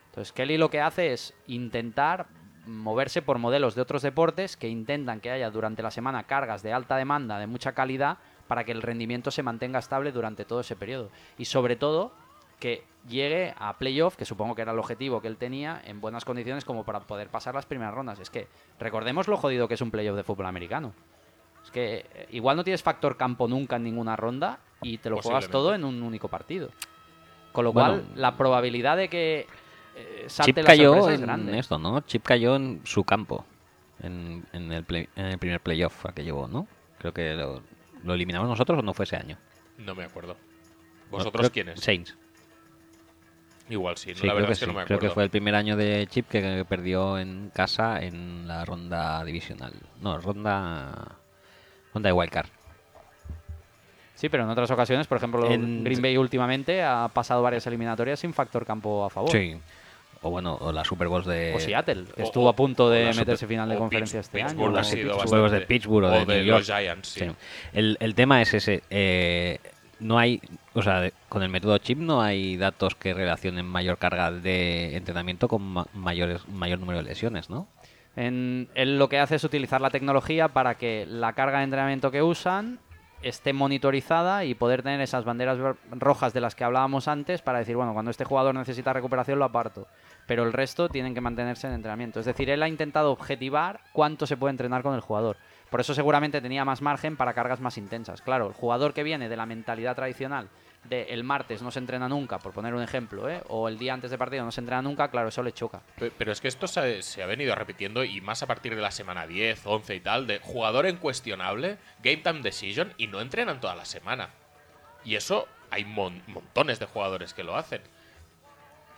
Entonces, Kelly lo que hace es intentar moverse por modelos de otros deportes que intentan que haya durante la semana cargas de alta demanda, de mucha calidad, para que el rendimiento se mantenga estable durante todo ese periodo. Y sobre todo, que llegue a playoff, que supongo que era el objetivo que él tenía, en buenas condiciones como para poder pasar las primeras rondas. Es que recordemos lo jodido que es un playoff de fútbol americano. Es que eh, igual no tienes factor campo nunca en ninguna ronda y te lo juegas todo en un único partido. Con lo Bueno. cual, la probabilidad de que eh, salte Chip la cayó sorpresa es en grande. esto, ¿no? Chip cayó en su campo, en, en el, play- en el primer playoff a que llevó, ¿no? Creo que lo, lo eliminamos nosotros o no fue ese año. No me acuerdo. No, ¿Vosotros creo- quiénes? Saints. Igual sí, Sí, la creo verdad que es que sí. no me Creo acuerdo. que fue el primer año de Chip que perdió en casa en la ronda divisional. No, ronda. Ronda de wildcard. Sí, pero en otras ocasiones, por ejemplo, En- Green Bay últimamente ha pasado varias eliminatorias sin factor campo a favor. Sí. O bueno, o la Super Bowl de. O Seattle, que O- estuvo a punto de meterse Super- final de o conferencia Pitts- este Pittsburgh año. ha sido bastante- juegos de Pittsburgh o de New York. los Giants, sí. Sí. El, el tema es ese. eh, no hay. O sea, de- con el método chip no hay datos que relacionen mayor carga de entrenamiento con ma- mayores, mayor número de lesiones, ¿no? En- él lo que hace es utilizar la tecnología para que la carga de entrenamiento que usan esté monitorizada y poder tener esas banderas rojas de las que hablábamos antes para decir, bueno, cuando este jugador necesita recuperación lo aparto. Pero el resto tienen que mantenerse en entrenamiento. Es decir, él ha intentado objetivar cuánto se puede entrenar con el jugador. Por eso seguramente tenía más margen para cargas más intensas. Claro, el jugador que viene de la mentalidad tradicional de el martes no se entrena nunca, por poner un ejemplo, ¿eh? o el día antes de partido no se entrena nunca, claro, eso le choca. Pe- Pero es que esto se, se ha venido repitiendo y más a partir de la semana 10, 11 y tal, de jugador incuestionable, game time decision y no entrenan toda la semana. Y eso hay mon- montones de jugadores que lo hacen.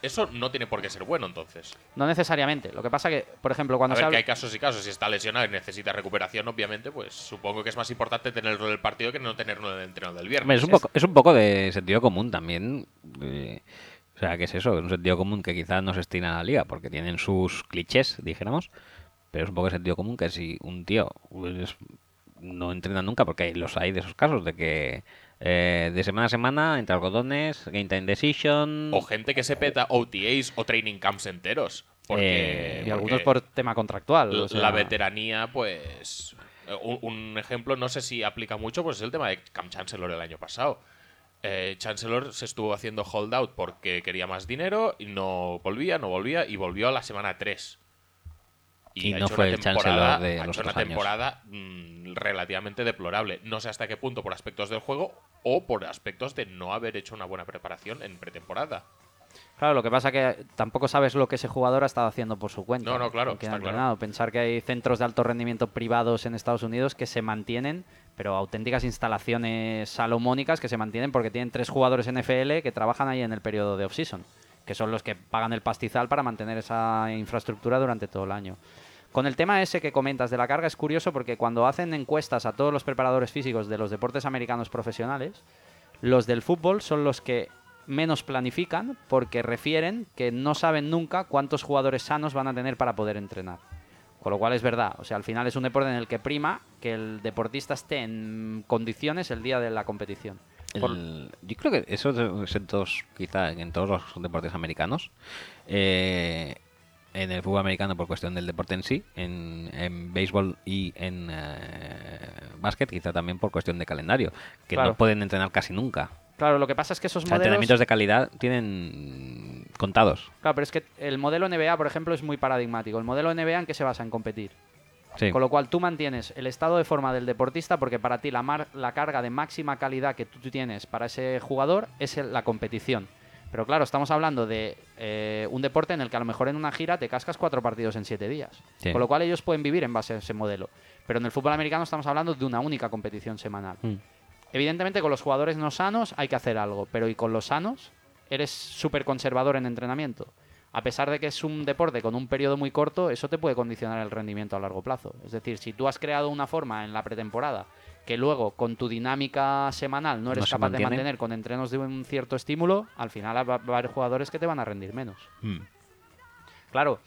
Eso no tiene por qué ser bueno entonces. No necesariamente. Lo que pasa que, por ejemplo, cuando A se ver, habla- que hay casos y casos. Si está lesionado y necesita recuperación, obviamente, pues supongo que es más importante tenerlo del partido que no tenerlo del entreno del viernes. es, un poco, es un poco de sentido común también. eh, o sea, ¿qué es eso? Un sentido común que quizás no se estima a la liga porque tienen sus clichés, dijéramos. Pero es un poco de sentido común que si un tío pues, no entrena nunca, porque los hay de esos casos, de que eh, de semana a semana, entre algodones, game time decision. O gente que se peta OTAs o training camps enteros. Porque, Eh, y porque algunos por tema contractual. o la veteranía, pues. eh, Un, un ejemplo, no sé si aplica mucho, pues es el tema de Cam Chancellor el año pasado. Eh, Chancellor se estuvo haciendo holdout porque quería más dinero y no volvía, no volvía y volvió a la semana 3. Y ha no hecho fue una el Chancellor temporada- de ha hecho una temporada mm, relativamente deplorable. No sé hasta qué punto por aspectos del juego o por aspectos de no haber hecho una buena preparación en pretemporada. Claro, lo que pasa que tampoco sabes lo que ese jugador ha estado haciendo por su cuenta. No, no, claro, está claro. Pensar que hay centros de alto rendimiento privados en Estados Unidos que se mantienen, pero auténticas instalaciones salomónicas que se mantienen porque tienen tres jugadores NFL que trabajan ahí en el periodo de off-season, que son los que pagan el pastizal para mantener esa infraestructura durante todo el año. Con el tema ese que comentas de la carga es curioso porque cuando hacen encuestas a todos los preparadores físicos de los deportes americanos profesionales, los del fútbol son los que menos planifican porque refieren que no saben nunca cuántos jugadores sanos van a tener para poder entrenar. Con lo cual es verdad, o sea, al final es un deporte en el que prima que el deportista esté en condiciones el día de la competición. Por- El- yo creo que eso es en todos, quizá en todos los deportes americanos. Eh, en el fútbol americano por cuestión del deporte en sí, en, en béisbol y en eh, básquet quizá también por cuestión de calendario, que Claro. no pueden entrenar casi nunca. Claro, lo que pasa es que esos modelos... entrenamientos de calidad tienen contados. Claro, pero es que el modelo NBA, por ejemplo, es muy paradigmático. El modelo NBA en qué se basa en competir. Sí. Con lo cual tú mantienes el estado de forma del deportista porque para ti la, mar- la carga de máxima calidad que tú tienes para ese jugador es la competición. Pero claro, estamos hablando de eh, un deporte en el que a lo mejor en una gira te cascas cuatro partidos en siete días. Sí. Con lo cual ellos pueden vivir en base a ese modelo. Pero en el fútbol americano estamos hablando de una única competición semanal. Mm. Evidentemente con los jugadores no sanos hay que hacer algo, pero y con los sanos eres súper conservador en entrenamiento. A pesar de que es un deporte con un periodo muy corto, eso te puede condicionar el rendimiento a largo plazo. Es decir, si tú has creado una forma en la pretemporada que luego con tu dinámica semanal no eres No capaz de mantener con entrenos de un cierto estímulo, al final va a haber jugadores que te van a rendir menos. Mm. Claro,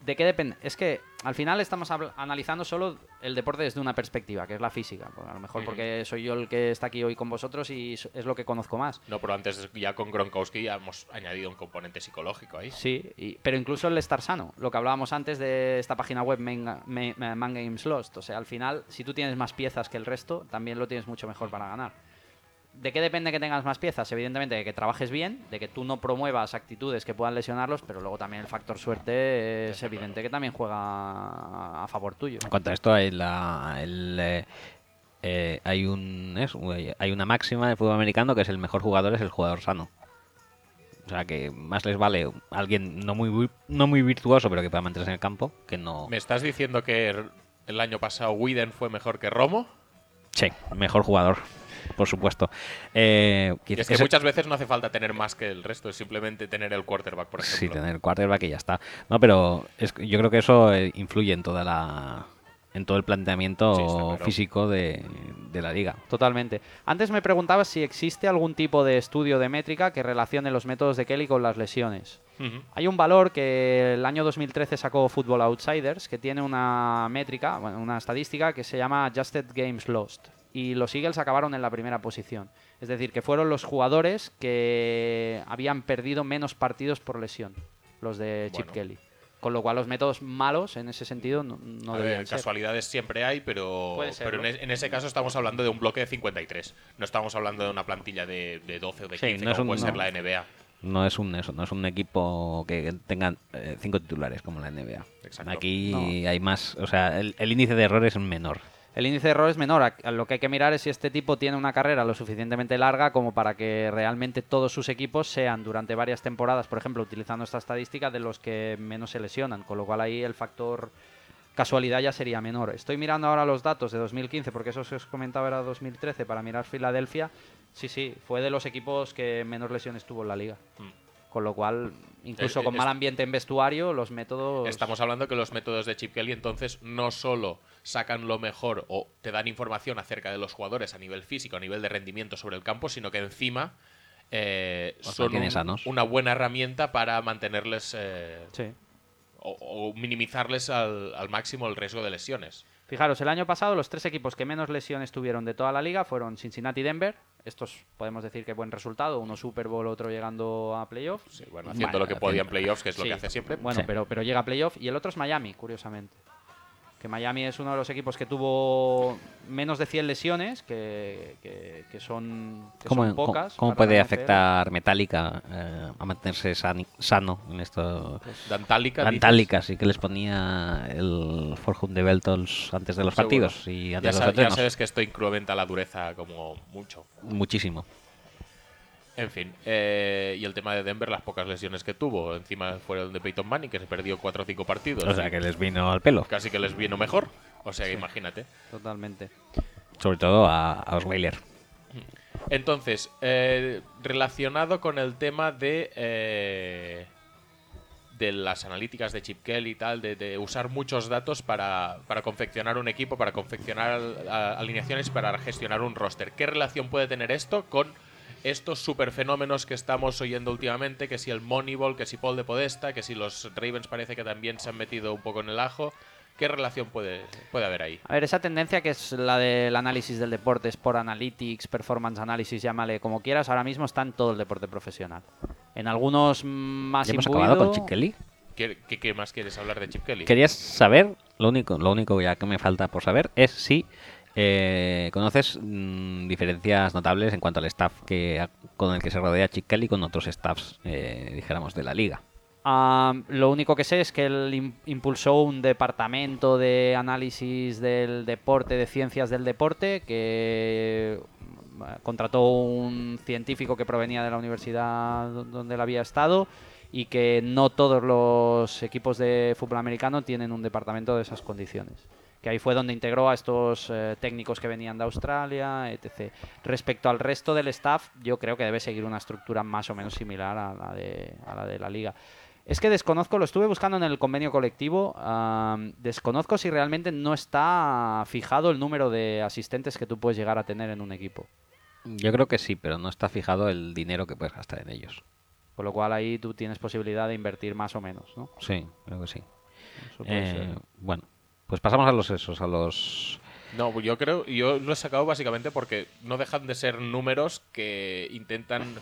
¿de qué depende? Es que al final estamos analizando solo el deporte desde una perspectiva, que es la física. Pues a lo mejor porque soy yo el que está aquí hoy con vosotros y es lo que conozco más. No, pero antes ya con Gronkowski ya hemos añadido un componente psicológico ahí. Sí, y- pero incluso el estar sano, lo que hablábamos antes de esta página web Main- Man Games Lost. O sea, al final, si tú tienes más piezas que el resto, también lo tienes mucho mejor para ganar. ¿De qué depende que tengas más piezas? Evidentemente de que trabajes bien, de que tú no promuevas actitudes que puedan lesionarlos, pero luego también el factor suerte es evidente que también juega a favor tuyo. En cuanto a esto, hay, la, el, eh, eh, hay, un, es, hay una máxima del fútbol americano que es el mejor jugador es el jugador sano. O sea que más les vale alguien no muy, no muy virtuoso, pero que pueda mantenerse en el campo, que no. ¿Me estás diciendo que el- el año pasado Widen fue mejor que Romo? Sí, mejor jugador, por supuesto. Eh, Y es que ese- muchas veces no hace falta tener más que el resto, es simplemente tener el quarterback, por Sí, ejemplo. tener quarterback y ya está. No, pero es, que yo creo que eso eh, influye en toda la en todo el planteamiento Sí, claro. físico de, de la liga. Totalmente. Antes me preguntabas si existe algún tipo de estudio de métrica que relacione los métodos de Kelly con las lesiones. Hay un valor que el año 2013 sacó Football Outsiders, que tiene una métrica, bueno, una estadística que se llama Adjusted Games Lost. Y los Eagles acabaron en la primera posición. Es decir, que fueron los jugadores que habían perdido menos partidos por lesión, los de Chip Bueno. Kelly. Con lo cual los métodos malos en ese sentido no, no A deberían ver, ser. casualidades siempre hay, pero, en, serlo. es- en ese caso estamos hablando de un bloque de 53. No estamos hablando de una plantilla de, de 12 o de Sí, 15, no como un- puede ser la NBA. No es un eso, no es un equipo que tenga eh, cinco titulares como la NBA. Exacto. Aquí hay más, o sea, el, el índice de errores es menor. El índice de error es menor. Lo que hay que mirar es si este tipo tiene una carrera lo suficientemente larga como para que realmente todos sus equipos sean durante varias temporadas, por ejemplo, utilizando esta estadística, de los que menos se lesionan. Con lo cual ahí el factor casualidad ya sería menor. Estoy mirando ahora los datos de 2015, porque eso que os comentaba era 2013, para mirar Filadelfia. Sí, sí, fue de los equipos que menos lesiones tuvo en la liga. Mm. Con lo cual, incluso Eh, con es- mal ambiente en vestuario, los métodos... Estamos hablando que los métodos de Chip Kelly entonces no solo sacan lo mejor o te dan información acerca de los jugadores a nivel físico, a nivel de rendimiento sobre el campo, sino que encima eh, son mantienen un- sanos. una buena herramienta para mantenerles eh, Sí. o, o minimizarles al, al máximo el riesgo de lesiones. Fijaros, el año pasado los tres equipos que menos lesiones tuvieron de toda la liga fueron Cincinnati y Denver. Estos podemos decir que buen resultado, uno Super Bowl, otro llegando a playoff. Sí, bueno, haciendo Vale, lo que podía en playoffs, que es lo que hace siempre. Bueno, Sí. pero, pero llega a playoff. Y el otro es Miami, curiosamente. Que Miami es uno de los equipos que tuvo menos de 100 lesiones, que, que- que son, que ¿Cómo, son cómo- pocas. cómo puede afectar Metallica eh, a mantenerse sani- sano en esto? Dantálica. Metallica, sí que les ponía el Forjun de Beltols antes de los Seguro. partidos y Ya, antes de los ya sabes que esto incrementa la dureza como mucho. Muchísimo. En fin, eh, y el tema de Denver, las pocas lesiones que tuvo. Encima fueron de Peyton Manning, que se perdió 4 o 5 partidos. O sea que les vino al pelo. Casi que les vino mejor. O sea, que imagínate. Totalmente. Sobre todo a, a Osweiler. Entonces, eh, relacionado con el tema de, eh, de las analíticas de Chip Kelly y tal, de, de usar muchos datos para, para confeccionar un equipo, para confeccionar a- alineaciones, para gestionar un roster. ¿Qué relación puede tener esto con estos superfenómenos que estamos oyendo últimamente? Que si el Moneyball, que si Paul de Podesta, que si los Ravens parece que también se han metido un poco en el ajo. ¿Qué relación puede, puede haber ahí? A ver, esa tendencia que es la del análisis del deporte, Sport Analytics, Performance Analysis, llámale como quieras, ahora mismo está en todo el deporte profesional. En algunos más ¿Ya hemos imbuido- acabado con Chip Kelly? ¿Qué, qué- qué más quieres hablar de Chip Kelly? Querías saber, lo único, lo único ya que me falta por saber es si eh, conoces mm, diferencias notables en cuanto al staff que con el que se rodea Chip Kelly con otros staffs, eh, dijéramos, de la liga. Ah, lo único que sé es que él im- impulsó un departamento de análisis del deporte, de ciencias del deporte, que mm, contrató un científico que provenía de la universidad do- donde él había estado y que no todos los equipos de fútbol americano tienen un departamento de esas condiciones. Que ahí fue donde integró a estos eh, técnicos que venían de Australia, etc. Respecto al resto del staff, yo creo que debe seguir una estructura más o menos similar a la de, a la, de la liga. Es que desconozco, lo estuve buscando en el convenio colectivo, desconozco si realmente no está fijado el número de asistentes que tú puedes llegar a tener en un equipo. Yo creo que sí, pero no está fijado el dinero que puedes gastar en ellos. Con lo cual ahí tú tienes posibilidad de invertir más o menos, ¿no? Sí, creo que sí. Eh, bueno, pues pasamos a los esos, a los... No, yo creo, yo lo he sacado básicamente porque no dejan de ser números que intentan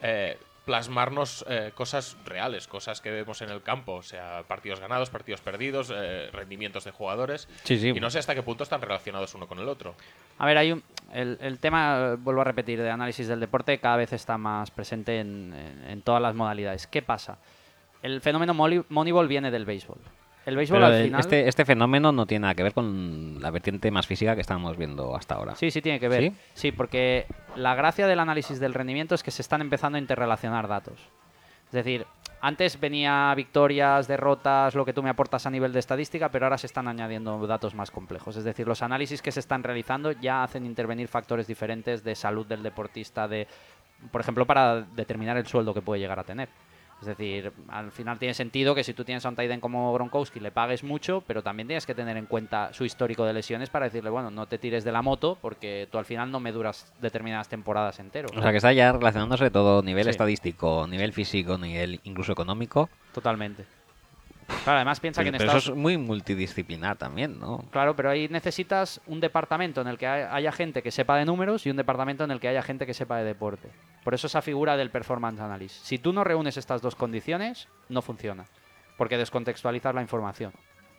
eh, plasmarnos eh, cosas reales, cosas que vemos en el campo, o sea, partidos ganados, partidos perdidos, eh, rendimientos de jugadores. Sí, sí. Y no sé hasta qué punto están relacionados uno con el otro. A ver, hay un, el, el tema, vuelvo a repetir, de análisis del deporte cada vez está más presente en, en- en todas las modalidades. ¿Qué pasa? El fenómeno Moneyball viene del béisbol. El béisbol Pero al final... este, este fenómeno no tiene nada que ver con la vertiente más física que estamos viendo hasta ahora. Sí, sí tiene que ver. ¿Sí? ¿Sí? porque la gracia del análisis del rendimiento es que se están empezando a interrelacionar datos. Es decir, antes venía victorias, derrotas, lo que tú me aportas a nivel de estadística, pero ahora se están añadiendo datos más complejos. Es decir, los análisis que se están realizando ya hacen intervenir factores diferentes de salud del deportista, de, por ejemplo, para determinar el sueldo que puede llegar a tener. Es decir, al final tiene sentido que si tú tienes a un end como Gronkowski le pagues mucho, pero también tienes que tener en cuenta su histórico de lesiones para decirle, bueno, no te tires de la moto porque tú al final no me duras determinadas temporadas entero. O sea que está ya relacionándose todo, nivel Sí. estadístico, nivel físico, nivel incluso económico. Totalmente. Claro, además piensa que en Pero Estados eso es muy multidisciplinar también, ¿no? Claro, pero ahí necesitas un departamento en el que hay- haya gente que sepa de números y un departamento en el que haya gente que sepa de deporte. Por eso esa figura del performance analysis. Si tú no reúnes estas dos condiciones, no funciona. Porque descontextualizas la información.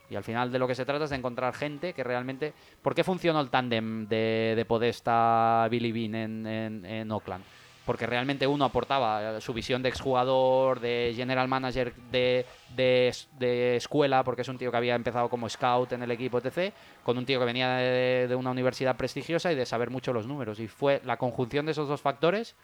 Y al final de lo que se trata es de encontrar gente que realmente... ¿Por qué funcionó el tándem de, de Podesta Billy Bean en, en, en Oakland? Porque realmente uno aportaba eh, su visión de exjugador, de general manager de, de, escuela, porque es un tío que había empezado como scout en el equipo, etc., con un tío que venía de, una universidad prestigiosa y de saber mucho los números. Y fue la conjunción de esos dos factores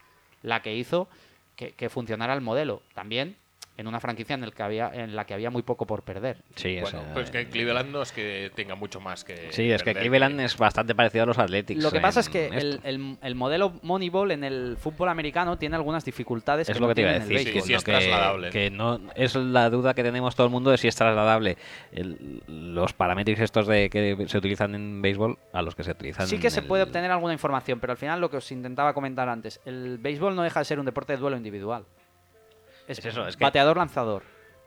la que hizo que funcionara el modelo. También en una franquicia en, el que había, en la que había muy poco por perder. Sí, es, Bueno, pues que Cleveland no es que tenga mucho más que. sí, es que Cleveland es bastante parecido a los Athletics. Lo que pasa es que el, el- el modelo Moneyball en el fútbol americano tiene algunas dificultades. Es que lo no que te iba a tiene en el decir, Sí, que, sí es que- trasladable. que no es la duda que tenemos todo el mundo de si es trasladable el- los parámetros estos de que se utilizan en béisbol a los que se utilizan Sí que en se el- puede obtener alguna información, pero al final lo que os intentaba comentar antes, el béisbol no deja de ser un deporte de duelo individual. Es, Es eso, es que- bateador-lanzador.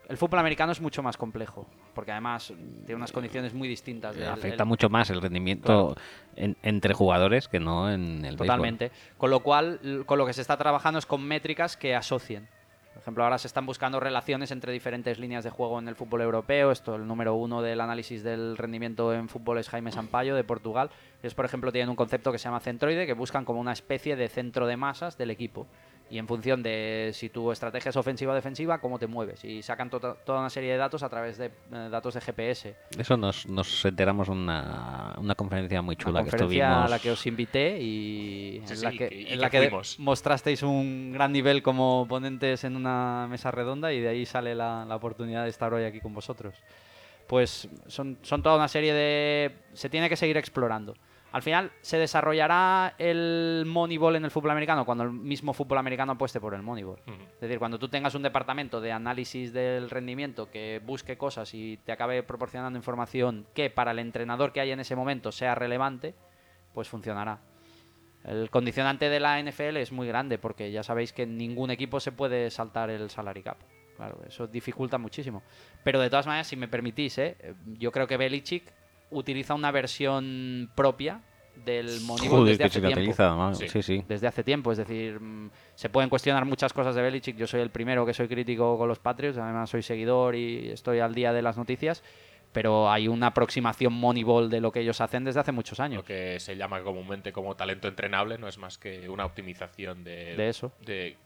El fútbol americano es mucho más complejo, porque además tiene unas condiciones muy distintas. del- afecta el- mucho más el rendimiento en- entre jugadores que no en el béisbol. Totalmente. Con lo cual, con lo que se está trabajando es con métricas que asocien. Por ejemplo, ahora se están buscando relaciones entre diferentes líneas de juego en el fútbol europeo. Esto, el número uno del análisis del rendimiento en fútbol es Jaime Sampaio, de Portugal. Ellos, por ejemplo, tienen un concepto que se llama centroide, que buscan como una especie de centro de masas del equipo. Y en función de si tu estrategia es ofensiva o defensiva, cómo te mueves. Y sacan to- toda una serie de datos a través de eh, datos de GPS. Eso nos, nos enteramos en una, una conferencia muy chula Una que conferencia estuvimos. a la que os invité y Sí, en sí, la que, y en que la que mostrasteis un gran nivel como ponentes en una mesa redonda y de ahí sale la, la oportunidad de estar hoy aquí con vosotros. Pues son, son toda una serie de... Se tiene que seguir explorando. Al final, ¿se desarrollará el Moneyball en el fútbol americano cuando el mismo fútbol americano apueste por el Moneyball? Es decir, cuando tú tengas un departamento de análisis del rendimiento que busque cosas y te acabe proporcionando información que para el entrenador que hay en ese momento sea relevante, pues funcionará. El condicionante de la NFL es muy grande porque ya sabéis que ningún equipo se puede saltar el salary cap. Claro, eso dificulta muchísimo. Pero de todas maneras, si me permitís, ¿eh? yo creo que Belichick utiliza una versión propia del Moneyball Joder, desde que hace tiempo sí, sí. desde hace tiempo. Es decir, mm, se pueden cuestionar muchas cosas de Belichick. Yo soy el primero que soy crítico con los Patriots, además soy seguidor y estoy al día de las noticias. Pero hay una aproximación Moneyball de lo que ellos hacen desde hace muchos años. Lo que se llama comúnmente como talento entrenable no es más que una optimización de, De eso. de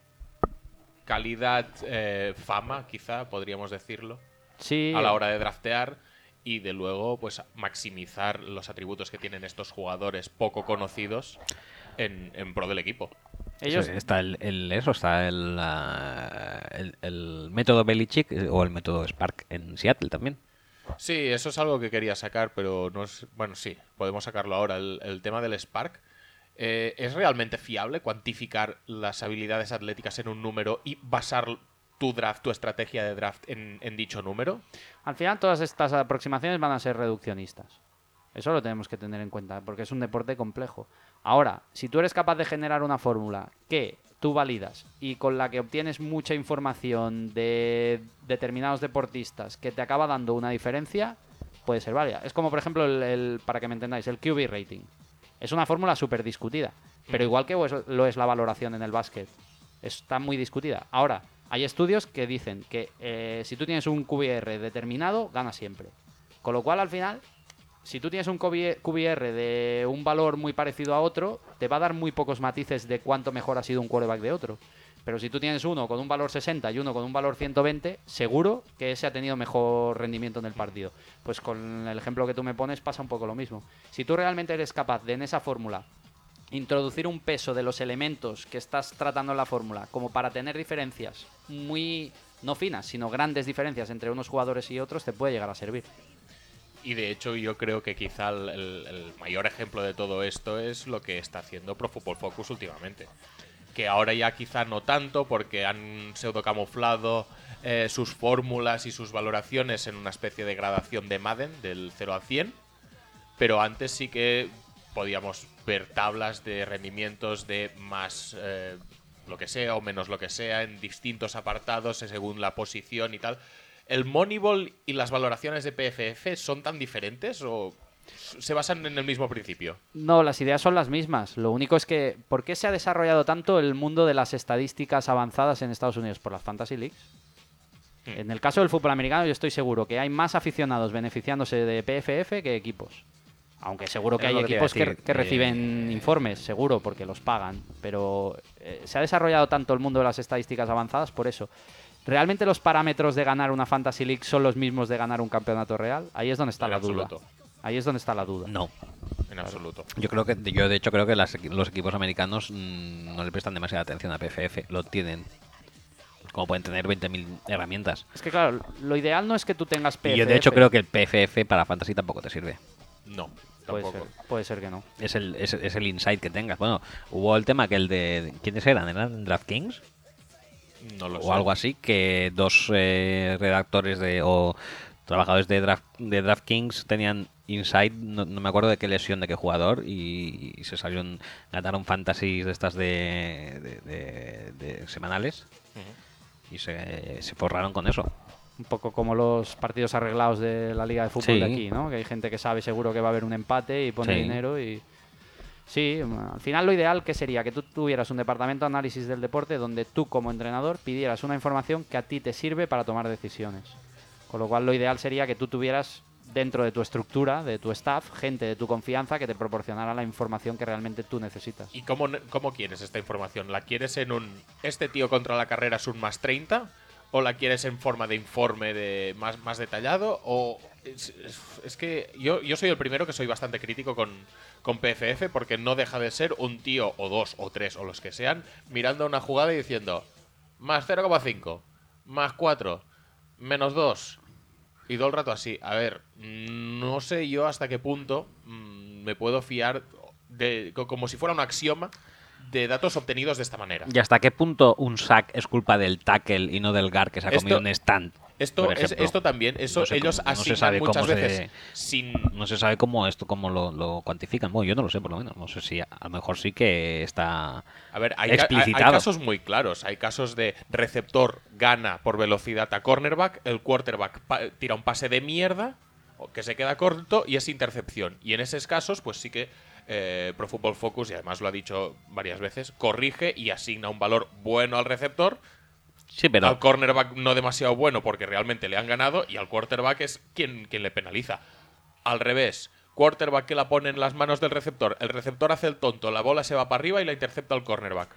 calidad, eh, fama, quizá podríamos decirlo, Sí, a la hora de draftear y de luego pues maximizar los atributos que tienen estos jugadores poco conocidos en, en pro del equipo. ellos Sí, está el, el- eso, está el, el, el método Belichick eh, o el método Spark en Seattle también. Sí, eso es algo que quería sacar, pero no es. Bueno, sí, podemos sacarlo ahora. El, el tema del Spark. eh, ¿Es realmente fiable cuantificar las habilidades atléticas en un número y basar tu draft, tu estrategia de draft en, dicho número? Al final todas estas aproximaciones van a ser reduccionistas. Eso lo tenemos que tener en cuenta, porque es un deporte complejo. Ahora, si tú eres capaz de generar una fórmula que tú validas y con la que obtienes mucha información de determinados deportistas que te acaba dando una diferencia, puede ser válida. Es como, por ejemplo, el, el- para que me entendáis, el QB rating. Es una fórmula súper discutida, pero igual que lo es la valoración en el básquet. Está muy discutida. Ahora, hay estudios que dicen que eh, si tú tienes un QBR determinado, gana siempre. Con lo cual, al final, si tú tienes un QB QBR de un valor muy parecido a otro, te va a dar muy pocos matices de cuánto mejor ha sido un quarterback de otro. Pero si tú tienes uno con un valor 60 y uno con un valor 120, seguro que ese ha tenido mejor rendimiento en el partido. Pues con el ejemplo que tú me pones pasa un poco lo mismo. Si tú realmente eres capaz de en esa fórmula introducir un peso de los elementos que estás tratando en la fórmula como para tener diferencias muy no finas, sino grandes diferencias entre unos jugadores y otros, te puede llegar a servir. Y de hecho yo creo que quizá el, mayor ejemplo de todo esto es lo que está haciendo Pro Football Focus últimamente. Que ahora ya quizá no tanto porque han pseudo camuflado eh, sus fórmulas y sus valoraciones en una especie de gradación de Madden del 0 al 100. Pero antes sí que podíamos ver tablas de rendimientos de más eh, lo que sea o menos lo que sea en distintos apartados eh, según la posición y tal. ¿El Moneyball y las valoraciones de PFF son tan diferentes o se basan en el mismo principio? No, las ideas son las mismas. Lo único es que, ¿por qué se ha desarrollado tanto el mundo de las estadísticas avanzadas en Estados Unidos? Por las Fantasy Leagues. Hmm. En el caso del fútbol americano, yo estoy seguro que hay más aficionados beneficiándose de PFF que equipos. Aunque seguro que Es hay que equipos que, eh, reciben informes, seguro, porque los pagan. Pero eh, se ha desarrollado tanto el mundo de las estadísticas avanzadas por eso. ¿Realmente los parámetros de ganar una Fantasy League son los mismos de ganar un campeonato real? Ahí es donde está En la duda. Ahí es donde está la duda. No. En absoluto. Yo creo que yo de hecho creo que las los equipos americanos mm, no le prestan demasiada atención a PFF, lo tienen. Como pueden tener 20.000 herramientas. Es que claro, lo ideal no es que tú tengas PFF. Y yo de hecho creo que el PFF para Fantasy tampoco te sirve. No, Puede ser, puede ser que no. Es el, es, es el insight que tengas. Bueno, hubo el tema que el de... ¿Quiénes eran? ¿Eran DraftKings? No lo sé. o algo así, que dos eh, redactores de o trabajadores de, Draft, de DraftKings tenían insight, no, no me acuerdo de qué lesión, de qué jugador, y, y se salieron, ganaron fantasies de estas de, de- de- de semanales y se, se forraron con eso. Un poco como los partidos arreglados de la Liga de Fútbol Sí. de aquí, ¿no? Que hay gente que sabe seguro que va a haber un empate y pone Sí. dinero y... Sí, al final lo ideal que sería que tú tuvieras un departamento de análisis del deporte donde tú como entrenador pidieras una información que a ti te sirve para tomar decisiones. Con lo cual lo ideal sería que tú tuvieras dentro de tu estructura, de tu staff, gente de tu confianza que te proporcionara la información que realmente tú necesitas. ¿Y cómo, cómo quieres esta información? ¿La quieres en un este tío contra la carrera es un más 30? ¿O la quieres en forma de informe de más, más detallado? ¿O es, que yo, yo soy el primero que soy bastante crítico con, con PFF porque no deja de ser un tío o dos o tres o los que sean mirando una jugada y diciendo más 0,5, más 4, menos 2. Y todo el rato así. A ver, no sé yo hasta qué punto mm, me puedo fiar de co- como si fuera un axioma de datos obtenidos de esta manera. ¿Y hasta qué punto un sack es culpa del tackle y no del guard que se ha Esto- comido un stand? Esto, es, esto también, eso No sé ellos cómo- no se sabe muchas cómo se- veces sin No se sabe cómo esto cómo lo, lo cuantifican. Bueno, yo no lo sé por lo menos. No sé si a, a lo mejor sí que está A ver, hay, ca- hay- hay explicitado. casos muy claros. Hay casos de receptor gana por velocidad a cornerback, el quarterback tira un pase de mierda, que se queda corto y es intercepción. Y en esos casos, pues sí que eh, Pro Football Focus, y además lo ha dicho varias veces, corrige y asigna un valor bueno al receptor, Sí, pero al cornerback no demasiado bueno porque realmente le han ganado, y al quarterback es quien, quien le penaliza. Al revés. Quarterback que la pone en las manos del receptor. El receptor hace el tonto, la bola se va para arriba y la intercepta el cornerback.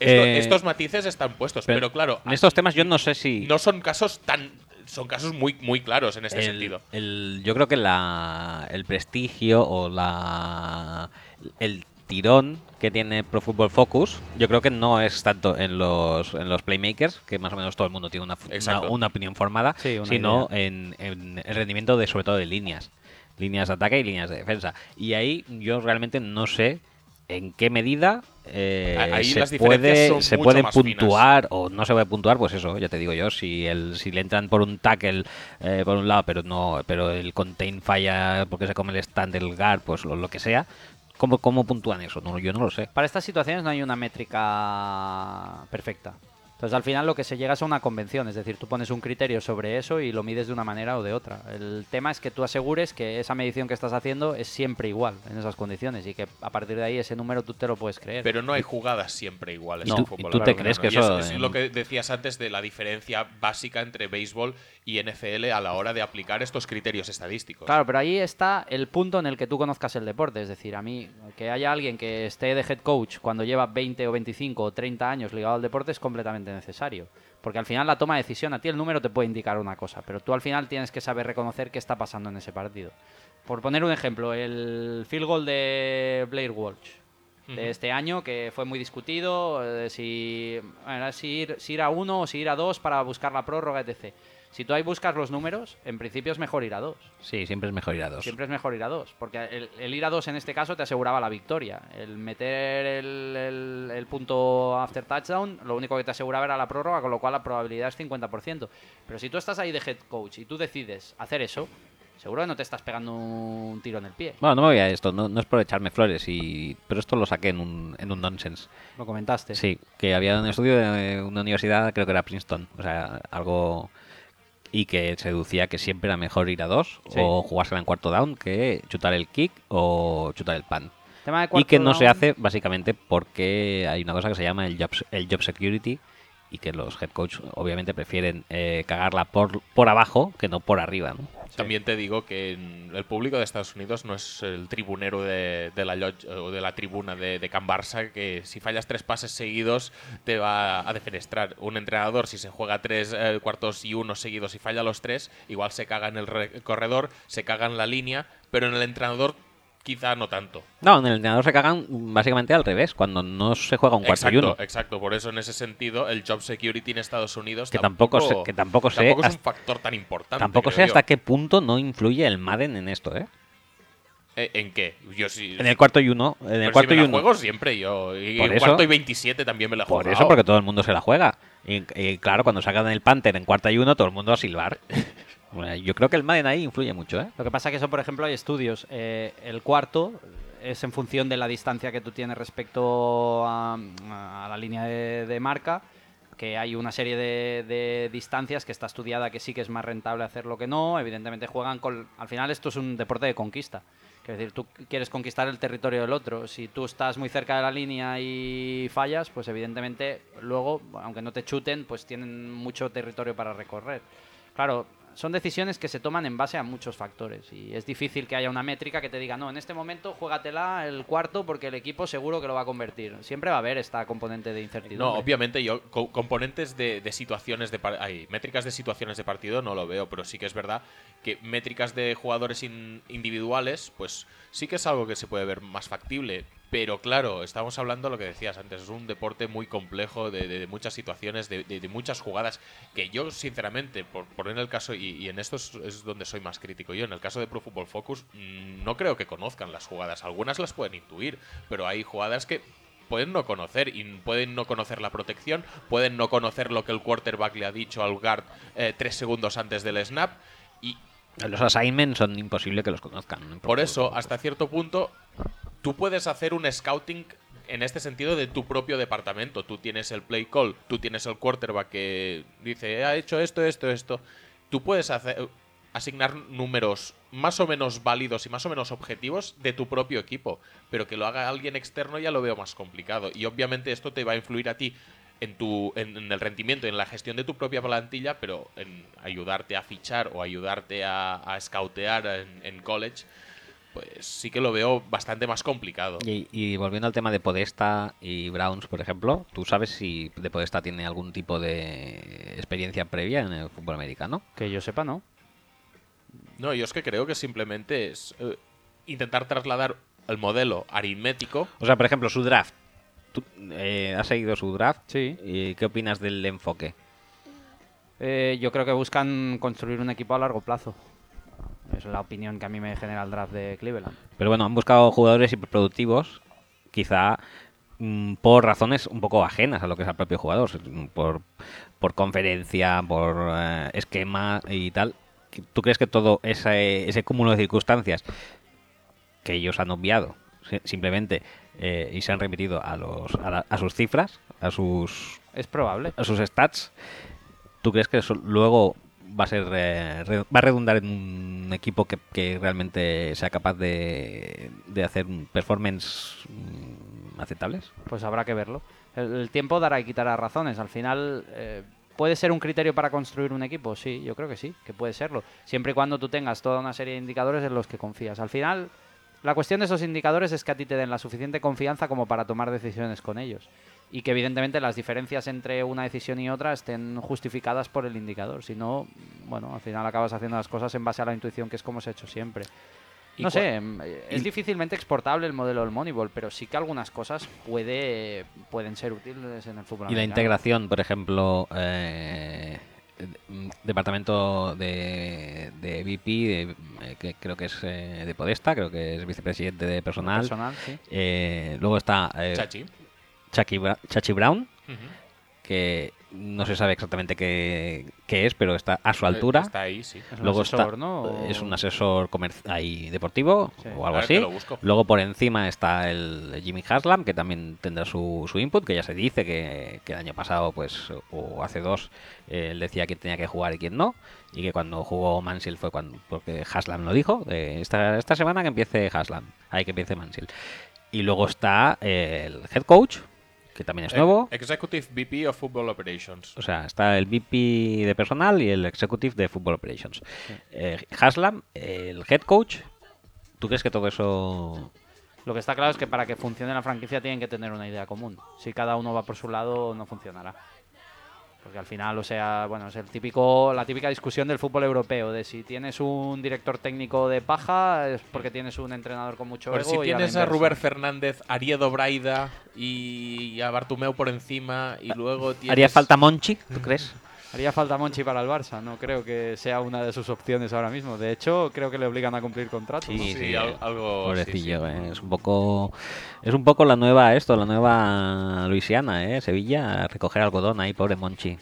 Esto- Eh, estos matices están puestos, pero, claro, en estos temas yo no sé si no son casos tan. Son casos muy, muy claros en este el- sentido. el- yo creo que la, el prestigio o la el tirón que tiene Pro Football Focus, yo creo que no es tanto en los, en los playmakers, que más o menos todo el mundo tiene una, una, opinión formada, Sí, una sino en, en el rendimiento de sobre todo de líneas. Líneas de ataque y líneas de defensa. Y ahí yo realmente no sé en qué medida eh, Ahí se, las puede, son se mucho puede más finas. puntuar o no se puede puntuar, pues eso, ya te digo yo, si el si le entran por un tackle eh, por un lado, pero no pero el contain falla porque se come el stand del guard, pues lo, lo que sea, ¿cómo, cómo puntúan eso? No, yo no lo sé. Para estas situaciones no hay una métrica perfecta. Entonces al final lo que se llega es a una convención, es decir, tú pones un criterio sobre eso y lo mides de una manera o de otra. El tema es que tú asegures que esa medición que estás haciendo es siempre igual en esas condiciones y que a partir de ahí ese número tú te lo puedes creer. Pero no hay jugadas siempre iguales ¿Y en tú- fútbol. y tú te crees que eso es, es lo que decías antes de la diferencia básica entre béisbol y NFL a la hora de aplicar estos criterios estadísticos. Claro, pero ahí está el punto en el que tú conozcas el deporte. Es decir, a mí, que haya alguien que esté de head coach cuando lleva 20 o 25 o 30 años ligado al deporte es completamente necesario. Porque al final la toma de decisión, a ti el número te puede indicar una cosa, pero tú al final tienes que saber reconocer qué está pasando en ese partido. Por poner un ejemplo, el field goal de Blair Walsh de este año, que fue muy discutido, eh, si, era si, ir, si ir a uno o si ir a dos para buscar la prórroga, etc. Si tú ahí buscas los números, en principio es mejor ir a dos. Sí, siempre es mejor ir a dos. Siempre es mejor ir a dos, porque el, el ir a dos en este caso te aseguraba la victoria. El meter el, el- el punto after touchdown, lo único que te aseguraba era la prórroga, con lo cual la probabilidad es 50%. Pero si tú estás ahí de head coach y tú decides hacer eso, seguro que no te estás pegando un tiro en el pie. Bueno, no me voy a esto, no, no es por echarme flores, y, pero esto lo saqué en un, en un nonsense. Lo comentaste. Sí, que había un estudio de una universidad, creo que era Princeton, o sea, algo... Y que se deducía que siempre era mejor ir a dos Sí. o jugársela en cuarto down que chutar el kick o chutar el pan. Tema de Y que no se hace básicamente porque hay una cosa que se llama el job, el job security y que los head coach obviamente prefieren eh, cagarla por, por abajo que no por arriba. ¿no? También te digo que el público de Estados Unidos no es el tribunero de, de la o de la tribuna de, de Can Barça que si fallas tres pases seguidos te va a defenestrar. Un entrenador si se juega tres eh, cuartos y uno seguidos y falla los tres, igual se caga en el re- corredor, se caga en la línea, pero en el entrenador quizá no tanto. No, en el entrenador se cagan básicamente al revés, cuando no se juega un cuarto y Exacto, uno. exacto. Por eso en ese sentido el job security en Estados Unidos Que tampoco sé- que tampoco sé tampoco es un factor tan importante. Tampoco sé yo. hasta qué punto no influye el Madden en esto, ¿eh? Eh, ¿En qué? Yo sí. En el cuarto y uno. En Pero el si cuarto me y la uno. juego siempre yo. Y Por en eso- cuarto y 27 también me la juego. Por eso, porque todo el mundo se la juega. Y, y claro, cuando sacan el Panther en cuarta y uno, todo el mundo a silbar. Bueno, Yo creo que el Madden ahí influye mucho, ¿eh? Lo que pasa que eso, por ejemplo, hay estudios. Eh, el cuarto es en función de la distancia que tú tienes respecto a, a la línea de, de marca, que hay una serie de, de distancias que está estudiada que sí que es más rentable hacerlo que no. Evidentemente juegan con... Al final esto es un deporte de conquista. Es decir, tú quieres conquistar el territorio del otro. Si tú estás muy cerca de la línea y fallas, pues evidentemente luego, aunque no te chuten, pues tienen mucho territorio para recorrer. Claro, son decisiones que se toman en base a muchos factores y es difícil que haya una métrica que te diga, no, en este momento juégatela el cuarto porque el equipo seguro que lo va a convertir. Siempre va a haber esta componente de incertidumbre. No, obviamente yo co- componentes de, de situaciones de par- ay, métricas de situaciones de partido no lo veo, pero sí que es verdad que métricas de jugadores in- individuales, pues sí que es algo que se puede ver más factible. Pero claro, estamos hablando de lo que decías antes, es un deporte muy complejo, de, muchas situaciones, de, de- muchas jugadas, que yo sinceramente, por poner el caso, y, en esto es, es donde soy más crítico yo, en el caso de Pro Football Focus, mm, no creo que conozcan las jugadas, algunas las pueden intuir, pero hay jugadas que pueden no conocer y pueden no conocer la protección, pueden no conocer lo que el quarterback le ha dicho al guard eh, tres segundos antes del snap y Los assignments son imposible que los conozcan. por eso hasta cierto punto tú puedes hacer un scouting en este sentido de tu propio departamento. Tú tienes el play call, tú tienes el quarterback que dice ha hecho esto, esto, esto. Tú puedes hacer asignar números más o menos válidos y más o menos objetivos de tu propio equipo, pero que lo haga alguien externo ya lo veo más complicado y obviamente esto te va a influir a ti en tu en, en el rendimiento y en la gestión de tu propia plantilla, pero en ayudarte a fichar o ayudarte a, a scoutear en, en college, pues sí que lo veo bastante más complicado. Y, y volviendo al tema de Podesta y Browns, por ejemplo, ¿tú sabes si de Podesta tiene algún tipo de experiencia previa en el fútbol americano? Que yo sepa, ¿no? No, yo es que creo que simplemente es eh, intentar trasladar el modelo aritmético. O sea, por ejemplo, su draft. ¿Tú, eh, ¿Has seguido su draft? Sí. ¿Y qué opinas del enfoque? Eh, yo creo que buscan construir un equipo a largo plazo. Es la opinión que a mí me genera el draft de Cleveland. Pero bueno, han buscado jugadores hiperproductivos, quizá mm, por razones un poco ajenas a lo que es el propio jugador, por, por conferencia, por eh, esquema y tal. ¿Tú crees que todo ese, ese cúmulo de circunstancias que ellos han obviado si- simplemente eh, y se han remitido a, los, a, la- a sus cifras, a sus, Es probable. a sus stats, ¿tú crees que eso luego va a ser eh, re- va a redundar en un equipo que, que realmente sea capaz de, de hacer performance mm, aceptables? Pues habrá que verlo. El, el tiempo dará y quitará razones. Al final, eh, ¿puede ser un criterio para construir un equipo? Sí, yo creo que sí, que puede serlo. Siempre y cuando tú tengas toda una serie de indicadores en los que confías. Al final, la cuestión de esos indicadores es que a ti te den la suficiente confianza como para tomar decisiones con ellos. Y que evidentemente las diferencias entre una decisión y otra estén justificadas por el indicador. Si no, bueno, al final acabas haciendo las cosas en base a la intuición, que es como se ha hecho siempre. ¿Y No sé, es difícilmente exportable el modelo del Moneyball, pero sí que algunas cosas puede, pueden ser útiles en el fútbol. Y la integración, por ejemplo, eh, departamento de, de VP, de, eh, que creo que es eh, de Podesta, creo que es vicepresidente de personal. Personal, sí. Eh, luego está Chachi. Chachi, Brown. Que no se sabe exactamente qué, qué es, pero está a su altura. Está ahí, sí. Es un Luego asesor, está, ¿no? O- es un asesor ahí deportivo Sí. o algo ver, así. Luego por encima está el Jimmy Haslam, que también tendrá su, su input, que ya se dice que, que el año pasado, pues, o hace dos, eh, él decía quién tenía que jugar y quién no. Y que cuando jugó Mansil fue cuando porque Haslam lo dijo. eh, esta, esta semana que empiece Haslam, hay que empiece Mansil. Y luego está eh, el head coach, que también es nuevo. Executive VP of Football Operations. O sea, está el VP de personal y el Executive de Football Operations. Eh, Haslam, el head coach. ¿Tú crees que todo eso Lo que está claro es que para que funcione la franquicia tienen que tener una idea común. Si cada uno va por su lado, no funcionará. Porque al final, o sea, bueno, es el típico, la típica discusión del fútbol europeo, de si tienes un director técnico de paja es porque tienes un entrenador con mucho Pero ego si tienes a inversa. Ruber Fernández, Ariedo Braida y a Bartumeu por encima y luego tienes... haría falta Monchi? ¿Tú crees? Haría falta Monchi para el Barça, no creo que sea una de sus opciones ahora mismo. De hecho, creo que le obligan a cumplir contrato. ¿no? Sí, sí, al- eh, algo... Pobrecillo, sí, sí. eh, es un poco es un poco la nueva esto, la nueva Luisiana, eh, Sevilla, recoger algodón ahí, pobre Monchi.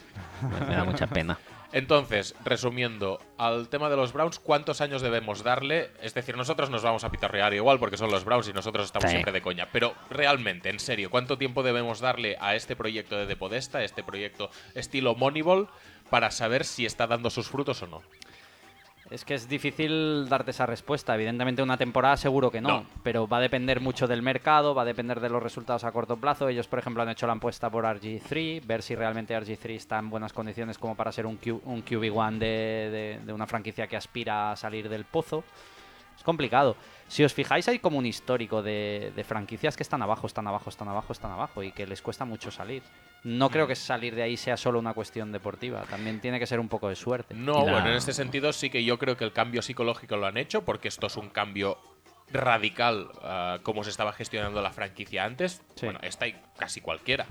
Me, me da mucha pena. Entonces, resumiendo, al tema de los Browns, ¿cuántos años debemos darle? Es decir, nosotros nos vamos a pitorrear igual porque son los Browns y nosotros estamos Sí. siempre de coña. Pero realmente, en serio, ¿cuánto tiempo debemos darle a este proyecto de Depodesta, este proyecto estilo Moneyball, para saber si está dando sus frutos o no? Es que es difícil darte esa respuesta. Evidentemente una temporada seguro que no, No. pero va a depender mucho del mercado, va a depender de los resultados a corto plazo. Ellos, por ejemplo, han hecho la apuesta por RG3, ver si realmente RG3 está en buenas condiciones como para ser un, Q- un QB1 de, de- de una franquicia que aspira a salir del pozo. Es complicado. Si os fijáis, hay como un histórico de, de franquicias que están abajo, están abajo, están abajo, están abajo y que les cuesta mucho salir. No creo que salir de ahí sea solo una cuestión deportiva, también tiene que ser un poco de suerte. No, La- bueno, en este sentido sí que yo creo que el cambio psicológico lo han hecho, porque esto es un cambio radical ah, como se estaba gestionando la franquicia antes. Sí. Bueno, esta y casi cualquiera.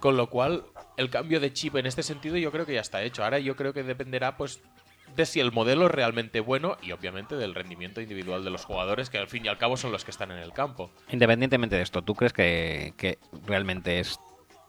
Con lo cual, el cambio de chip en este sentido yo creo que ya está hecho. Ahora yo creo que dependerá pues de si el modelo es realmente bueno y obviamente del rendimiento individual de los jugadores, que al fin y al cabo son los que están en el campo. Independientemente de esto, ¿tú crees que, que realmente es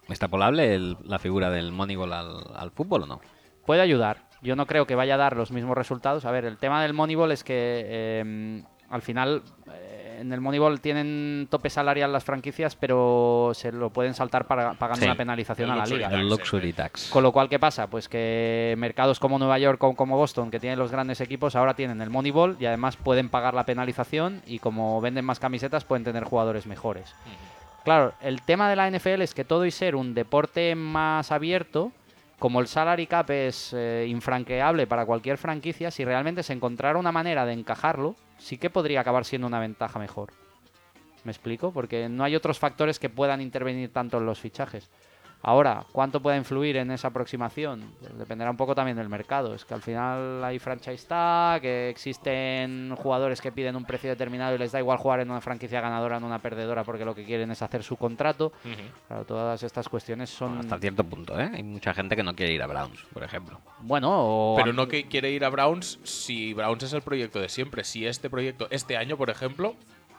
extrapolable el- la figura del Moneyball al, al fútbol o no? puede ayudar. Yo no creo que vaya a dar los mismos resultados. A ver, el tema del Moneyball es que eh, al final eh, en el Moneyball tienen tope salarial las franquicias, pero se lo pueden saltar para- pagando Sí. una penalización El a la liga. tax. El Luxury Tax. Con lo cual, ¿qué pasa? Pues que mercados como Nueva York o como Boston, que tienen los grandes equipos, ahora tienen el Moneyball y además pueden pagar la penalización y como venden más camisetas pueden tener jugadores mejores. Claro, el tema de la NFL es que todo y ser un deporte más abierto, como el salary cap es eh, infranqueable para cualquier franquicia, si realmente se encontrara una manera de encajarlo, sí que podría acabar siendo una ventaja mejor. ¿Me explico? Porque no hay otros factores que puedan intervenir tanto en los fichajes. Ahora, ¿cuánto puede influir en esa aproximación? Pues dependerá un poco también del mercado. Es que al final hay franchise tag, que existen jugadores que piden un precio determinado y les da igual jugar en una franquicia ganadora o en una perdedora porque lo que quieren es hacer su contrato. Claro, todas estas cuestiones son... Hasta cierto punto, ¿eh? Hay mucha gente que no quiere ir a Browns, por ejemplo. Bueno, o... Pero no que quiere ir a Browns si Browns es el proyecto de siempre. Si este proyecto, este año, por ejemplo,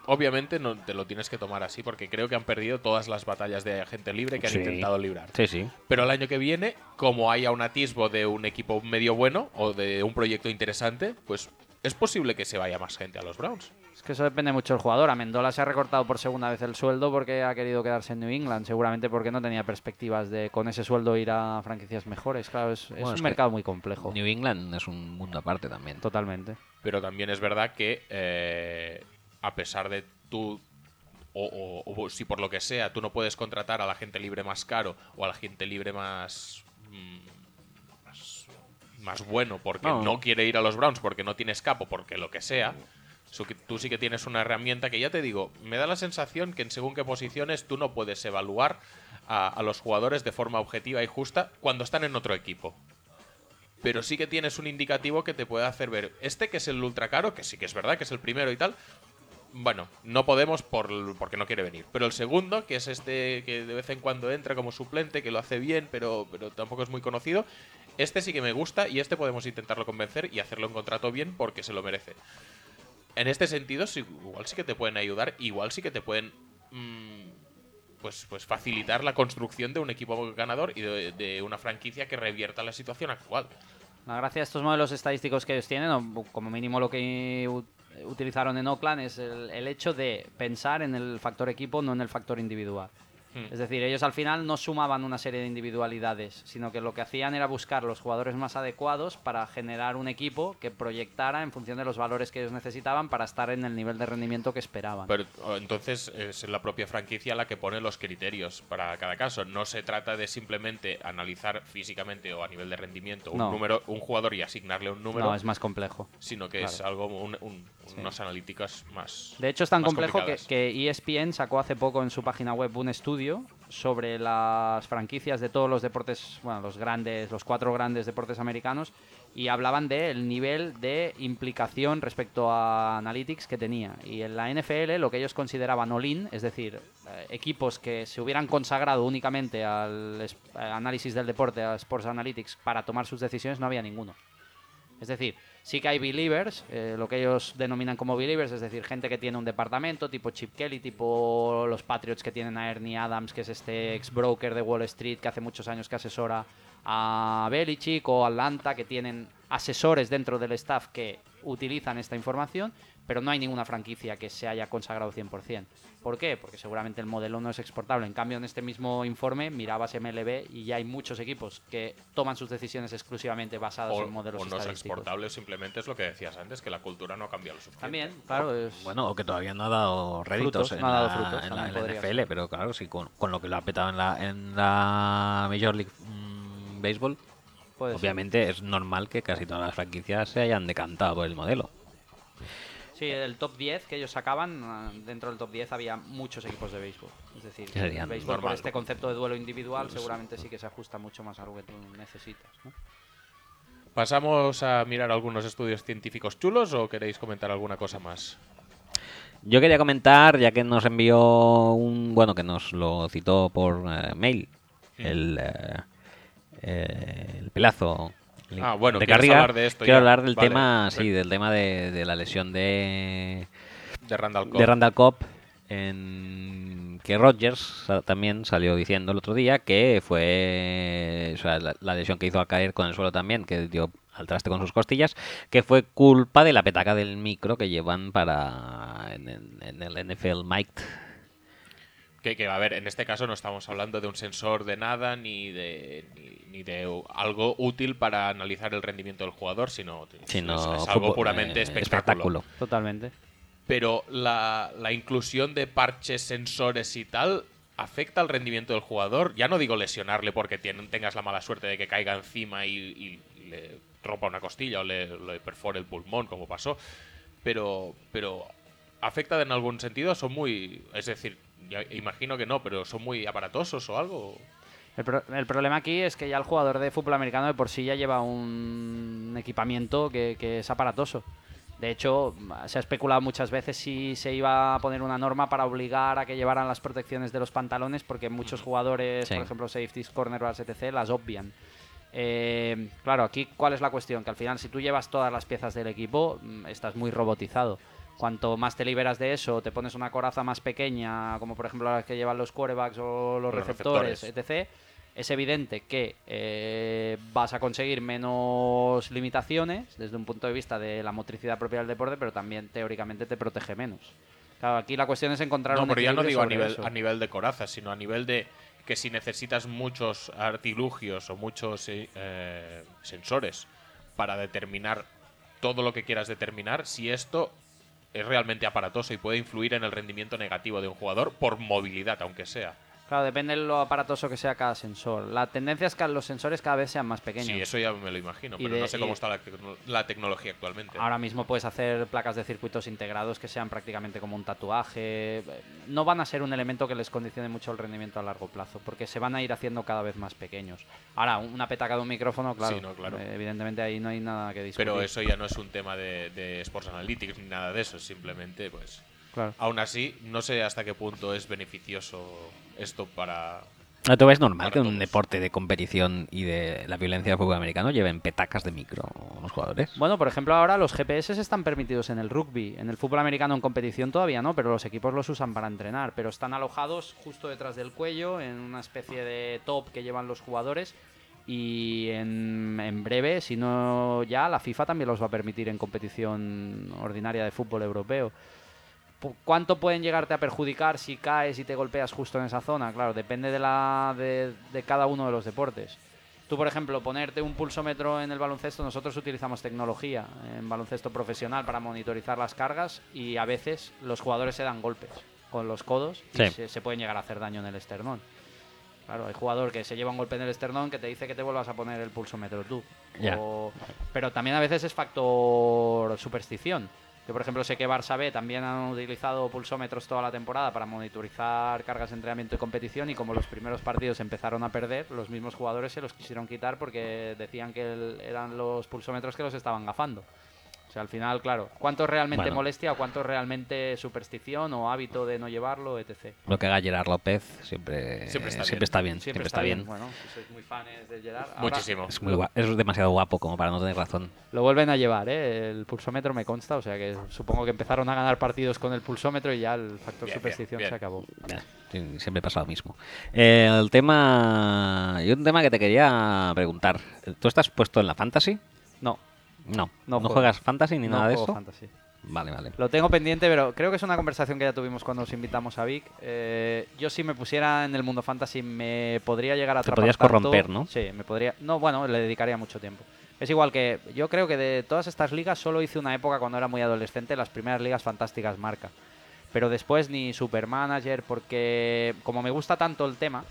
obviamente no te lo tienes que tomar así porque creo que han perdido todas las batallas de agente libre que han Sí. intentado librar. Sí, sí. Pero el año que viene, como haya un atisbo de un equipo medio bueno o de un proyecto interesante, pues es posible que se vaya más gente a los Browns. Es que eso depende mucho del jugador. A Mendola se ha recortado por segunda vez el sueldo porque ha querido quedarse en New England, seguramente porque no tenía perspectivas de con ese sueldo ir a franquicias mejores. Claro, es, un es mercado muy complejo. New England es un mundo aparte también. Totalmente. Pero también es verdad que eh, a pesar de tú, o, o- o si por lo que sea, tú no puedes contratar a la gente libre más caro o a la gente libre más... mm, más, más bueno porque No. no. quiere ir a los Browns, porque no tienes capo, porque lo que sea. Tú sí que tienes una herramienta que ya te digo, me da la sensación que en según qué posiciones tú no puedes evaluar a, a los jugadores de forma objetiva y justa cuando están en otro equipo pero sí que tienes un indicativo que te puede hacer ver este que es el ultra caro, que sí que es verdad que es el primero y tal. Bueno, no podemos por, porque no quiere venir. Pero el segundo, que es este que de vez en cuando entra como suplente, que lo hace bien, pero, pero tampoco es muy conocido, este sí que me gusta y este podemos intentarlo convencer y hacerlo un contrato bien porque se lo merece. En este sentido, sí, igual sí que te pueden ayudar, igual sí que te pueden mm, pues, pues facilitar la construcción de un equipo ganador y de, una franquicia que revierta la situación actual. La gracia de estos modelos estadísticos que ellos tienen, como mínimo lo que utilizaron en Oakland, es el, el hecho de pensar en el factor equipo, no en el factor individual. Hmm. Es decir, ellos al final no sumaban una serie de individualidades, sino que lo que hacían era buscar los jugadores más adecuados para generar un equipo que proyectara en función de los valores que ellos necesitaban para estar en el nivel de rendimiento que esperaban. Pero o, entonces es la propia franquicia la que pone los criterios para cada caso. No se trata de simplemente analizar físicamente o a nivel de rendimiento un No. número, un jugador y asignarle un número, no, es más complejo. sino que es algo un- un- unos analíticas más. De hecho, es tan complejo que, que ESPN sacó hace poco en su página web un estudio sobre las franquicias de todos los deportes, bueno, los grandes, los cuatro grandes deportes americanos, y hablaban del nivel de implicación respecto a Analytics que tenía. Y en la NFL, lo que ellos consideraban all-in, es decir, eh, equipos que se hubieran consagrado únicamente al eh, análisis del deporte, a Sports Analytics, para tomar sus decisiones, no había ninguno. Es decir, sí que hay believers, eh, lo que ellos denominan como believers, es decir, gente que tiene un departamento, tipo Chip Kelly, tipo los Patriots que tienen a Ernie Adams, que es este ex broker de Wall Street que hace muchos años que asesora a Belichick, o Atlanta, que tienen asesores dentro del staff que utilizan esta información, pero no hay ninguna franquicia que se haya consagrado 100%. ¿Por qué? Porque seguramente el modelo no es exportable. En cambio, en este mismo informe mirabas MLB y ya hay muchos equipos que toman sus decisiones exclusivamente basadas o, en modelos o no es estadísticos. exportable o simplemente es lo que decías antes, que la cultura no ha cambiado lo suficiente. También, claro, es... Bueno, o que todavía no ha dado réditos Frutos, en, no ha dado la, frutos, en la- en NFL, ser. pero claro, sí, con, con lo que lo ha petado en la, en la Major League mm, Baseball, puede ser. obviamente es normal que casi todas las franquicias se hayan decantado por el modelo. Sí, el top 10 que ellos sacaban, dentro del top 10 había muchos equipos de béisbol. Es decir, el béisbol por este concepto de duelo individual seguramente sí que se ajusta mucho más a lo que tú necesitas. ¿no? ¿Pasamos a mirar algunos estudios científicos chulos o queréis comentar alguna cosa más? Yo quería comentar, ya que nos envió un, bueno, que nos lo citó por eh, mail, el, eh, el pelazo. Ah, bueno, de ¿quieres Carriga. hablar de esto Quiero ya? hablar del Vale. tema, sí, del tema de, de la lesión de, De Randall Cobb. de Randall Cobb, en que Rogers sa- también salió diciendo el otro día que fue o sea, la, la lesión que hizo a caer con el suelo también, que dio al traste con sus costillas, que fue culpa de la petaca del micro que llevan para en, en- en el NFL Mic. Que, que, a ver, en este caso no estamos hablando de un sensor de nada ni de, ni, ni de algo útil para analizar el rendimiento del jugador, sino, Sino es, es algo puramente eh, espectáculo. Totalmente. Pero la, la inclusión de parches, sensores y tal afecta al rendimiento del jugador. Ya no digo lesionarle porque tien- tengas la mala suerte de que caiga encima y, y le rompa una costilla o le, le perfore el pulmón, como pasó. Pero, pero afecta en algún sentido. Son muy. Es decir, imagino que no, pero son muy aparatosos o algo. El, pro- el problema aquí es que ya el jugador de fútbol americano de por sí ya lleva un equipamiento que, que es aparatoso. De hecho, se ha especulado muchas veces si se iba a poner una norma para obligar a que llevaran las protecciones de los pantalones, porque muchos jugadores, Sí. por ejemplo, safeties, cornerbacks, etc., las obvian. Eh, claro, aquí cuál es la cuestión, que al final si tú llevas todas las piezas del equipo, mm, estás muy robotizado. Cuanto más te liberas de eso, te pones una coraza más pequeña, como por ejemplo las que llevan los quarterbacks o los, Los receptores, receptores. etc., es evidente que eh, vas a conseguir menos limitaciones desde un punto de vista de la motricidad propia del deporte, pero también teóricamente te protege menos. Claro, aquí la cuestión es encontrar No, un pero ya no digo a nivel, eso. a nivel de coraza, sino a nivel de que si necesitas muchos artilugios o muchos eh, eh, sensores para determinar todo lo que quieras determinar, si esto es realmente aparatoso y puede influir en el rendimiento negativo de un jugador por movilidad, aunque sea. Claro, depende de lo aparatoso que sea cada sensor. La tendencia es que los sensores cada vez sean más pequeños. Sí, eso ya me lo imagino, Y pero de- no sé cómo está la, tecno- la tecnología actualmente. Ahora mismo puedes hacer placas de circuitos integrados que sean prácticamente como un tatuaje. No van a ser un elemento que les condicione mucho el rendimiento a largo plazo, porque se van a ir haciendo cada vez más pequeños. Ahora, una petaca de un micrófono, claro. Sí, no, claro. eh, evidentemente ahí no hay nada que discutir. pero eso ya no es un tema de, de Sports Analytics ni nada de eso, es simplemente pues... Claro. Aún así, no sé hasta qué punto es beneficioso esto para, ¿No te ves normal que en un deporte de competición y de la violencia del fútbol americano lleven petacas de micro los jugadores? Bueno, por ejemplo, ahora los GPS están permitidos en el rugby. En el fútbol americano en competición todavía no, pero los equipos los usan para entrenar. Pero están alojados justo detrás del cuello, en una especie de top que llevan los jugadores. Y en, en breve, si no ya, la FIFA también los va a permitir en competición ordinaria de fútbol europeo. ¿Cuánto pueden llegarte a perjudicar si caes y te golpeas justo en esa zona? Claro, depende de, la, de, de cada uno de los deportes. Tú, por ejemplo, ponerte un pulsómetro en el baloncesto, nosotros utilizamos tecnología en baloncesto profesional para monitorizar las cargas y a veces los jugadores se dan golpes con los codos y Sí. se, se pueden llegar a hacer daño en el esternón. Claro, hay jugador que se lleva un golpe en el esternón que te dice que te vuelvas a poner el pulsómetro tú. O- Pero también a veces es factor superstición. Que por ejemplo sé que Barça B también han utilizado pulsómetros toda la temporada para monitorizar cargas de entrenamiento y competición y como los primeros partidos empezaron a perder, los mismos jugadores se los quisieron quitar porque decían que eran los pulsómetros que los estaban gafando. O sea, al final, claro, ¿cuánto es realmente Bueno. molestia o cuánto es realmente superstición o hábito de no llevarlo, etc.? Lo que haga Gerard López siempre, Siempre está siempre bien. está bien. Siempre, está bien. Bueno, si sois muy fans de Gerard. ahora Muchísimo. Es, muy gua- es demasiado guapo como para no tener razón. Lo vuelven a llevar, ¿eh? El pulsómetro me consta, o sea que supongo que empezaron a ganar partidos con el pulsómetro y ya el factor Bien, superstición bien, se acabó. Sí, siempre pasa lo mismo. Eh, el tema. Y un tema que te quería preguntar. ¿Tú estás puesto en la fantasy? No, No. No ¿No, juegas fantasy ni no nada de juego eso? fantasy. Vale, vale. Lo tengo pendiente, pero creo que es una conversación que ya tuvimos cuando os invitamos a Vic. Eh, yo si me pusiera en el mundo fantasy me podría llegar a Te atrapar podrías tanto- corromper, ¿no? Sí, me podría... No, bueno, le dedicaría mucho tiempo. Es igual que yo creo que de todas estas ligas solo hice una época cuando era muy adolescente, las primeras ligas fantásticas marca. Pero después ni Supermanager, porque como me gusta tanto el tema,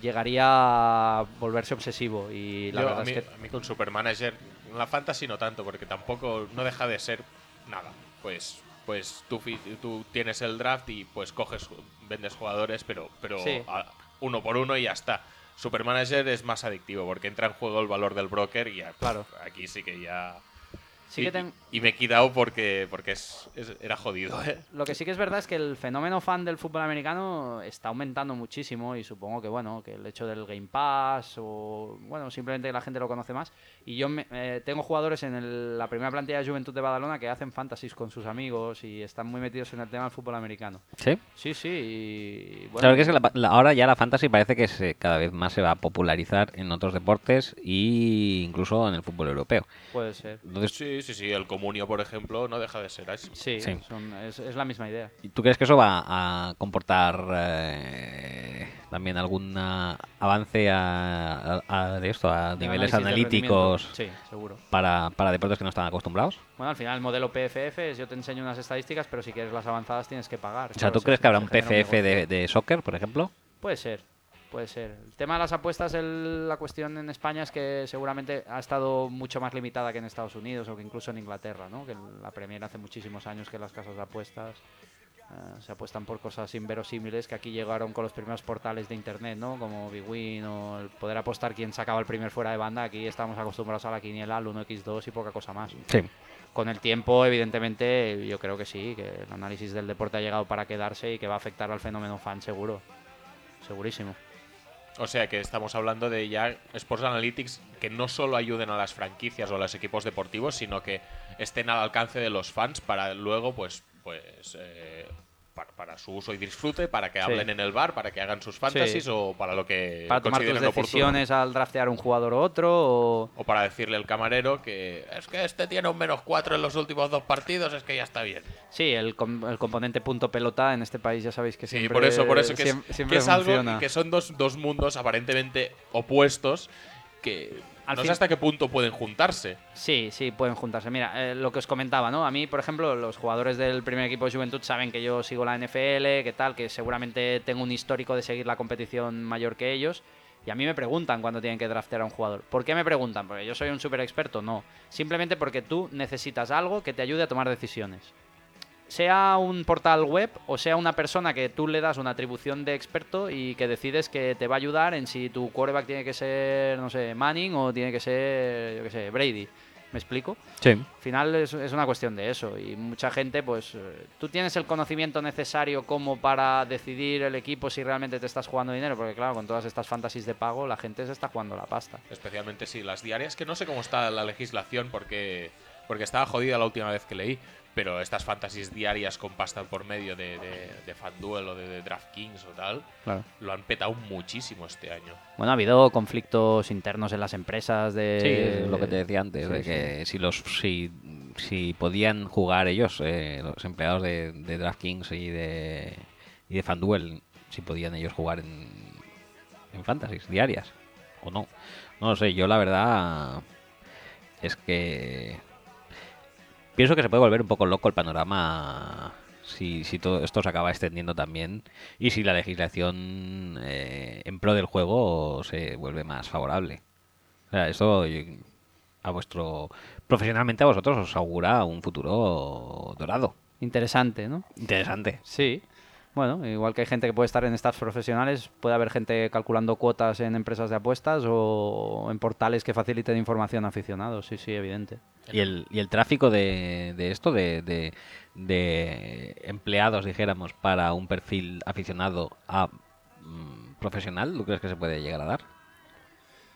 llegaría a volverse obsesivo. Y la Yo, verdad a, mí, es que a mí con Supermanager, en la fantasy no tanto, porque tampoco no deja de ser nada. Pues pues tú, tú tienes el draft y pues coges, vendes jugadores, pero, pero Sí. a- uno por uno y ya está. Supermanager es más adictivo porque entra en juego el valor del broker y ya- Claro. aquí sí que ya... sí y, que ten- y me he quitado porque, porque es, es- era jodido. ¿eh? Lo que sí que es verdad es que el fenómeno fan del fútbol americano está aumentando muchísimo y supongo que bueno, que el hecho del Game Pass o bueno, simplemente que la gente lo conoce más. Y yo me- eh, tengo jugadores en el- la primera plantilla de Juventud de Badalona que hacen fantasies con sus amigos y están muy metidos en el tema del fútbol americano. ¿Sí? Sí, sí, y bueno, Claro que es que la- la- ahora ya la fantasy parece que se, cada vez más se va a popularizar en otros deportes e incluso en el fútbol europeo. puede ser. Entonces, Sí, sí, sí. El comunio, por ejemplo, no deja de ser así. Sí, Sí. son- es, es la misma idea. ¿tú crees que eso va a comportar eh, también algún ah, avance a, a- a- de esto, a De niveles analíticos rendimiento. Sí, seguro. para, para deportes que no están acostumbrados? Bueno, al final el modelo PFF es yo te enseño unas estadísticas, pero si quieres las avanzadas tienes que pagar. O sea, Claro, ¿tú crees que habrá un PFF de, de soccer, por ejemplo? Puede ser, puede ser. El tema de las apuestas, el- la cuestión en España es que seguramente ha estado mucho más limitada que en Estados Unidos o que incluso en Inglaterra, ¿no? Que la Premier hace muchísimos años que las casas de apuestas Eh, se apuestan por cosas inverosímiles que aquí llegaron con los primeros portales de internet, ¿no? Como Big Win o el poder apostar quién sacaba el primer fuera de banda. Aquí estamos acostumbrados a la quiniela, al 1x2 y poca cosa más. Sí. Con el tiempo, evidentemente, yo creo que sí, que el análisis del deporte ha llegado para quedarse y que va a afectar al fenómeno fan seguro. Segurísimo. O sea que estamos hablando de ya Sports Analytics que no solo ayuden a las franquicias o a los equipos deportivos, sino que estén al alcance de los fans para luego, pues, pues eh, para, para su uso y disfrute, para que Sí. hablen en el bar, para que hagan sus fantasies o para lo que para tomar tus oportuno. decisiones al draftear un jugador u otro o... O para decirle al camarero que es que este tiene un menos 4 en los últimos dos partidos, es que ya está bien. Sí, el, com- el componente punto pelota en este país ya sabéis que Sí, siempre por eso, por eso que es, que algo que son dos, dos mundos aparentemente opuestos que Al no fin- sé hasta qué punto pueden juntarse. Sí, sí, pueden juntarse. Mira, eh, lo que os comentaba, ¿no? A mí, por ejemplo, los jugadores del primer equipo de Juventud saben que yo sigo la NFL, que tal, que seguramente tengo un histórico de seguir la competición mayor que ellos. Y a mí me preguntan cuando tienen que draftear a un jugador. ¿Por qué me preguntan? ¿Porque yo soy un super experto? No. Simplemente porque tú necesitas algo que te ayude a tomar decisiones. Sea un portal web o sea una persona que tú le das una atribución de experto y que decides que te va a ayudar en si tu quarterback tiene que ser, no sé, Manning o tiene que ser, yo qué sé, Brady. ¿Me explico? Sí. Al final es, es una cuestión de eso y mucha gente, pues, eh, tú tienes el conocimiento necesario como para decidir el equipo si realmente te estás jugando dinero, porque claro, con todas estas fantasies de pago la gente se está jugando la pasta. Especialmente si las diarias, que no sé cómo está la legislación porque, porque estaba jodida la última vez que leí, pero estas fantasies diarias con pasta por medio de, de, de FanDuel o de, de DraftKings o tal, Claro. lo han petado muchísimo este año. Bueno, ha habido conflictos internos en las empresas de... Sí, es lo que te decía antes, Sí, de sí. que si los si, si podían jugar ellos, eh, los empleados de, de DraftKings y de, y de FanDuel, si podían ellos jugar en, en fantasies diarias o no. No lo sé, yo la verdad es que pienso que se puede volver un poco loco el panorama si, si todo esto se acaba extendiendo también y si la legislación eh, en pro del juego se vuelve más favorable. O sea, eso yo- a vuestro profesionalmente a vosotros os augura un futuro dorado. Interesante, ¿no? Interesante. Sí. Bueno, igual que hay gente que puede estar en staffs profesionales, puede haber gente calculando cuotas en empresas de apuestas o en portales que faciliten información a aficionados. Sí, sí, evidente. Y el, y el tráfico de, de esto, de, de, de empleados, dijéramos, para un perfil aficionado a mm, profesional, ¿tú crees que se puede llegar a dar?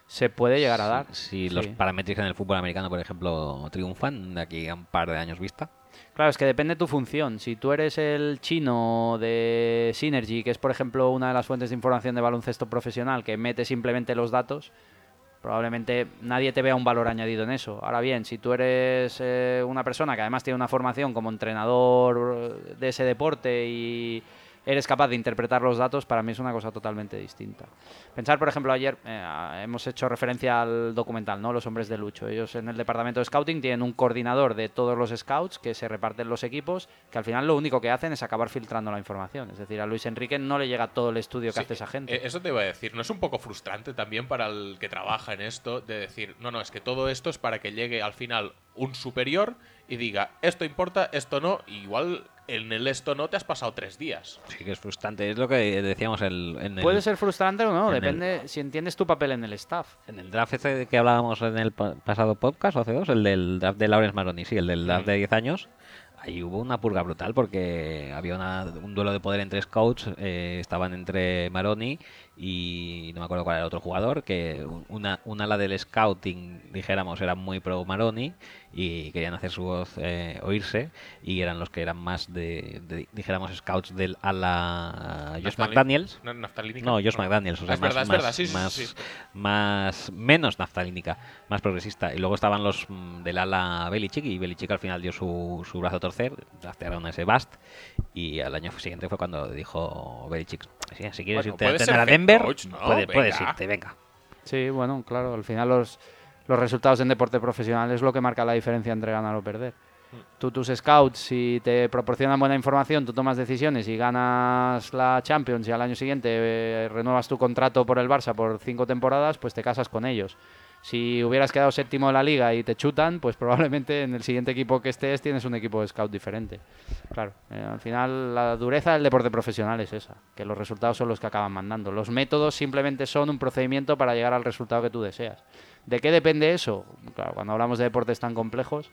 Se puede llegar a dar. Si los sí. paramétricos en el fútbol americano, por ejemplo, triunfan de aquí a un par de años vista. Claro, es que depende de tu función. Si tú eres el chino de Synergy, que es por ejemplo una de las fuentes de información de baloncesto profesional, que mete simplemente los datos, probablemente nadie te vea un valor añadido en eso. Ahora bien, si tú eres eh, una persona que además tiene una formación como entrenador de ese deporte y eres capaz de interpretar los datos, para mí es una cosa totalmente distinta. Pensar, por ejemplo, ayer eh, hemos hecho referencia al documental, ¿no? Los hombres de Lucho. Ellos en el departamento de scouting tienen un coordinador de todos los scouts que se reparten los equipos, que al final lo único que hacen es acabar filtrando la información. Es decir, a Luis Enrique no le llega todo el estudio que Sí, hace esa gente. eh, Eso te iba a decir. ¿No es un poco frustrante también para el que trabaja en esto de decir, no, no, es que todo esto es para que llegue al final un superior y diga, esto importa, esto no, y igual en el esto no te has pasado tres días. Sí que es frustrante. Es lo que decíamos el, en el, Puede ser frustrante o no, en el- depende si entiendes tu papel en el staff. en el draft ese que hablábamos en el pa- pasado podcast o hace dos, el del draft de Lawrence Maroni, sí, el del draft de 10 años. Ahí hubo una purga brutal porque había una- un duelo de poder entre scouts, eh, estaban entre Maroni y no me acuerdo cuál era el otro jugador, que una, una ala del scouting, dijéramos, era muy pro Maroni y querían hacer su voz eh, oírse y eran los que eran más de, de, dijéramos, scouts del ala Josh McDaniels. No, Josh McDaniels, o sea, más, verdad, más- verdad, sí, sí, más, sí, sí. más- menos naftalínica, más progresista. Y luego estaban los mm, del ala Belichick y Belichick al final dio su, su brazo a torcer, draftearon a ese Bast y al año siguiente fue cuando dijo Belichick, "Sí, si quieres Bueno, irte a Denver, coach, ¿no? puedes, irte, venga. Sí, bueno, claro, al final los, los resultados en deporte profesional es lo que marca la diferencia entre ganar o perder. Tú, tus scouts, si te proporcionan buena información, tú tomas decisiones y ganas la Champions y al año siguiente eh, renuevas tu contrato por el Barça por cinco temporadas, pues te casas con ellos. Si hubieras quedado séptimo de la liga y te chutan, pues probablemente en el siguiente equipo que estés tienes un equipo de scout diferente. Claro, eh, al final la dureza del deporte profesional es esa, que los resultados son los que acaban mandando. Los métodos simplemente son un procedimiento para llegar al resultado que tú deseas. ¿De qué depende eso? Claro, cuando hablamos de deportes tan complejos,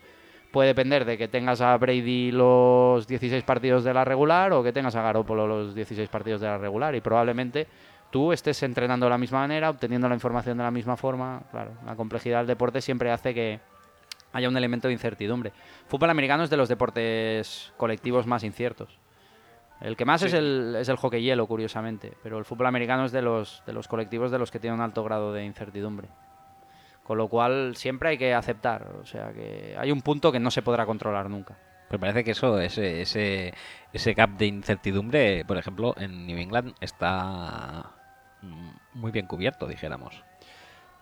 puede depender de que tengas a Brady los 16 partidos de la regular o que tengas a Garoppolo los 16 partidos de la regular y probablemente tú estés entrenando de la misma manera, obteniendo la información de la misma forma. Claro, la complejidad del deporte siempre hace que haya un elemento de incertidumbre. Fútbol americano es de los deportes colectivos más inciertos. El que más es, el, es el hockey hielo, curiosamente, pero el fútbol americano es de los, de los colectivos de los que tiene un alto grado de incertidumbre. Con lo cual siempre hay que aceptar, o sea que hay un punto que no se podrá controlar nunca. Pero parece que eso, ese, ese, ese gap de incertidumbre, por ejemplo, en New England está muy bien cubierto, dijéramos.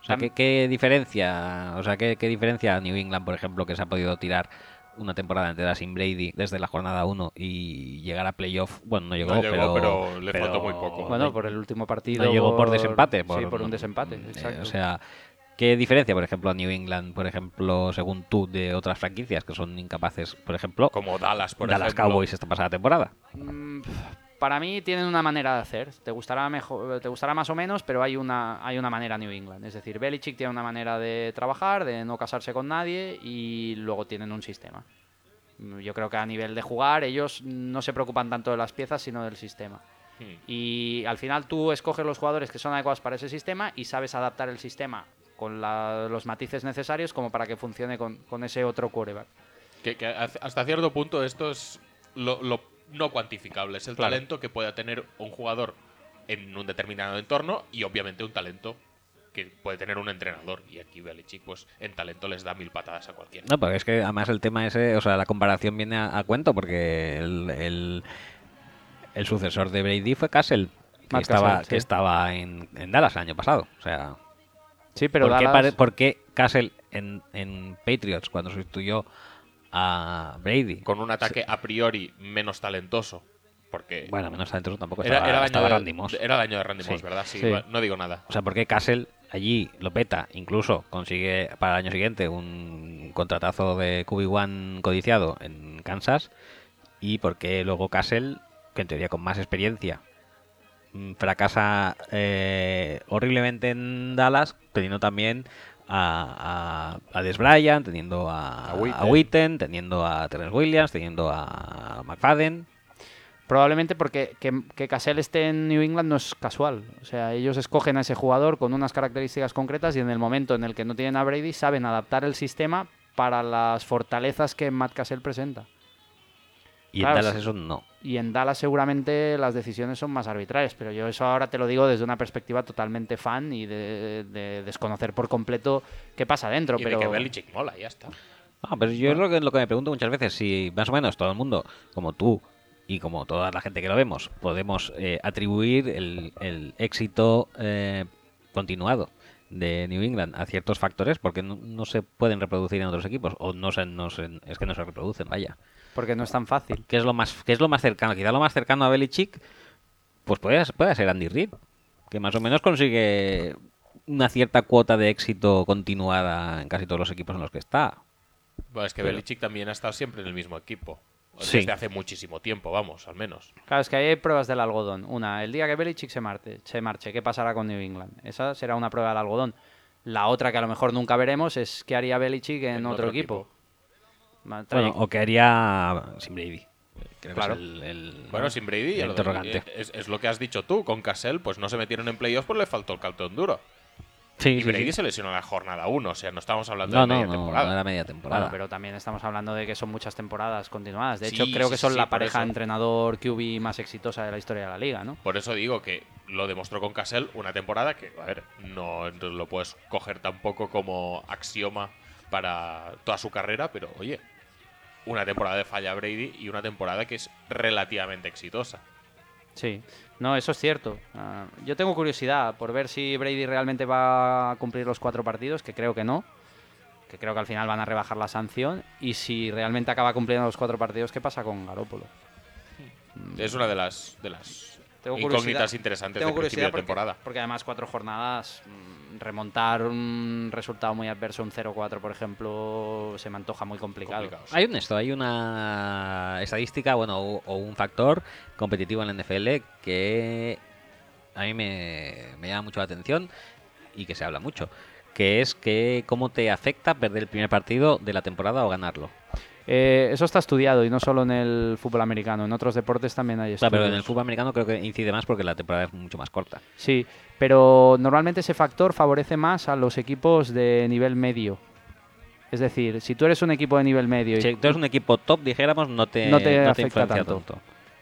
O sea, ¿qué, qué diferencia? O sea, ¿qué, qué diferencia New England, por ejemplo, que se ha podido tirar una temporada entera sin Brady desde la jornada 1 y llegar a playoff? Bueno, no llegó, No llegó, pero, pero le faltó muy poco. Bueno, por el último partido. no llegó por desempate. sí, por un desempate, eh, exacto. o sea, ¿qué diferencia, por ejemplo, a New England, por ejemplo, según tú, de otras franquicias que son incapaces, por ejemplo, Como Dallas, por Dallas ejemplo. Cowboys esta pasada temporada? Mm, Para mí tienen una manera de hacer. Te gustará mejor, te gustará más o menos, pero hay una, hay una manera New England. Es decir, Belichick tiene una manera de trabajar, de no casarse con nadie y luego tienen un sistema. Yo creo que a nivel de jugar ellos no se preocupan tanto de las piezas, sino del sistema. Hmm. Y al final tú escoges los jugadores que son adecuados para ese sistema y sabes adaptar el sistema con la- los matices necesarios como para que funcione con, con ese otro quarterback. Que, hasta cierto punto esto es lo, lo no cuantificable. Es el Claro. talento que pueda tener un jugador en un determinado entorno y obviamente un talento que puede tener un entrenador. Y aquí Belichick, pues en talento les da mil patadas a cualquiera. No, porque es que además el tema ese, o sea, la comparación viene a, a cuento porque el, el, el sucesor de Brady fue Castle, que Matt estaba, Cassell, sí. que estaba en, en Dallas el año pasado. O sea, Sí, pero ¿por, qué Dallas- pare- por qué Castle en, en Patriots cuando sustituyó a Brady? Con un ataque a priori menos talentoso. Porque Bueno, menos adentro tampoco era, estaba, era el año estaba de, Randy Moss. era el año de Randy Sí. Moss, ¿verdad? Sí, no digo nada. O sea, ¿por qué Castle allí lo peta? Incluso consigue para el año siguiente un contratazo de QB1 codiciado en Kansas. ¿Y por qué luego Castle, que en teoría con más experiencia, mm, fracasa eh, horriblemente en Dallas, teniendo también a, a, a Des Bryant, teniendo a, A Witten. a Witten, teniendo a Terence Williams, teniendo a McFadden. Probablemente porque que, que Cassell esté en New England no es casual. O sea, ellos escogen a ese jugador con unas características concretas y en el momento en el que no tienen a Brady saben adaptar el sistema para las fortalezas que Matt Cassell presenta. Y Claro, en Dallas eso no. Y en Dallas seguramente las decisiones son más arbitrarias, pero yo eso ahora te lo digo desde una perspectiva totalmente fan y de, de desconocer por completo qué pasa dentro. y pero de que Belichick mola, ya está. Ah, pero yo es lo que, lo que me pregunto muchas veces, si más o menos todo el mundo, como tú y como toda la gente que lo vemos, podemos eh, atribuir el, el éxito eh, continuado de New England a ciertos factores porque no, no se pueden reproducir en otros equipos o no se, no se- es que no se reproducen, vaya. Porque no es tan fácil. ¿Qué es lo más qué es lo más cercano? Quizá lo más cercano a Belichick pues puede, puede ser Andy Reid, que más o menos consigue una cierta cuota de éxito continuada en casi todos los equipos en los que está. Bueno, es que Pero- Belichick también ha estado siempre en el mismo equipo. Sí. Desde hace muchísimo tiempo, vamos, al menos. Claro, es que hay pruebas del algodón. Una, el día que Belichick se marche, se marche, ¿qué pasará con New England? Esa será una prueba del algodón. La otra que a lo mejor nunca veremos es qué haría Belichick en, En otro, otro equipo. Ma- Bueno, o que haría sin Brady. Creo Claro. que es el, el- Bueno, sin Brady, el lo- interrogante. es, es lo que has dicho tú. Con Cassell, pues no se metieron en playoffs, pues le faltó el cartón duro. Sí, Y sí, Brady sí. se lesionó en la jornada 1, o sea, no estamos hablando No, de no, media no, temporada. no era media temporada. Bueno, pero también estamos hablando de que son muchas temporadas continuadas. De Sí, hecho, creo sí, que son sí, la pareja eso. entrenador QB más exitosa de la historia de la liga, ¿no? Por eso digo que lo demostró con Cassell una temporada que, a ver, no lo puedes coger tampoco como axioma para toda su carrera, pero oye, una temporada de falla Brady y una temporada que es relativamente exitosa. Sí, no, eso es cierto. Ah, yo tengo curiosidad por ver si Brady realmente va a cumplir los cuatro partidos, que creo que no, que creo que al final van a rebajar la sanción, y si realmente acaba cumpliendo los cuatro partidos, ¿qué pasa con Garópolo? Es una de las, de las tengo incógnitas curiosidad. interesantes Tengo de principio curiosidad de porque, temporada. porque además cuatro jornadas, mm, remontar un resultado muy adverso, un 0-4 por ejemplo, se me antoja muy complicado. Complicado, sí. Hay un esto, hay una estadística, bueno, o, o un factor competitivo en la NFL que a mí me, me llama mucho la atención y que se habla mucho, que es que cómo te afecta perder el primer partido de la temporada o ganarlo. Eh, eso está estudiado y no solo en el fútbol americano, en otros deportes también hay estudios. pero en el fútbol americano creo que incide más porque la temporada es mucho más corta. Sí, pero normalmente ese factor favorece más a los equipos de nivel medio. Es decir, si tú eres un equipo de nivel medio y Si tú eres un equipo top, dijéramos, no te, No te afecta influencia tanto. tanto.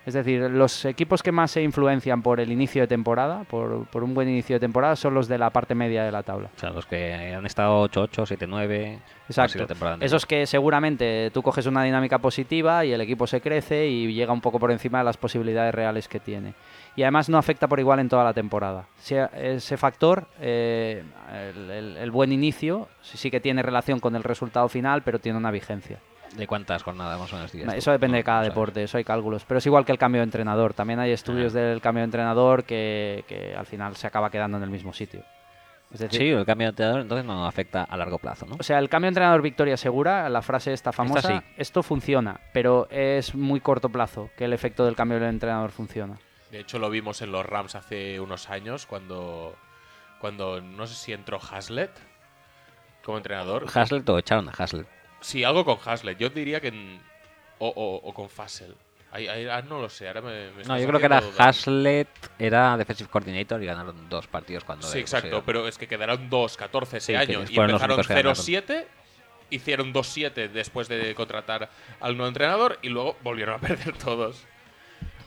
Es decir, los equipos que más se influencian por el inicio de temporada, por, por un buen inicio de temporada, son los de la parte media de la tabla. O sea, los que han estado 8-8, 7-9. así Exacto. Esos que seguramente tú coges una dinámica positiva y el equipo se crece y llega un poco por encima de las posibilidades reales que tiene. Y además no afecta por igual en toda la temporada. Si- Ese factor, eh, el, el- el buen inicio, sí que tiene relación con el resultado final, pero tiene una vigencia. ¿De cuántas jornadas más o menos dirías tú? Eso depende No, de cada deporte, eso hay cálculos. Pero es igual que el cambio de entrenador. También hay estudios Ah. del cambio de entrenador que, que al final se acaba quedando en el mismo sitio. Es decir, Sí, el cambio de entrenador entonces no afecta a largo plazo, ¿no? o sea, el cambio de entrenador victoria segura, la frase esta famosa, sí. esto funciona, pero es muy corto plazo que el efecto del cambio del entrenador funciona. De hecho, lo vimos en los Rams hace unos años cuando, cuando no sé si entró Haslett como entrenador. Haslett o echaron a Haslett. Sí, algo con Haslett. Yo diría que. en- o, o- o con Fassel. Ahí- ahí- ah, no lo sé, ahora me, me No, yo creo que era dudar. Haslett, era defensive coordinator y ganaron dos partidos cuando Sí, exacto, pusieron. pero es que quedaron 2-14 ese Sí, año. Y empezaron únicos que ganaron. 0-7, hicieron 2-7 después de contratar al nuevo entrenador y luego volvieron a perder todos.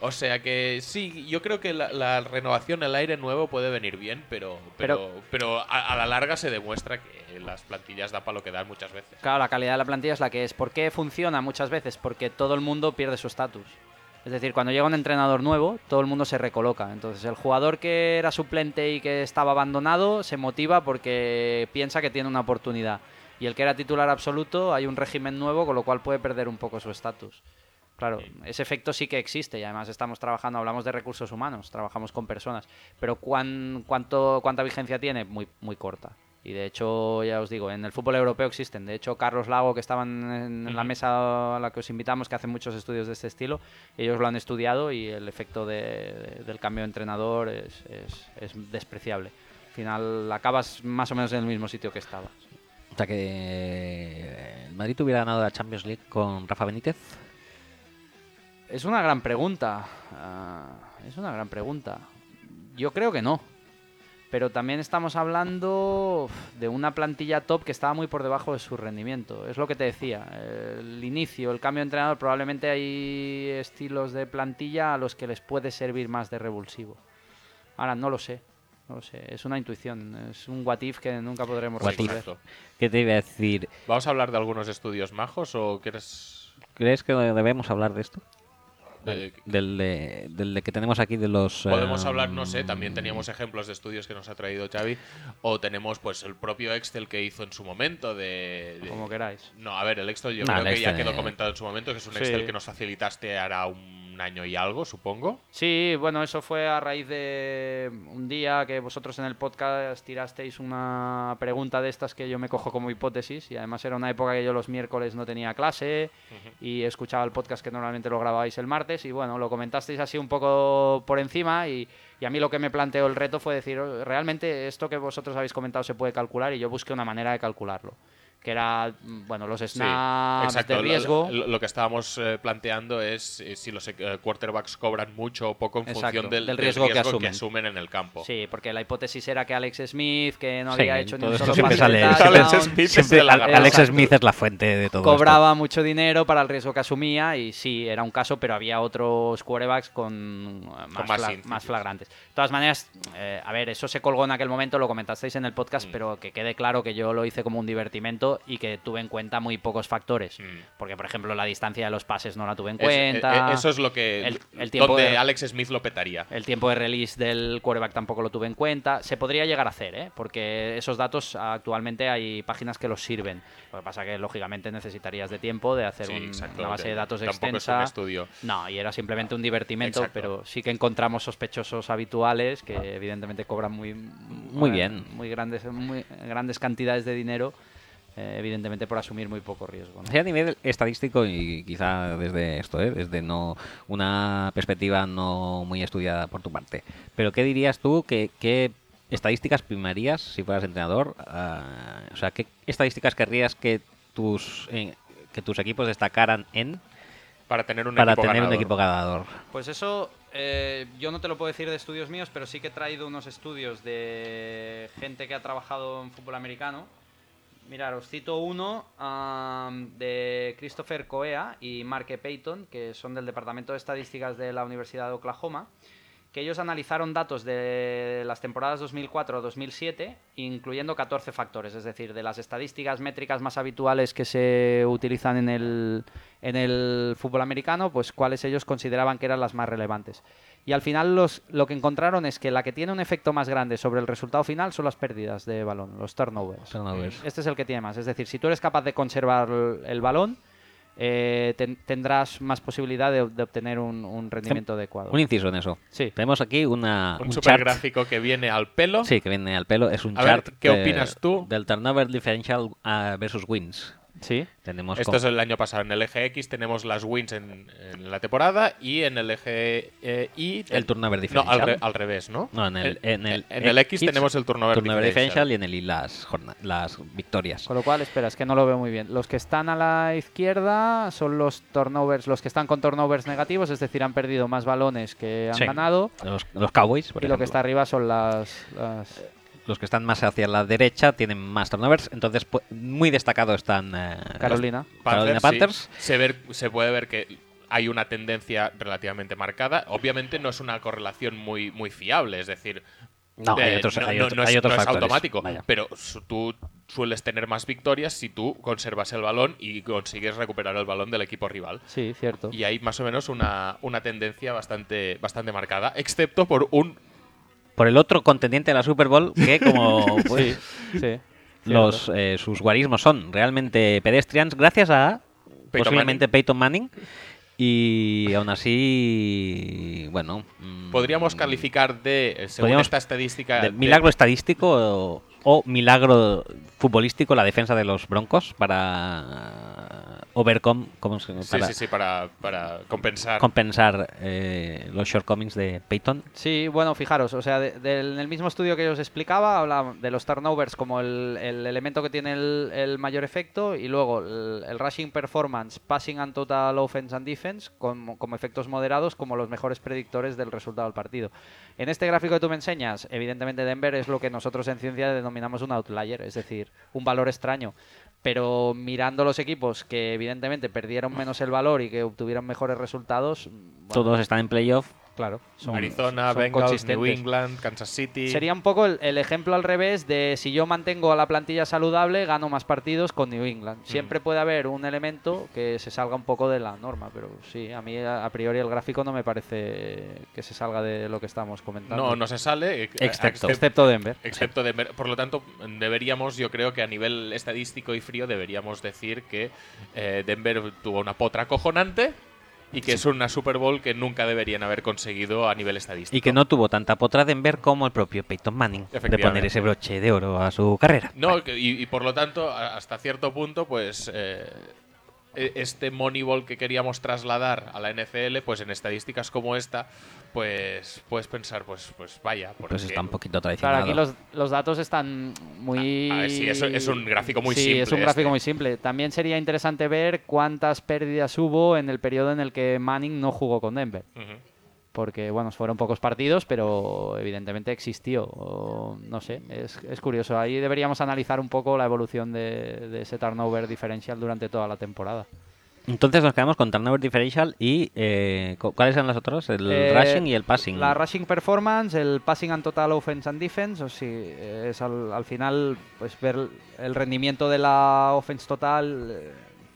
O sea que sí, yo creo que la, la renovación, el aire nuevo puede venir bien, pero, pero, pero a, a la larga se demuestra que las plantillas dan para lo que dan muchas veces. Claro, la calidad de la plantilla es la que es. ¿Por qué funciona muchas veces? Porque todo el mundo pierde su estatus. Es decir, cuando llega un entrenador nuevo, todo el mundo se recoloca. Entonces, el jugador que era suplente y que estaba abandonado se motiva porque piensa que tiene una oportunidad. Y el que era titular absoluto, hay un régimen nuevo, con lo cual puede perder un poco su estatus. Claro, ese efecto sí que existe y además estamos trabajando, hablamos de recursos humanos, trabajamos con personas, pero ¿cuán, cuánto, ¿cuánta vigencia tiene? Muy, muy corta. Y de hecho, ya os digo, en el fútbol europeo existen. De hecho, Carlos Lago, que estaban en, la mesa a la que os invitamos, que hacen muchos estudios de este estilo, ellos lo han estudiado y el efecto de- de- del cambio de entrenador es, es- es despreciable. Al final acabas más o menos en el mismo sitio que estabas. O sea que eh, el Madrid hubiera ganado la Champions League con Rafa Benítez. Es una gran pregunta. ah, es una gran pregunta. Yo creo que no. Pero también estamos hablando de una plantilla top que estaba muy por debajo de su rendimiento. Es lo que te decía. El inicio, el cambio de entrenador, probablemente hay estilos de plantilla a los que les puede servir más de revulsivo. Ahora, no lo sé. No lo sé. Es una intuición. Es un what if que nunca podremos What resolver. ¿Qué te iba a decir? ¿Vamos a hablar de algunos estudios majos o quieres...? ¿Crees que debemos hablar de esto? De- Del de, del de que tenemos aquí de los... Podemos eh, hablar, no sé, también teníamos ejemplos de estudios que nos ha traído Xavi, o tenemos pues el propio Excel que hizo en su momento de... de- Como queráis. No, a ver, el Excel yo No, creo que ya quedó eh. comentado en su momento, que es un Sí. Excel que nos facilitaste hará un año y algo, supongo. Sí, bueno, eso fue a raíz de un día que vosotros en el podcast tirasteis una pregunta de estas que yo me cojo como hipótesis y además era una época que yo los miércoles no tenía clase y escuchaba el podcast que normalmente lo grababais el martes y bueno, lo comentasteis así un poco por encima y, y a mí lo que me planteó el reto fue decir, "Oh, realmente esto que vosotros habéis comentado se puede calcular y yo busqué una manera de calcularlo, que era, mm, bueno, los Sí, snaps exacto. de Lo- riesgo. Lo, lo que estábamos eh, planteando es eh, si los eh, quarterbacks cobran mucho o poco en Exacto, función del, del del riesgo que asumen. en el campo. Sí, porque la hipótesis era que Alex Smith, que no Sí, había hecho ni todo un solo siempre pase sale- Alex Smith es Siempre la. Alex. Smith es la fuente de todo cobraba mucho dinero para el riesgo que asumía y sí, era un caso, pero había otros quarterbacks con, más, más fla- índices. más flagrantes. De todas maneras, eh, a ver, eso se colgó en aquel momento, lo comentasteis en el podcast, Mm. pero que quede claro que yo lo hice como un divertimento y que tuve en cuenta muy pocos factores. Mm. Porque, por ejemplo, la distancia de los pases no la tuve en Es- cuenta. eh, eso es lo que. El- el tiempo donde de- Alex Smith lo petaría. El tiempo de release del quarterback tampoco lo tuve en cuenta. Se podría llegar a hacer, ¿eh? porque esos datos actualmente hay páginas que los sirven. Lo que pasa que, lógicamente, necesitarías de tiempo de hacer Sí, un- exacto, una base de datos tampoco es un extensa. estudio. No, y era simplemente un divertimento, Exacto. pero sí que encontramos sospechosos habituales que, evidentemente, cobran muy, Muy bien. muy grandes, muy grandes cantidades de dinero, eh, evidentemente por asumir muy poco riesgo. ¿no? Sí, a nivel estadístico y quizá desde esto, ¿eh? desde no una perspectiva no muy estudiada por tu parte. Pero ¿qué dirías tú que qué estadísticas primarías si fueras entrenador? Ah, o sea, ¿qué estadísticas querrías que tus eh, que tus equipos destacaran en Para tener un para equipo tener un ganador. equipo ganador? Pues eso, eh, yo no te lo puedo decir de estudios míos, pero sí que he traído unos estudios de gente que ha trabajado en fútbol americano. Mirar, os cito uno de Christopher Coea y Mark E. Payton, que son del Departamento de Estadísticas de la Universidad de Oklahoma, que ellos analizaron datos de las temporadas 2004-2007, incluyendo 14 factores, es decir, de las estadísticas métricas más habituales que se utilizan en el, en el fútbol americano, pues cuáles ellos consideraban que eran las más relevantes. Y al final los, lo que encontraron es que la que tiene un efecto más grande sobre el resultado final son las pérdidas de balón, los turnovers. Turnovers. Este es el que tiene más. Es decir, si tú eres capaz de conservar el el balón, eh, ten- tendrás más posibilidad de, de obtener un, un rendimiento adecuado. Un inciso en eso. Sí. Tenemos aquí una, Un un super chart gráfico que viene al pelo. Sí, que viene al pelo. Es un A ver, chart ¿qué de- opinas tú? del turnover differential ah, versus wins. Sí. Tenemos Esto es el año pasado. En el eje X tenemos las wins en, en la temporada y en el eje eh, Y. El turnover No, differential. al, re- al revés, ¿no? No, en el, en el, en el X tenemos el turnover, differential y en el Y las, victorias. Con lo cual, espera, es que no lo veo muy bien. Los que están a la izquierda son los turnovers, los que están con turnovers negativos, es decir, han perdido más balones que han Sí. ganado. Los, los Cowboys, por y lo que está arriba son las, las- los que están más hacia la derecha tienen más turnovers. Entonces, muy destacado están eh, Carolina. los Carolina Panthers, sí. Panthers. Se, ver- se puede ver que hay una tendencia relativamente marcada. Obviamente no es una correlación muy, muy fiable, es decir, No, hay eh, otros, no- hay no- otro- no es, hay otros no es automático, Vaya. pero su- tú sueles tener más victorias si tú conservas el balón y consigues recuperar el balón del equipo rival. Sí, cierto. Y hay más o menos una, una tendencia bastante, bastante marcada, excepto por un Por el otro contendiente de la Super Bowl, que como pues, Sí, sí. los cierto. eh, sus guarismos son realmente pedestrians, gracias a posiblemente Peyton Manning. Y aún así, bueno. mm, Podríamos calificar de, eh, según Podríamos- esta estadística, de de- milagro estadístico o, o milagro futbolístico la defensa de los Broncos para overcome, ¿cómo se- Sí, para sí, sí, para, para compensar. compensar eh, los shortcomings de Peyton. Sí, bueno, fijaros, o sea, de- del- en el mismo estudio que yo os explicaba, habla de los turnovers como el, el elemento que tiene el, el mayor efecto y luego el, el rushing performance, passing and total offense and defense como, como efectos moderados como los mejores predictores del resultado del partido. En este gráfico que tú me enseñas, evidentemente Denver es lo que nosotros en ciencia denominamos un outlier, es decir, un valor extraño. Pero mirando los equipos que evidentemente perdieron menos el valor y que obtuvieron mejores resultados, bueno, Todos están en playoff. Claro, son, Arizona, son Bengals, New. England, Kansas City. Sería un poco el, el ejemplo al revés de si yo mantengo a la plantilla saludable, gano más partidos con New England. Siempre puede haber un elemento que se salga un poco de la norma, pero sí, a mí a, a priori el gráfico no me parece que se salga de lo que estamos comentando. No, no se sale. eh, Excepto. excep- Excepto Denver. Excepto de, por lo tanto, deberíamos, yo creo que a nivel estadístico y frío, deberíamos decir que eh, Denver tuvo una potra cojonante y que es una Super Bowl que nunca deberían haber conseguido a nivel estadístico. Y que no tuvo tanta potra Denver como el propio Peyton Manning de poner ese broche de oro a su carrera. No, y, y por lo tanto, hasta cierto punto, pues eh, este Moneyball que queríamos trasladar a la NFL, pues en estadísticas como esta, pues puedes pensar, pues, pues vaya, porque Pues está un poquito Claro, traicionado. aquí los, los datos están muy... Ah, ah, sí, es un gráfico muy sí, simple es un este. gráfico muy simple. También sería interesante ver cuántas pérdidas hubo en el periodo en el que Manning no jugó con Denver. Ujú. Porque bueno, fueron pocos partidos, pero evidentemente existió. O, no sé, es, es curioso. Ahí deberíamos analizar un poco la evolución de, de ese turnover diferencial durante toda la temporada. Entonces nos quedamos con turnover differential y eh, cu- ¿cuáles eran los otros? El Eh, rushing y el passing. La rushing performance, el passing and total offense and defense, o si es al, al final pues ver el rendimiento de la offense total.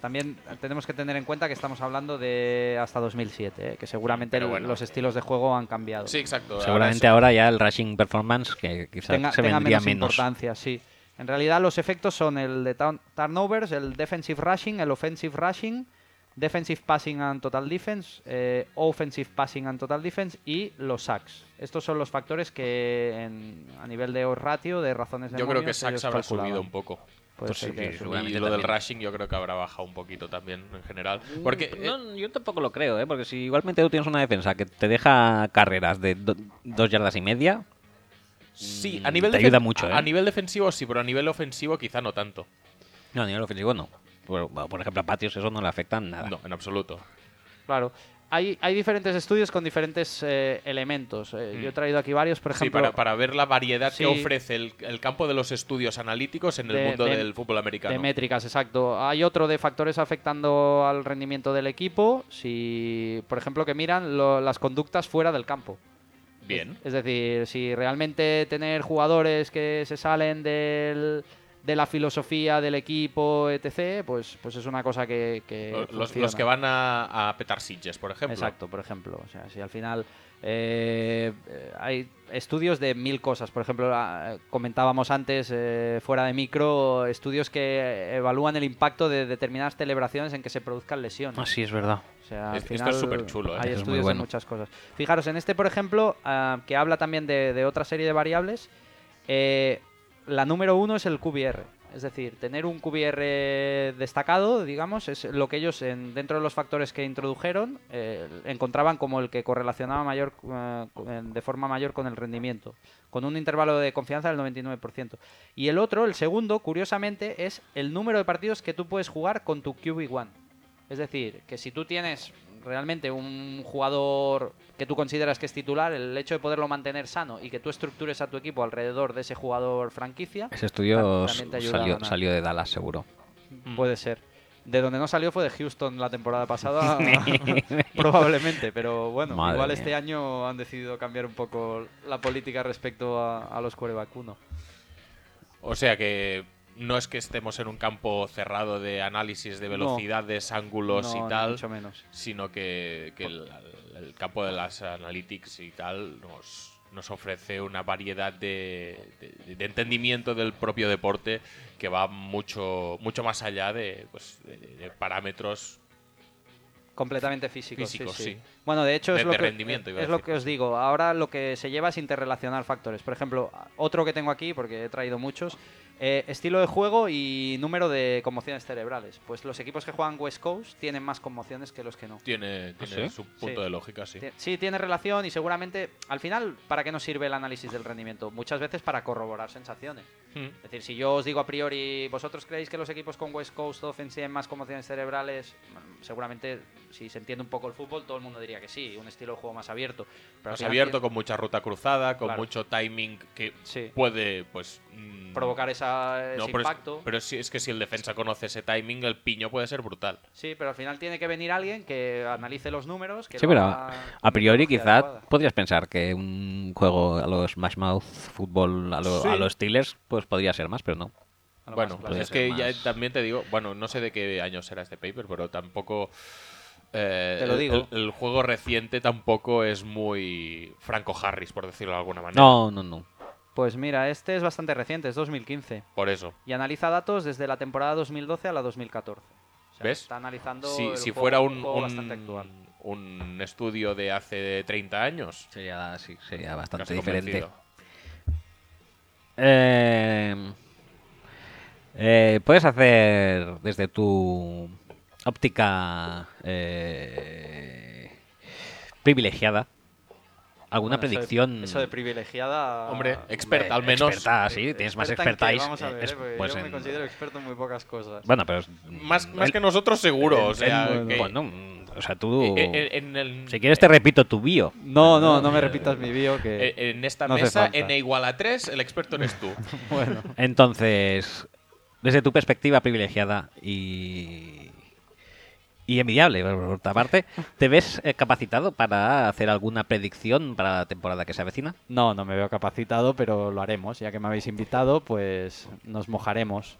También tenemos que tener en cuenta que estamos hablando de hasta 2007, eh, que seguramente bueno. los estilos de juego han cambiado. Sí, exacto. Seguramente ahora ahora ya el rushing performance que quizás tenga, se tenga vendría menos, menos. importancia, sí. En realidad los efectos son el de turn- turnovers, el defensive rushing, el offensive rushing, defensive passing and total defense, eh, offensive passing and total defense y los sacks. Estos son los factores que en- a nivel de ratio, de razones de Yo creo que ellos habrá calculaban. subido un poco. Puede Pues ser sí, que sí, Y lo del rushing yo creo que habrá bajado un poquito también en general. Porque eh, No, yo tampoco lo creo, ¿eh? porque si igualmente tú tienes una defensa que te deja carreras de do- dos yardas y media, sí, a nivel te ayuda mucho, A ¿eh? nivel defensivo sí, pero a nivel ofensivo quizá no tanto. no, a nivel ofensivo no. Por, por ejemplo, a Patios eso no le afecta nada. No, en absoluto. Claro. Hay, hay diferentes estudios con diferentes eh, elementos. Eh, Mm. Yo he traído aquí varios, por sí, ejemplo. para, para ver la variedad Sí. que ofrece el, el campo de los estudios analíticos en el De- mundo de- del fútbol americano. De métricas, exacto. Hay otro de factores afectando al rendimiento del equipo. Si, por ejemplo, que miran lo- las conductas fuera del campo. Bien. Es decir, si realmente tener jugadores que se salen del- de la filosofía del equipo, etc., pues, pues es una cosa que. que Los, que van a, a petar sitges, por ejemplo. Exacto, por ejemplo. O sea, si al final eh, hay estudios de mil cosas. Por ejemplo, ah, comentábamos antes, eh, fuera de micro, estudios que evalúan el impacto de determinadas celebraciones en que se produzcan lesiones. Ah, sí, es verdad. O sea, al Es- esto final es superchulo, ¿eh? Hay es estudios bueno. de muchas cosas. Fijaros, en este, por ejemplo, ah, que habla también de, de otra serie de variables, eh, la número uno es el QBR. Es decir, tener un QBR destacado, digamos, es lo que ellos, en- dentro de los factores que introdujeron, eh, encontraban como el que correlacionaba mayor, eh, de forma mayor con el rendimiento, con un intervalo de confianza del 99%. Y el otro, el segundo, curiosamente, es el número de partidos que tú puedes jugar con tu QB1. Es decir, que si tú tienes realmente un jugador que tú consideras que es titular, el hecho de poderlo mantener sano y que tú estructures a tu equipo alrededor de ese jugador franquicia, Ese estudio salió, de Dallas, seguro. puede ser. De donde no salió fue de Houston la temporada pasada, probablemente, pero bueno, Madre igual mía. este año han decidido cambiar un poco la política respecto a, a los quarterback uno. O sea que no es que estemos en un campo cerrado de análisis de No. velocidades, ángulos No, y ni tal, mucho menos. sino que, que el, el campo de las analytics y tal nos, nos ofrece una variedad de, de- de entendimiento del propio deporte que va mucho, mucho más allá de, pues, de- parámetros Completamente físicos. Físicos, sí, sí. Bueno, de hecho De- es, lo, que, es lo que os digo. Ahora lo que se lleva es interrelacionar factores. Por ejemplo, otro que tengo aquí, porque he traído muchos, eh, estilo de juego y número de conmociones cerebrales. Pues los equipos que juegan West Coast tienen más conmociones que los que no. tiene, tiene sí? su punto Sí. de lógica, sí. Sí, tiene relación y seguramente, al final, ¿para qué nos sirve el análisis del rendimiento? Muchas veces para corroborar sensaciones. Mm. Es decir, si yo os digo a priori, ¿vosotros creéis que los equipos con West Coast Offense tienen más conmociones cerebrales? Mm, Seguramente, si se entiende un poco el fútbol, todo el mundo diría que sí, un estilo de juego más abierto. Pero Más final abierto, con mucha ruta cruzada, con Claro. mucho timing que Sí. puede, pues... mm, provocar esa, ese no, pero es- impacto. pero sí, es que si el defensa conoce ese timing, el piño puede ser brutal. Sí, pero al final tiene que venir alguien que analice los números. Que Sí, lo pero a, priori metodología quizá adecuada. podrías pensar que un juego a los Smash Mouth fútbol a, lo- Sí. a los Steelers pues podría ser más, pero no. A lo Bueno, más pues es que ya también te digo, bueno, no sé de qué año será este paper, pero tampoco... eh, Te lo el- digo. El, el juego reciente tampoco es muy Franco Harris, por decirlo de alguna manera. No, no, no. Pues mira, este es bastante reciente, es 2015. Por eso. Y analiza datos desde la temporada 2012 a la 2014. O sea, ¿Ves? Está analizando. Si, el si juego- fuera un un, juego un- bastante actual. un estudio de hace 30 años, Sería, sí, sería bastante diferente. Eh, eh, puedes hacer desde tu óptica eh, privilegiada alguna Bueno, eso de- predicción. Eso de, privilegiada. Hombre, experta al menos. Experta, sí, tienes más ¿Experta en expertise. Vamos a ver, es- eh, porque pues yo me en- considero experto en muy pocas cosas. Bueno, pero. es- Más, más el- que nosotros seguro, o en- sea, en- que- bueno, mm, o sea, tú. eh, eh, en, el- si quieres, te repito tu bio. no, no, no me repitas mi bio que. eh, en esta no mesa, falta. n igual a 3, el experto eres tú. bueno. Entonces, desde tu perspectiva privilegiada y, Y envidiable, por otra parte. ¿Te ves eh, capacitado para hacer alguna predicción para la temporada que se avecina? No, no me veo capacitado, pero lo haremos. Ya que me habéis invitado, pues nos mojaremos.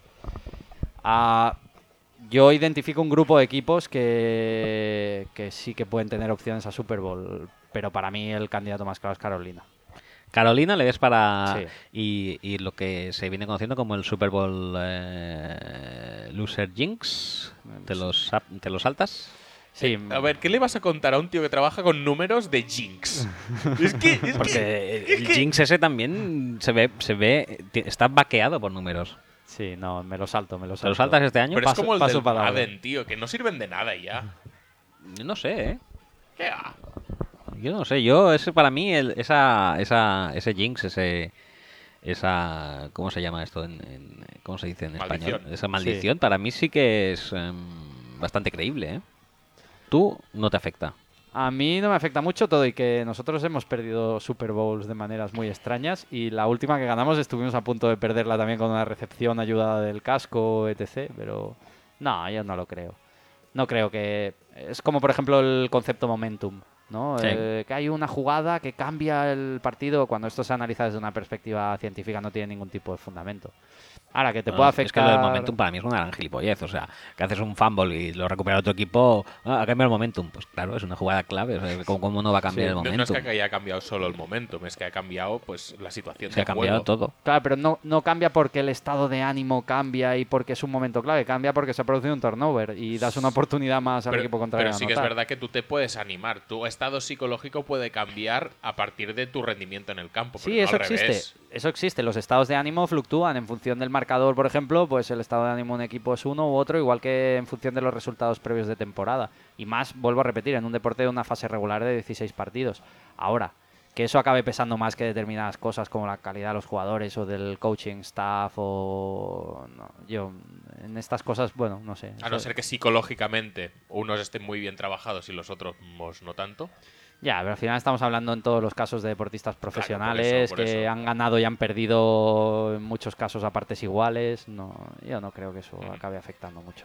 Ah, yo identifico un grupo de equipos que, que sí que pueden tener opciones a Super Bowl, pero para mí el candidato más claro es Carolina. Carolina le ves para. Sí. Y, y lo que se viene conociendo como el Super Bowl eh, Loser Jinx. ¿Te los, ¿Te los saltas? Sí, A ver, ¿qué le vas a contar a un tío que trabaja con números de Jinx? es que, es que- Porque el Jinx ese también se ve, se ve, está vaqueado por números. sí, no, me lo salto, me lo ¿Te salto. lo saltas este año? Pero es como el paso del. Madden, tío, que no sirven de nada ya. No sé, ¿eh? ¿Qué va? Yo no sé, yo, ese para mí, el- esa, esa, ese Jinx, ese, esa, ¿cómo se llama esto? En, en- ¿Cómo se dice en Maldición. español? Esa maldición, para mí sí que es em, bastante creíble, ¿eh? Tú no te afecta. A mí no me afecta mucho todo y que nosotros hemos perdido Super Bowls de maneras muy extrañas y la última que ganamos estuvimos a punto de perderla también con una recepción ayudada del casco, etc. Pero no, yo no lo creo. No creo que... Es como por ejemplo el concepto momentum, ¿no? Sí. Eh, que hay una jugada que cambia el partido cuando esto se analiza desde una perspectiva científica no tiene ningún tipo de fundamento. Ahora, que te No, puede Es que afectar... lo del momentum para mí es una gran gilipollez. O sea, que haces un fumble y lo recupera otro equipo, ah, ha cambiado el momentum. Pues claro, es una jugada clave. O sea, ¿cómo, cómo no va a cambiar Sí, el No, no es momentum? que haya cambiado solo el momento, es que ha cambiado pues la situación Se ha cambiado juego. todo. Claro, pero no, no cambia porque el estado de ánimo cambia y porque es un momento clave, cambia porque se ha producido un turnover y das una oportunidad más al Pero, equipo contrario. pero sí que es verdad que tú te puedes animar. Tu estado psicológico puede cambiar a partir de tu rendimiento en el campo. pero Sí, no eso al existe. revés. Eso existe. Los estados de ánimo fluctúan en función del marcador, por ejemplo, pues el estado de ánimo de un equipo es uno u otro, igual que en función de los resultados previos de temporada. Y más, vuelvo a repetir, en un deporte de una fase regular de 16 partidos. Ahora, que eso acabe pesando más que determinadas cosas como la calidad de los jugadores o del coaching staff o... no, yo, en estas cosas, bueno, no sé. A no ser que psicológicamente unos estén muy bien trabajados y los otros no tanto. Ya, pero al final estamos hablando en todos los casos de deportistas profesionales por que eso. han ganado y han perdido en muchos casos a partes iguales. No, yo no creo que eso acabe afectando mucho.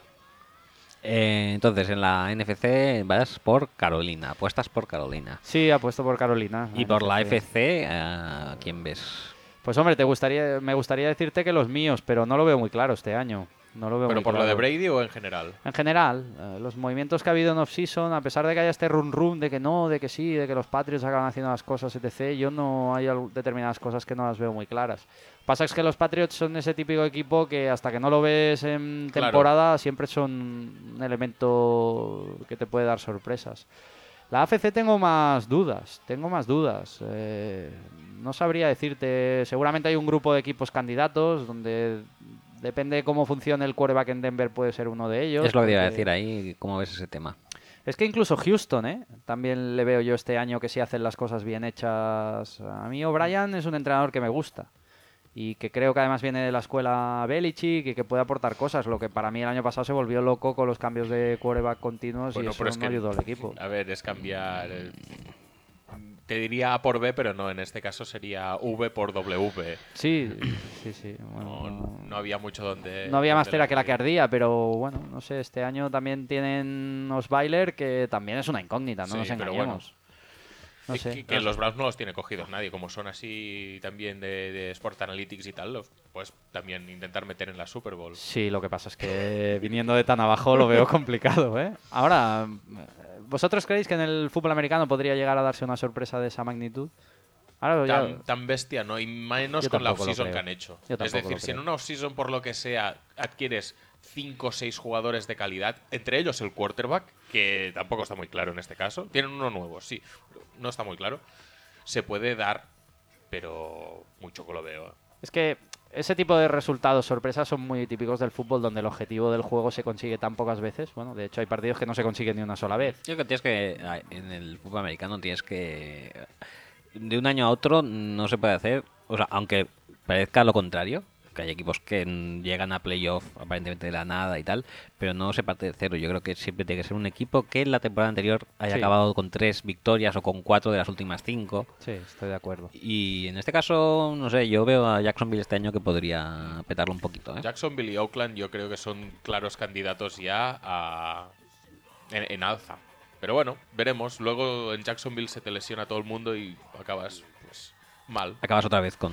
Eh, entonces, en la NFC vas por Carolina, apuestas por Carolina. Sí, apuesto por Carolina. Y por la NFC. FC, ¿a quién ves? Pues hombre, te gustaría, me gustaría decirte que los míos, pero no lo veo muy claro este año. No lo veo ¿Pero muy por lo de. Brady o en general? En general, eh, los movimientos que ha habido en off-season, a pesar de que haya este run-run de que no, de que sí, de que los Patriots acaban haciendo las cosas, etc., yo no hay determinadas cosas que no las veo muy claras. Pasa es que los Patriots son ese típico equipo que hasta que no lo ves en Claro. temporada siempre son un elemento que te puede dar sorpresas. La AFC tengo más dudas, tengo más dudas. Eh, no sabría decirte, seguramente hay un grupo de equipos candidatos donde depende de cómo funcione el quarterback en Denver puede ser uno de ellos. Es lo que te iba a porque- decir ahí, ¿cómo ves ese tema? Es que incluso Houston, ¿eh? También le veo yo este año que sí hacen las cosas bien hechas. A mí O'Brien es un entrenador que me gusta. Y que creo que además viene de la escuela Belichick y que puede aportar cosas. Lo que para mí el año pasado se volvió loco con los cambios de quarterback continuos Bueno, y eso pero es no que- ayudó al equipo. A ver, es cambiar. Te diría A por B, pero no, en este caso sería V por W. Sí, sí, sí. No, bueno, no había mucho donde. No había más tela que la que ardía, pero bueno, no sé, este año también tienen Osweiler, que también es una incógnita, no Sí, nos engañemos. No sé. que, que los Browns no los tiene cogidos nadie, como son así también de, de Sport Analytics y tal, los- pues también intentar meter en la Super Bowl. Sí, lo que pasa es que viniendo de tan abajo lo veo complicado, ¿eh? Ahora, ¿vosotros creéis que en el fútbol americano podría llegar a darse una sorpresa de esa magnitud? Ahora ya- Tan, tan bestia, ¿no? Y menos Yo con la offseason que han hecho. Es decir, si en una offseason, por lo que sea, adquieres 5 o 6 jugadores de calidad, entre ellos el quarterback, que tampoco está muy claro en este caso. Tienen uno nuevo, sí, no está muy claro. Se puede dar, pero mucho que lo veo. Es que ese tipo de resultados sorpresas son muy típicos del fútbol, donde el objetivo del juego se consigue tan pocas veces. Bueno, de hecho hay partidos que no se consiguen ni una sola vez. Yo creo que tienes que, ah, en el fútbol americano tienes que, de un año a otro no se puede hacer, o sea, aunque parezca lo contrario, hay equipos que llegan a playoff aparentemente de la nada y tal, pero no se parte de cero. Yo creo que siempre tiene que ser un equipo que en la temporada anterior haya Sí. acabado con tres victorias o con cuatro de las últimas cinco. Sí, estoy de acuerdo. Y en este caso, no sé, yo veo a Jacksonville este año que podría petarlo un poquito. ¿eh? Jacksonville y Oakland yo creo que son claros candidatos ya a, en, en alza. Pero bueno, veremos. Luego en Jacksonville se te lesiona todo el mundo y acabas mal. Acabas otra vez con.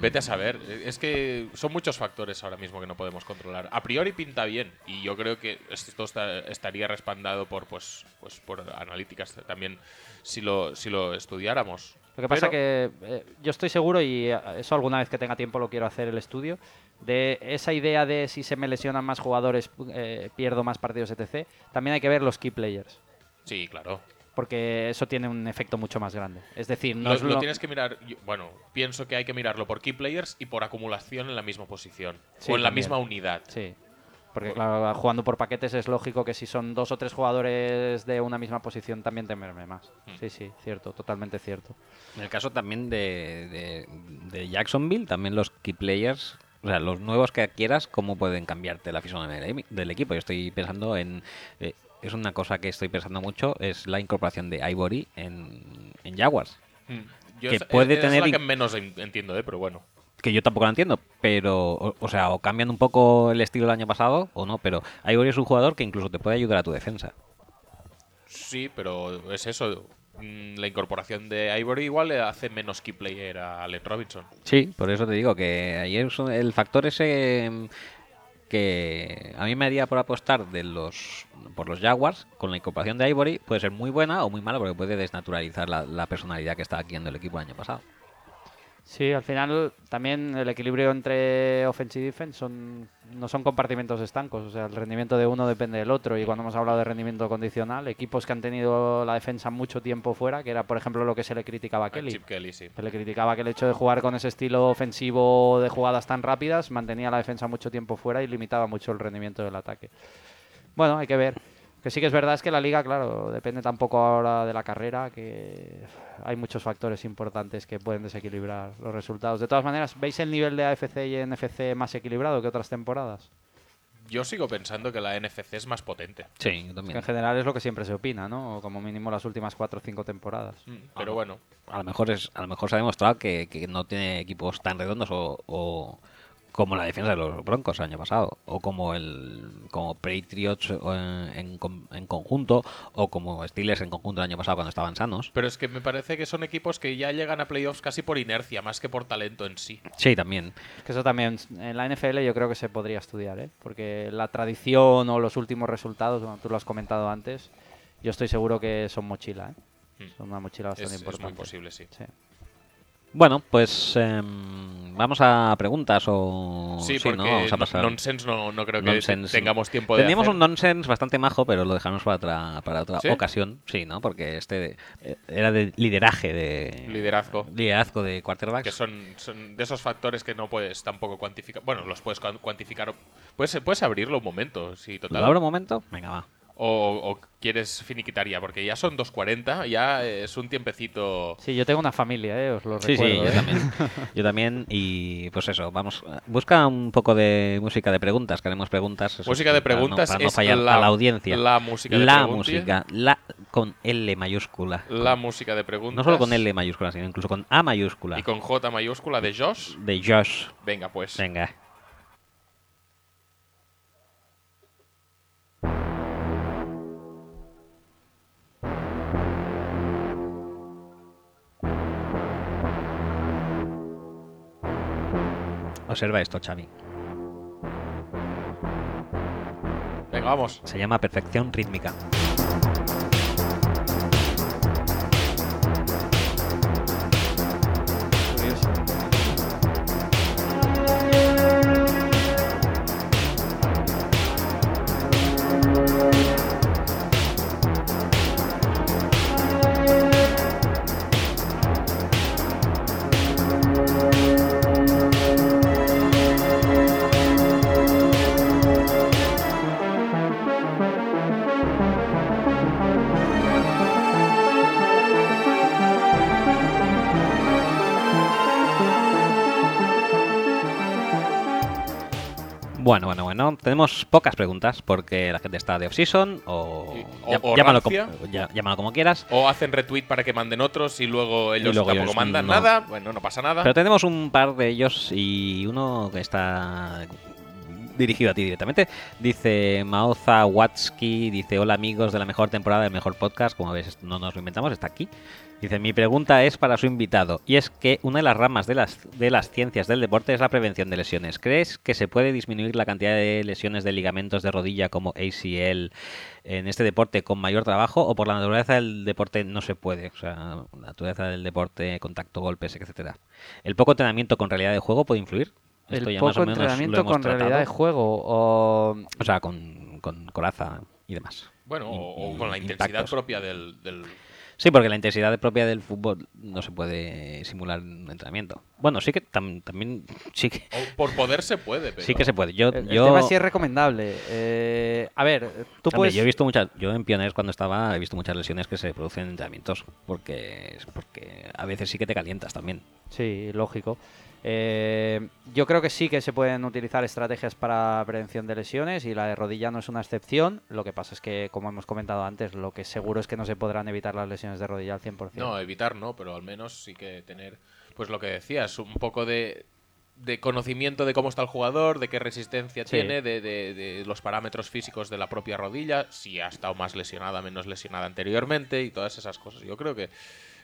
Vete a saber. Es que son muchos factores ahora mismo que no podemos controlar. A priori pinta bien y yo creo que esto está- estaría respaldado por pues, pues por analíticas también si lo, si lo estudiáramos. Lo que pasa Pero- que eh, yo estoy seguro, y eso alguna vez que tenga tiempo lo quiero hacer el estudio, de esa idea de si se me lesionan más jugadores, eh, pierdo más partidos, etc. También hay que ver los key players, Sí, claro. Porque eso tiene un efecto mucho más grande. Es decir, no Lo, es lo lo- tienes que mirar. yo- Bueno, pienso que hay que mirarlo por key players y por acumulación en la misma posición. Sí, o en la también. misma unidad. Sí. Porque claro, jugando por paquetes es lógico que si son dos o tres jugadores de una misma posición también temerme más. Hmm. Sí, sí, cierto, totalmente cierto. En el caso también de, de- de Jacksonville, también los key players, o sea, los nuevos que adquieras, ¿cómo pueden cambiarte la fisonomía del, del equipo? Yo estoy pensando en. eh, es una cosa que estoy pensando mucho, es la incorporación de Ivory en, en Jaguars. Mm. Yo Que es- puede es, tener la que menos en- entiendo, ¿eh? pero bueno. Que yo tampoco la entiendo, pero. O, o sea, o cambian un poco el estilo del año pasado o no, pero Ivory es un jugador que incluso te puede ayudar a tu defensa. Sí, pero es eso. Mm, La incorporación de Ivory igual le hace menos key player a Allen Robinson. Sí, por eso te digo que un- el factor ese que a mí me haría por apostar de los por los Jaguars con la incorporación de Ivory puede ser muy buena o muy mala porque puede desnaturalizar la, personalidad que estaba adquiriendo el equipo el año pasado. Sí, al final también el equilibrio entre offense y defense son, no son compartimentos estancos. O sea, el rendimiento de uno depende del otro. Y cuando hemos hablado de rendimiento condicional, equipos que han tenido la defensa mucho tiempo fuera, que era por ejemplo lo que se le criticaba a Kelly. Chip Kelly, sí. Se le criticaba que el hecho de jugar con ese estilo ofensivo de jugadas tan rápidas mantenía la defensa mucho tiempo fuera y limitaba mucho el rendimiento del ataque. Bueno, hay que ver. Que sí que es verdad es que la liga, claro, depende tampoco ahora de la carrera, que hay muchos factores importantes que pueden desequilibrar los resultados. De todas maneras, ¿veis el nivel de AFC y NFC más equilibrado que otras temporadas? Yo sigo pensando que la NFC es más potente. Sí, yo Que también. en general es lo que siempre se opina, ¿no? O como mínimo las últimas cuatro o cinco temporadas. Mm, Pero bueno, A lo mejor es a lo mejor se ha demostrado que, que no tiene equipos tan redondos o, o como la defensa de los Broncos el año pasado o como el como Patriots en, en con- en conjunto o como Steelers en conjunto el año pasado cuando estaban sanos. pero es que me parece que son equipos que ya llegan a playoffs casi por inercia, más que por talento en sí. Sí, también. Es que eso también, en la NFL yo creo que se podría estudiar, ¿eh? Porque la tradición o los últimos resultados, bueno, tú lo has comentado antes, yo estoy seguro que son mochila, ¿eh? Mm. Son una mochila Es, bastante es muy importante. posible, sí. Sí. Bueno, pues em, vamos a preguntas o Sí, ¿no? porque Vamos a pasar. nonsense no, no creo que Nonsense. tengamos tiempo de Teníamos hacer. un nonsense bastante majo, pero lo dejamos para otra, para otra ¿Sí? ocasión. Sí, ¿no? Porque este eh, era de lideraje de Liderazgo. liderazgo de quarterbacks. que son, son de esos factores que no puedes tampoco cuantificar. Bueno, los puedes cuan- cuantificar. Puedes, puedes abrirlo un momento, sí, total. ¿Lo abro un momento? Venga, va. O, o quieres finiquitar ya, porque ya son 2.40, ya es un tiempecito. Sí, yo tengo una familia, ¿eh? Os lo Sí, sí, recuerdo. yo ¿eh? también. Yo también. Y pues eso, vamos. Busca un poco de música de preguntas, que haremos preguntas. eso Música de para no- preguntas para no es fallar la- a la audiencia. la música de La preguntas. música, la con L mayúscula. La música de preguntas. No solo con L mayúscula, sino incluso con A mayúscula. Y con J mayúscula de Josh. De Josh. Venga, pues. Venga. Observa esto, Xavi. Venga, vamos. Se llama perfección rítmica. Bueno, bueno, bueno. Tenemos pocas preguntas porque la gente está de off-season o, Sí, o- llá- o llámalo, como, llá- llámalo como quieras. O hacen retweet para que manden otros y luego ellos luego tampoco ellos mandan no. nada. Bueno, no pasa nada. Pero tenemos un par de ellos y uno que está dirigido a ti directamente. Dice Maoza Watsky, dice hola amigos de la mejor temporada del mejor podcast. Como ves, no nos lo inventamos, está aquí. Dice, mi pregunta es para su invitado, y es que una de las ramas de las, de las ciencias del deporte es la prevención de lesiones. ¿Crees que se puede disminuir la cantidad de lesiones de ligamentos de rodilla como ACL en este deporte con mayor trabajo o por la naturaleza del deporte no se puede? O sea, la naturaleza del deporte, contacto, golpes, etcétera. ¿El poco entrenamiento con realidad de juego puede influir? Esto El ya más poco o menos lo entrenamiento hemos con realidad de juego. O... O sea, con, con coraza y demás. Bueno, o, Y- o con la intensidad impactos. propia del, del- Sí, porque la intensidad propia del fútbol no se puede simular en un entrenamiento. Bueno, sí que tam- también sí que, o por poder se puede, pero sí que se puede. Yo, El, el yo, tema sí es recomendable. Eh, a ver, tú hombre, puedes... yo he visto muchas, yo en Pioneers cuando estaba he visto muchas lesiones que se producen en entrenamientos porque porque a veces sí que te calientas también. Sí, lógico. Eh, yo creo que sí que se pueden utilizar estrategias para prevención de lesiones y la de rodilla no es una excepción. Lo que pasa es que, como hemos comentado antes, lo que seguro es que no se podrán evitar las lesiones de rodilla al 100%. No, evitar no, pero al menos sí que tener, pues lo que decías, un poco de, de conocimiento de cómo está el jugador, de qué resistencia Sí. tiene, de, de- de los parámetros físicos de la propia rodilla, si ha estado más lesionada, menos lesionada anteriormente y todas esas cosas. Yo creo que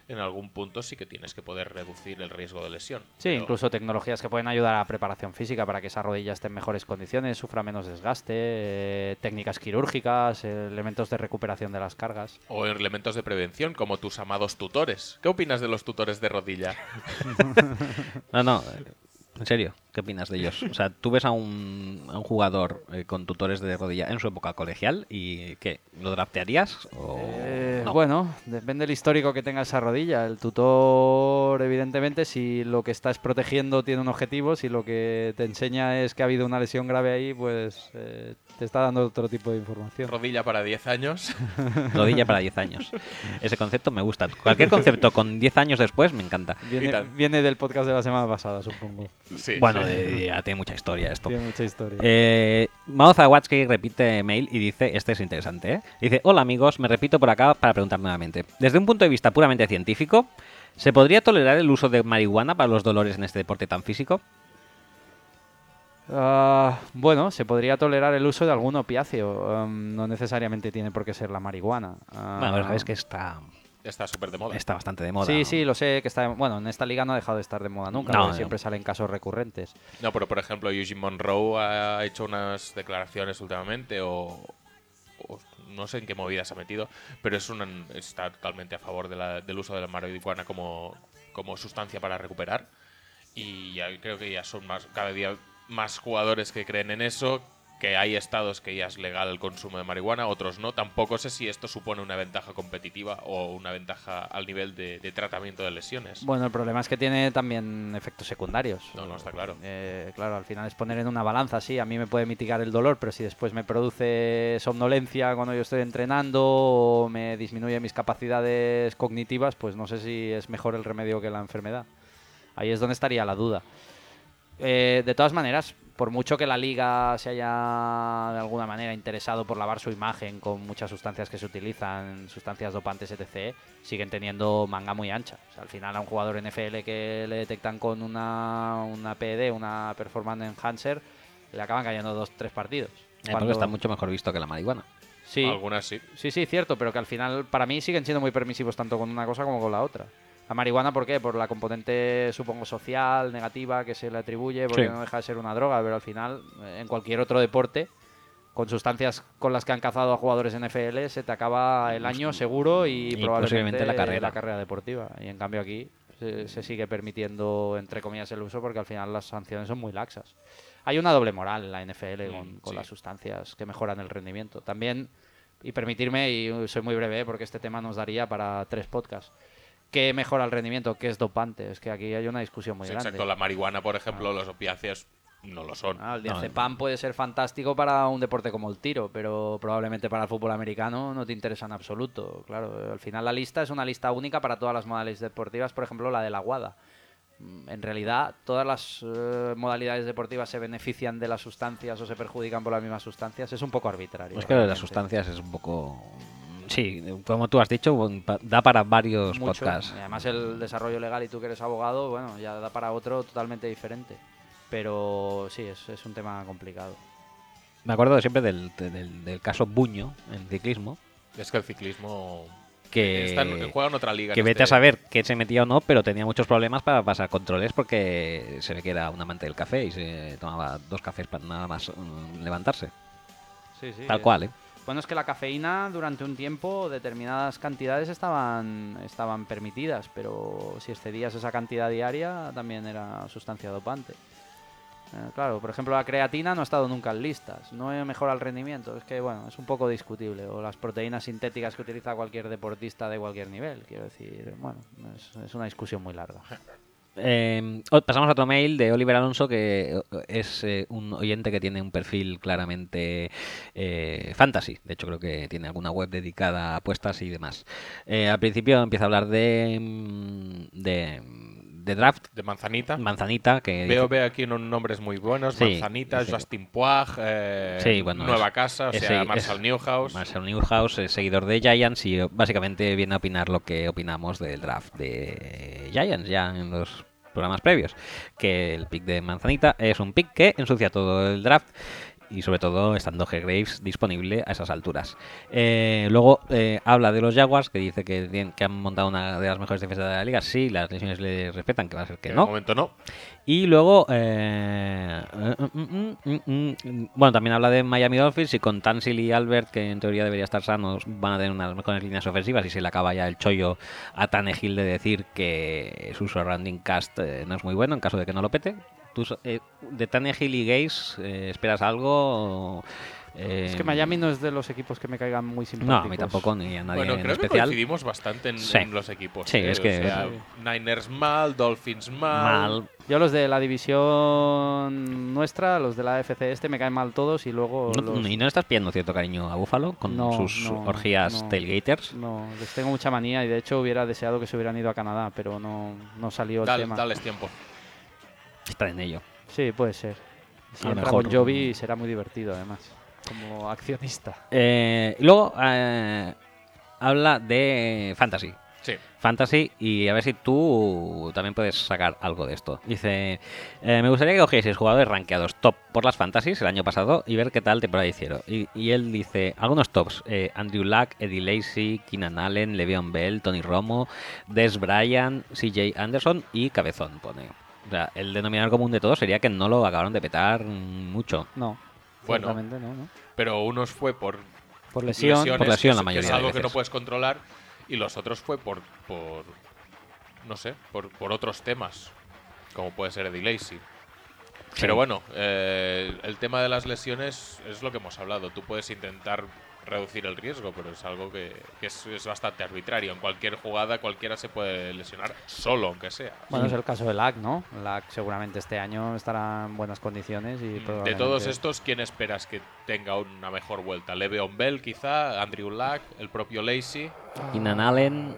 en algún punto sí que tienes que poder reducir el riesgo de lesión. Sí, pero- incluso tecnologías que pueden ayudar a la preparación física para que esa rodilla esté en mejores condiciones, sufra menos desgaste, eh, técnicas quirúrgicas, eh, elementos de recuperación de las cargas. O elementos de prevención, como tus amados tutores. ¿Qué opinas de los tutores de rodilla? No, no, en serio, ¿qué opinas de ellos? O sea, tú ves a un, a un jugador eh, con tutores de rodilla en su época colegial y ¿qué? ¿Lo draftearías? O Eh, no? Bueno, depende del histórico que tenga esa rodilla. El tutor, evidentemente, si lo que estás protegiendo tiene un objetivo, si lo que te enseña es que ha habido una lesión grave ahí, pues eh, te está dando otro tipo de información. Rodilla para 10 años. Rodilla para 10 años. Ese concepto me gusta. Cualquier concepto con 10 años después me encanta. Viene, viene del podcast de la semana pasada, supongo. Sí, Bueno, ya tiene mucha historia esto. Tiene mucha historia. Eh, repite mail y dice, este es interesante, ¿eh? Dice, hola amigos, me repito por acá para preguntar nuevamente. Desde un punto de vista puramente científico, ¿se podría tolerar el uso de marihuana para los dolores en este deporte tan físico? Ah, bueno, se podría tolerar el uso de algún opiáceo. um, no necesariamente tiene por qué ser la marihuana. Ah, Bueno, pero sabes que está, Está súper de moda. está bastante de moda. Sí, sí, lo sé que está. Bueno, en esta liga no ha dejado de estar de moda nunca, No, porque no. siempre salen casos recurrentes. No, pero por ejemplo, Eugene Monroe ha hecho unas declaraciones últimamente o, o no sé en qué movidas ha metido, pero es un, está totalmente a favor de la- del uso de la marihuana como, como sustancia para recuperar. Y ya creo que ya son más cada día más jugadores que creen en eso, que hay estados que ya es legal el consumo de marihuana, otros no. Tampoco sé si esto supone una ventaja competitiva o una ventaja al nivel de, de tratamiento de lesiones. Bueno, el problema es que tiene también efectos secundarios. No, no, está claro. Eh, claro, al final es poner en una balanza, sí, a mí me puede mitigar el dolor, pero si después me produce somnolencia cuando yo estoy entrenando o me disminuye mis capacidades cognitivas, pues no sé si es mejor el remedio que la enfermedad. Ahí es donde estaría la duda. Eh, de todas maneras, por mucho que la liga se haya de alguna manera interesado por lavar su imagen con muchas sustancias que se utilizan, sustancias dopantes, etc., siguen teniendo manga muy ancha. O sea, al final a un jugador NFL que le detectan con una, una PD, una Performance Enhancer, le acaban cayendo dos, tres partidos. Eh, Cuando- está mucho mejor visto que la marihuana. Sí, Algunas sí. Sí, sí, cierto, pero que al final para mí siguen siendo muy permisivos tanto con una cosa como con la otra. La marihuana, ¿por qué? Por la componente, supongo, social, negativa que se le atribuye, porque Sí. no deja de ser una droga, pero al final, eh, en cualquier otro deporte, con sustancias con las que han cazado a jugadores NFL, se te acaba el año seguro y, Y probablemente la carrera. la carrera deportiva. Y en cambio aquí se, se sigue permitiendo, entre comillas, el uso porque al final las sanciones son muy laxas. Hay una doble moral en la NFL con, Mm, con sí. las sustancias que mejoran el rendimiento. También, y permitirme, y soy muy breve porque este tema nos daría para tres podcasts. ¿Qué mejora el rendimiento? ¿Qué es dopante? Es que aquí hay una discusión muy Sí, grande. exacto, la marihuana, por ejemplo, los opiáceos no lo son. Ah, el No, diazepam puede ser fantástico para un deporte como el tiro, pero probablemente para el fútbol americano no te interesa en absoluto. Claro, al final la lista es una lista única para todas las modalidades deportivas, por ejemplo la de la guada. Mm, En realidad, todas las eh, modalidades deportivas se benefician de las sustancias o se perjudican por las mismas sustancias. Es un poco arbitrario. Es que lo de realmente. las sustancias es un poco... Sí, como tú has dicho, da para varios Mucho. podcasts. Y además el desarrollo legal y tú que eres abogado, bueno, ya da para otro totalmente diferente. Pero sí, es, es un tema complicado. Me acuerdo siempre del, del, del caso Buño en ciclismo, Es que el ciclismo que, está en- juega en otra liga. que vete a este- saber que se metía o no, pero tenía muchos problemas para pasar controles porque se ve que era un amante del café y se tomaba dos cafés para nada más mm, levantarse. Sí, sí. Tal cual, ¿eh? Bueno, es que la cafeína durante un tiempo, determinadas cantidades estaban, estaban permitidas, pero si excedías esa cantidad diaria también era sustancia dopante. Eh, claro, por ejemplo, la creatina no ha estado nunca en listas, no mejora el rendimiento, es que bueno, es un poco discutible. O las proteínas sintéticas que utiliza cualquier deportista de cualquier nivel, quiero decir, bueno, es, es una discusión muy larga. Eh, pasamos a otro mail de Oliver Alonso, que eh, es eh, un oyente que tiene un perfil claramente eh, fantasy. De hecho, creo que tiene alguna web dedicada a apuestas y demás. Al principio empieza a hablar de, mm, de, de draft, De Manzanita. manzanita, que Veo, veo aquí unos nombres muy buenos. Sí, Manzanita, sí. Justin Puag, eh, Sí, bueno, Nueva es- Casa, o sea, es- Marshall Newhouse. Marcel Newhouse, es seguidor de Giants y eh, básicamente viene a opinar lo que opinamos del draft de Giants ya en los programas previos. Que el pick de Manzanita es un pick que ensucia todo el draft y sobre todo estando G. Graves disponible a esas alturas. Eh, luego eh, habla de los Jaguars, que dice que, tienen- que han montado una de las mejores defensas de la liga. Sí, las lesiones le respetan, que va a ser que no. momento no. Y luego, eh, eh, mm, mm, mm, mm, mm, bueno, también habla de Miami Dolphins y con Tansil y Albert, que en teoría debería estar sanos, van a tener unas mejores líneas ofensivas y se le acaba ya el chollo a Tannehill de decir que su surrounding cast no es muy bueno en caso de que no lo pete. ¿Tú, eh, de Tannehill y Gaze eh, esperas algo? Eh, Es que Miami no es de los equipos que me caigan muy No, simpáticos. a mí tampoco, ni a nadie Bueno, en creo que coincidimos bastante en, Sí. en los equipos. Sí, ¿eh? es que- O sea, Niners mal, Dolphins mal. Mal. Yo los de la división nuestra, los de la AFC este, me caen mal todos y luego No- los- ¿Y no estás pidiendo cierto cariño a Buffalo con No, sus no, orgías no. tailgaters? No, les tengo mucha manía y de hecho hubiera deseado que se hubieran ido a Canadá, pero no, no salió el Dale- tema. dales tiempo. Está en ello. Sí, puede ser. Si A lo entra mejor- Bon Jovi será muy divertido además, como accionista. Eh, luego eh, habla de fantasy. Sí. Fantasy y a ver si tú también puedes sacar algo de esto. Dice, eh, me gustaría que cogieseis jugadores rankeados top por las fantasies el año pasado y ver qué tal temporada hicieron. Y, y él dice, algunos tops, eh, Andrew Luck, Eddie Lacy, Keenan Allen, Le'Veon Bell, Tony Romo, Des Bryant, CJ Anderson y Cabezón, pone. O sea, el denominador común de todos sería que no lo acabaron de petar mucho. No, Bueno. no, ¿no? Pero unos fue por Por lesión. lesiones, Por lesión que la que mayoría es de algo que no puedes controlar. Y los otros fue por, por no sé, por, por otros temas, como puede ser Eddie Lacy. Pero bueno, eh, el tema de las lesiones es lo que hemos hablado. Tú puedes intentar reducir el riesgo, pero es algo que, que es, es bastante arbitrario. En cualquier jugada cualquiera se puede lesionar, solo aunque sea. Bueno, es el caso de LAC, ¿no? LAC seguramente este año estará en buenas condiciones y De probablemente- todos estos, ¿quién esperas que tenga una mejor vuelta? Le'Veon Bell, quizá, Andrew Luck, el propio Lacy. Keenan Allen,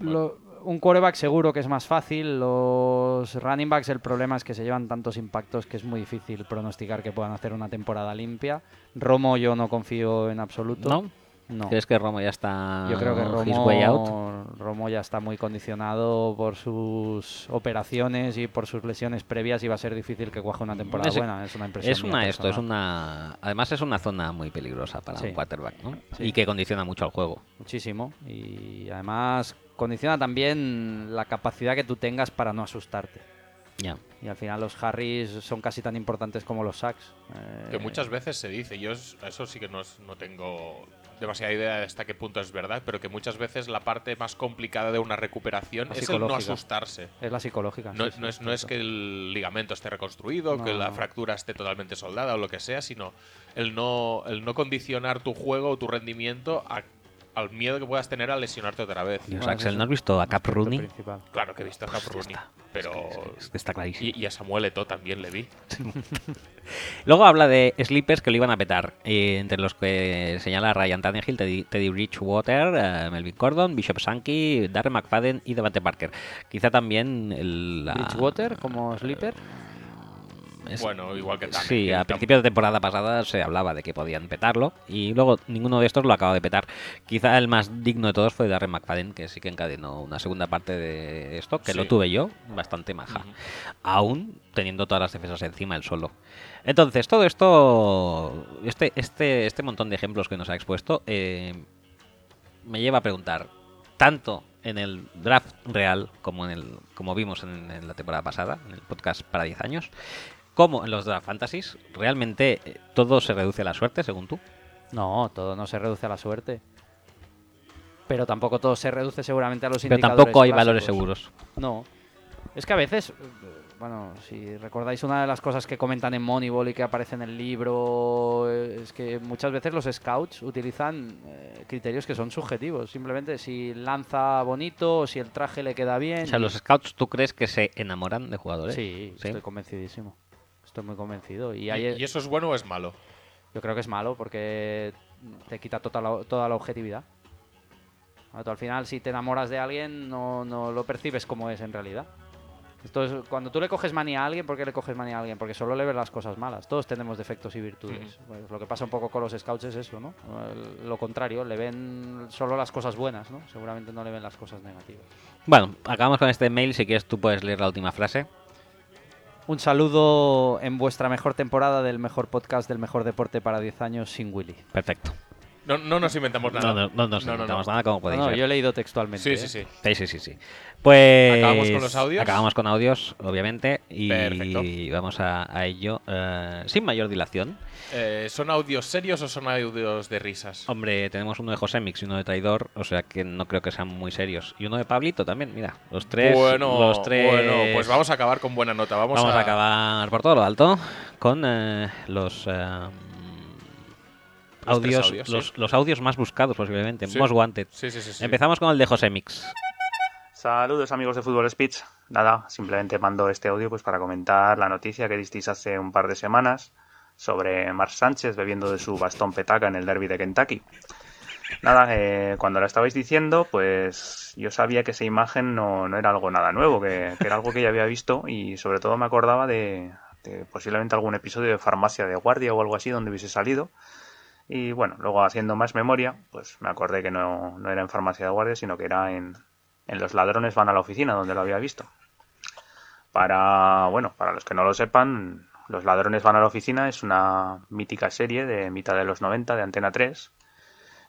Lo- un quarterback seguro que es más fácil. Los running backs, el problema es que se llevan tantos impactos que es muy difícil pronosticar que puedan hacer una temporada limpia. Romo yo no confío en absoluto. ¿no? No. ¿Crees que Romo ya está Yo creo que his way out? Romo, Romo ya está muy condicionado por sus operaciones y por sus lesiones previas y va a ser difícil que cuaje una temporada Es- buena. Es una impresión. Es una esto, es una además es una zona muy peligrosa para Sí. un quarterback, ¿no? Sí. Y que condiciona mucho al juego. Muchísimo. Y además condiciona también la capacidad que tú tengas para no asustarte. Y al final los Harris son casi tan importantes como los sacks. Eh, Que muchas veces se dice, yo es- eso sí que no, es- no tengo demasiada idea de hasta qué punto es verdad, pero que muchas veces la parte más complicada de una recuperación La es el no asustarse. Es la psicológica. No, sí, sí, no es, no es que el ligamento esté reconstruido, No, que la no. fractura esté totalmente soldada o lo que sea, sino el no, el no condicionar tu juego o tu rendimiento a- al miedo que puedas tener a lesionarte otra vez. Dios, Bueno, Axel, ese ¿no has visto a Cap Rooney? principal. Claro que he visto a Cap Rooney, pero... Es que está clarísimo. Y, y a Samuel Eto'o también le vi. Luego habla de sleepers que lo iban a petar, eh, entre los que señala Ryan Tannehill, Teddy, Teddy Bridgewater, eh, Melvin Gordon, Bishop Sankey, Darren McFadden y Devante Parker. Quizá también el, la- Bridgewater como sleeper. Es- Bueno, igual que Tannehill, Sí, a principios de temporada pasada se hablaba de que podían petarlo y luego ninguno de estos lo acaba de petar. Quizá el más digno de todos fue Darren McFadden, que sí que encadenó una segunda parte de esto, que lo tuve yo, bastante maja. Aún teniendo todas las defensas encima el solo. Entonces, todo esto, este, este, este montón de ejemplos que nos ha expuesto, eh, me lleva a preguntar, tanto en el draft real como en el como vimos en, en la temporada pasada, en el podcast para 10 años, como en los draft fantasies, ¿realmente eh, todo se reduce a la suerte, según tú? No, todo no se reduce a la suerte. Pero tampoco todo se reduce seguramente a los Pero indicadores tampoco hay valores seguros. No. Es que a veces, eh, bueno, si recordáis una de las cosas que comentan en Moneyball y que aparece en el libro, eh, es que muchas veces los scouts utilizan eh, criterios que son subjetivos. Simplemente si lanza bonito o si el traje le queda bien. O sea, los scouts, ¿tú crees que se enamoran de jugadores? Sí, estoy convencidísimo. Estoy muy convencido. Y, ¿Y, hay- y eso es bueno o es malo? yo creo que es malo porque te quita toda la, toda la objetividad. Tú al final, si te enamoras de alguien, no, no lo percibes como es en realidad. Entonces, cuando tú le coges manía a alguien, ¿por qué le coges manía a alguien? Porque solo le ves las cosas malas. Todos tenemos defectos y virtudes. Pues lo que pasa un poco con los scouts es eso, ¿no? Lo contrario, le ven solo las cosas buenas, ¿no? Seguramente no le ven las cosas negativas. Bueno, acabamos con este mail. Si quieres, tú puedes leer la última frase. Un saludo en vuestra mejor temporada del mejor podcast del mejor deporte para 10 años sin Willy. Perfecto. No, no nos inventamos nada. No, no, no nos inventamos nada, como podéis No, ver. yo he leído textualmente. Sí, ¿eh? sí, sí. Sí, sí, sí, sí. Pues. ¿Acabamos con los audios? Acabamos con audios, obviamente. Y Perfecto. vamos a, a ello eh, sin mayor dilación. Eh, ¿Son audios serios o son audios de risas? Hombre, tenemos uno de José Mix y uno de Traidor, o sea que no creo que sean muy serios. Y uno de Pablito también, mira. Los tres. bueno, los tres bueno, pues vamos a acabar con buena nota. Vamos, Vamos a... a, acabar por todo lo alto con eh, los. eh, Los audios, sí. los, los audios más buscados posiblemente, Sí. most wanted. Sí, sí, sí. sí. Empezamos con el de José Mix. Saludos amigos de Fútbol Speech. Nada, simplemente mando este audio pues para comentar la noticia que disteis hace un par de semanas sobre Marc Sánchez bebiendo de su bastón petaca en el derby de Kentucky. Nada, eh, cuando la estabais diciendo, pues yo sabía que esa imagen no, no era algo nada nuevo, que, era algo que ya había visto y sobre todo me acordaba de, de posiblemente algún episodio de Farmacia de Guardia o algo así donde hubiese salido. Y bueno, luego haciendo más memoria, pues me acordé que no, no era en Farmacia de Guardia, sino que era en, en Los ladrones van a la oficina, donde lo había visto. Para, bueno, para los que no lo sepan, Los ladrones van a la oficina es una mítica serie de mitad de los 90 de Antena 3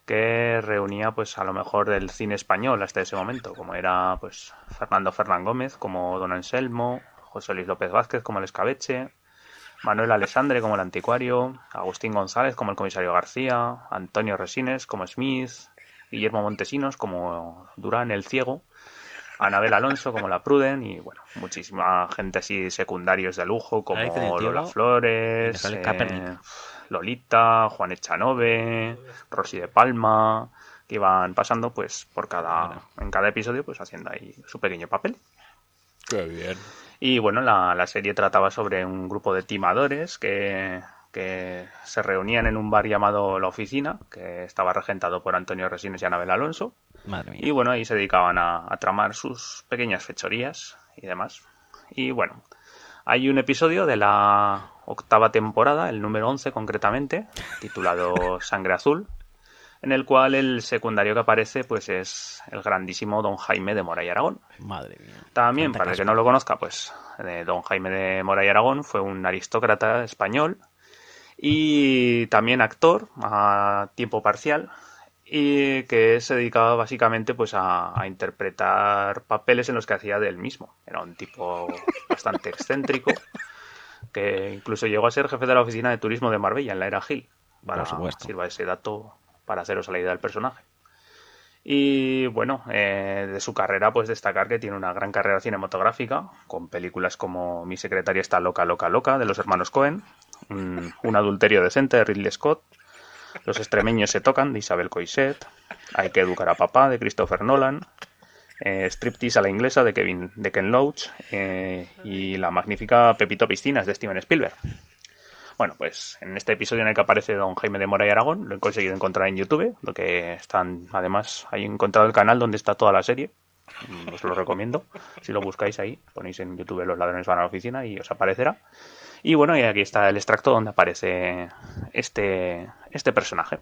que reunía pues a lo mejor del cine español hasta ese momento, como era pues Fernando Fernán Gómez como Don Anselmo, José Luis López Vázquez como el escabeche, Manuel Alessandre como el anticuario, Agustín González como el comisario García, Antonio Resines como Smith, Guillermo Montesinos como Durán el Ciego, Anabel Alonso como la Pruden y bueno, muchísima gente así secundarios de lujo como Lola Flores, eh. Lolita, Juan Echanove, Rosy de Palma, que iban pasando pues por cada en cada episodio pues haciendo ahí su pequeño papel. Qué bien. Y bueno, la, la serie trataba sobre un grupo de timadores que, que se reunían en un bar llamado La Oficina, que estaba regentado por Antonio Resines y Anabel Alonso. Madre mía. Y bueno, ahí se dedicaban a, a tramar sus pequeñas fechorías y demás. Y bueno, hay un episodio de la octava temporada, el número 11 concretamente, titulado Sangre Azul, en el cual el secundario que aparece pues es el grandísimo Don Jaime de Moray Aragón. Madre mía. También, para el que no lo conozca, pues eh, don Jaime de Moray Aragón fue un aristócrata español y también actor a tiempo parcial y que se dedicaba básicamente pues a, a interpretar papeles en los que hacía de él mismo. Era un tipo bastante excéntrico que incluso llegó a ser jefe de la oficina de turismo de Marbella en la era Gil. Para sirva ese dato para haceros a la idea del personaje. Y bueno, eh, de su carrera, pues destacar que tiene una gran carrera cinematográfica, con películas como Mi secretaria está loca, loca, loca, de los hermanos Cohen, Un, Un adulterio decente de Ridley Scott, Los extremeños se tocan de Isabel Coixet, Hay que educar a papá de Christopher Nolan, eh, Striptease a la inglesa de, Kevin, de Ken Loach eh, y la magnífica Pepito Piscinas de Steven Spielberg. Bueno, pues en este episodio en el que aparece don Jaime de Mora y Aragón, lo he conseguido encontrar en YouTube, lo que están, además, ahí he encontrado el canal donde está toda la serie. Os lo recomiendo. Si lo buscáis ahí, ponéis en YouTube Los ladrones van a la oficina y os aparecerá. Y bueno, y aquí está el extracto donde aparece este, este personaje.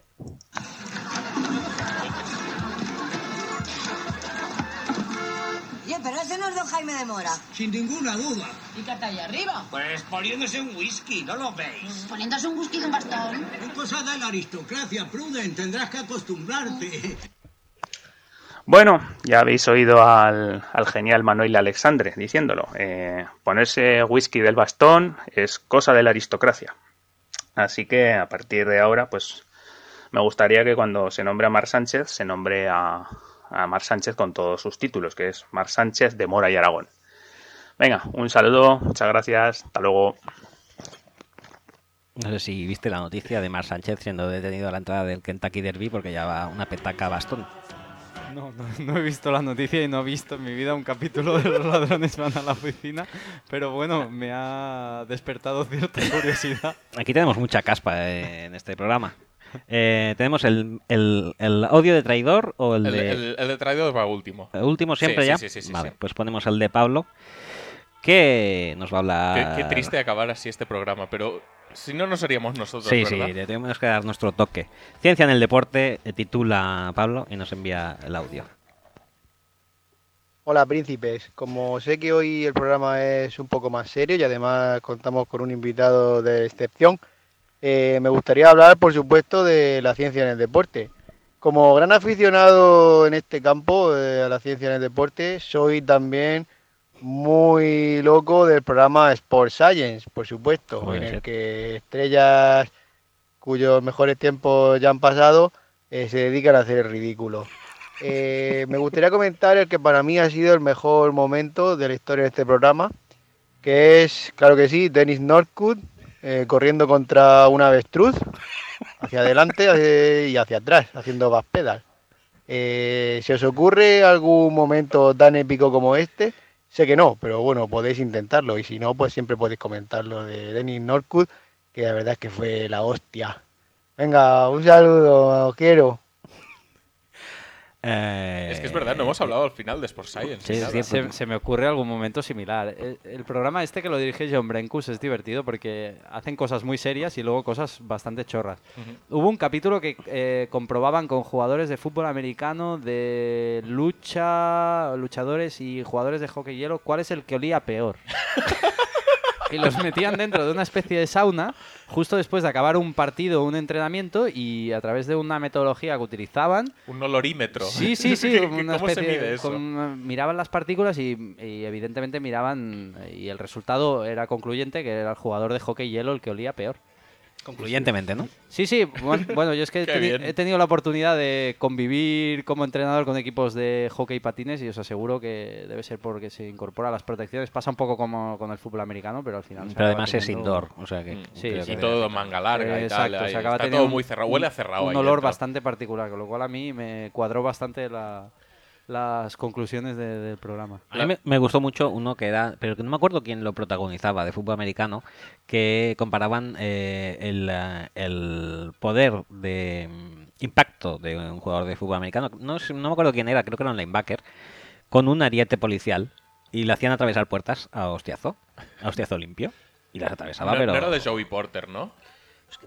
Oye, pero ese no es don Jaime de Mora. Sin ninguna duda. ¿Y qué está ahí arriba? Pues poniéndose un whisky, ¿no lo veis? Poniéndose un whisky de un bastón. Es cosa de la aristocracia, Pruden. Tendrás que acostumbrarte. Bueno, ya habéis oído al, al genial Manuel Alexandre diciéndolo. eh, ponerse whisky del bastón es cosa de la aristocracia. Así que a partir de ahora, pues me gustaría que cuando se nombre a Mar Sánchez, se nombre a, a Mar Sánchez con todos sus títulos, que es Mar Sánchez de Mora y Aragón. Venga, un saludo, muchas gracias, hasta luego. No sé si viste la noticia de Mar Sánchez siendo detenido a la entrada del Kentucky Derby porque llevaba una petaca bastón. No, no, no he visto la noticia y no he visto en mi vida un capítulo de los ladrones van a la oficina, pero bueno, me ha despertado cierta curiosidad. Aquí tenemos mucha caspa eh, en este programa. Eh, tenemos el, el, el audio de traidor o el, El, de... el, el de traidor va último. ¿El último siempre Sí, ya? sí, sí, sí, vale, sí. pues ponemos el de Pablo, que nos va a hablar... Qué, qué triste acabar así este programa, pero si no, no seríamos nosotros, Sí, sí, ¿verdad? le tenemos que dar nuestro toque. Ciencia en el deporte, eh, titula Pablo y nos envía el audio. Hola príncipes, como sé que hoy el programa es un poco más serio y además contamos con un invitado de excepción, eh, me gustaría hablar por supuesto de la ciencia en el deporte. Como gran aficionado en este campo, eh, a la ciencia en el deporte, soy también muy loco del programa Sport Science, por supuesto, en el que estrellas cuyos mejores tiempos ya han pasado eh, se dedican a hacer el ridículo. Eh, me gustaría comentar el que para mí ha sido el mejor momento de la historia de este programa, que es, claro que sí, Dennis Northwood eh, corriendo contra un avestruz, hacia adelante y hacia atrás, haciendo back pedal. ¿Se os ocurre algún momento tan épico como este? Sé que no, pero bueno, podéis intentarlo y si no, pues siempre podéis comentarlo de Dennis Northwood, que la verdad es que fue la hostia. Venga, un saludo, os quiero. Eh, Es que es verdad, no hemos hablado al final de Sport Science. Sí. Se, se me ocurre algún momento similar. El, el programa este que lo dirige John Brenkus es divertido porque hacen cosas muy serias y luego cosas bastante chorras. Hubo un capítulo que eh, comprobaban con jugadores de fútbol americano, de lucha, luchadores y jugadores de hockey hielo cuál es el que olía peor. y los metían dentro de una especie de sauna justo después de acabar un partido o un entrenamiento y a través de una metodología que utilizaban Un olorímetro. Sí, sí, sí. ¿Qué- qué- una ¿Cómo se especie- mide eso? con- miraban las partículas y, y evidentemente miraban y el resultado era concluyente que era el jugador de hockey hielo el que olía peor. Concluyentemente, ¿no? Sí, sí. Bueno, yo es que he, teni- bien. he tenido la oportunidad de convivir como entrenador con equipos de hockey y patines y os aseguro que debe ser porque se incorpora las protecciones. Pasa un poco como con el fútbol americano, pero al final... Pero además es teniendo- indoor, o sea que... Mm. Sí. Y que- todo manga larga y Exacto, tal. ahí se acaba está teniendo todo muy cerrado. Huele a cerrado. Un ahí olor dentro. bastante particular, con lo cual a mí me cuadró bastante la- las conclusiones de- del programa. A mí me, me gustó mucho uno que era, pero que no me acuerdo quién lo protagonizaba, de fútbol americano, que comparaban eh, el, eh, el poder de mm, impacto de un jugador de fútbol americano, no, sé- no me acuerdo quién era, creo que era un linebacker, con un ariete policial y le hacían atravesar puertas a hostiazo, a hostiazo limpio, y las atravesaba, No, pero... no era de Joey Porter, ¿no?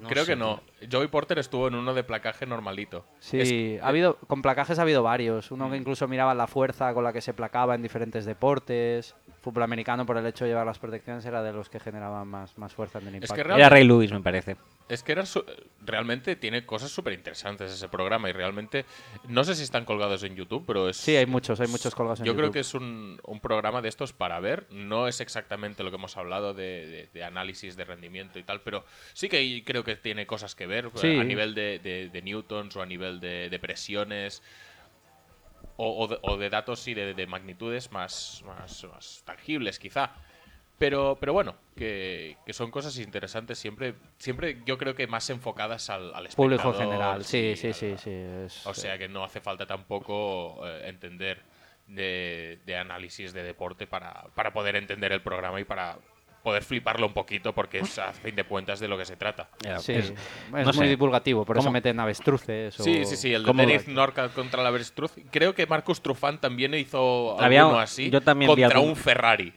no Creo sé, que no. Joey Porter estuvo en uno de placaje normalito. Sí, Es- ha habido, con placajes ha habido varios. Uno que incluso miraba la fuerza con la que se placaba en diferentes deportes. Fútbol americano, por el hecho de llevar las protecciones, era de los que generaban más, más fuerza en el impacto. que Era Ray Lewis, me parece. Es que era su- realmente tiene cosas súper interesantes ese programa y realmente no sé si están colgados en YouTube, pero es Sí, hay muchos, hay muchos colgados en yo creo YouTube. que es un, un programa de estos para ver. No es exactamente lo que hemos hablado de, de- de análisis de rendimiento y tal, pero sí que creo que tiene cosas que ver eh, Sí. a nivel de, de- de newtons o a nivel de, de presiones o, o de, o de datos y de, de magnitudes más, más, más tangibles quizá. Pero, pero bueno, que, que son cosas interesantes siempre, siempre yo creo que más enfocadas al, al Público general, sí, sí, sí, al- sí. sí, es- o sea que no hace falta tampoco eh, entender de, de análisis de deporte para, para poder entender el programa y para poder fliparlo un poquito porque es a fin de cuentas de lo que se trata. Sí, es- es, no muy sé. divulgativo, por eso ¿Cómo? meten avestruces. o- Sí, sí, sí, el de ¿Cómo- Dennis Norca contra la Avestruz. Creo que Marcus Trufant también hizo Había- alguno así yo también vi contra algún- un Ferrari.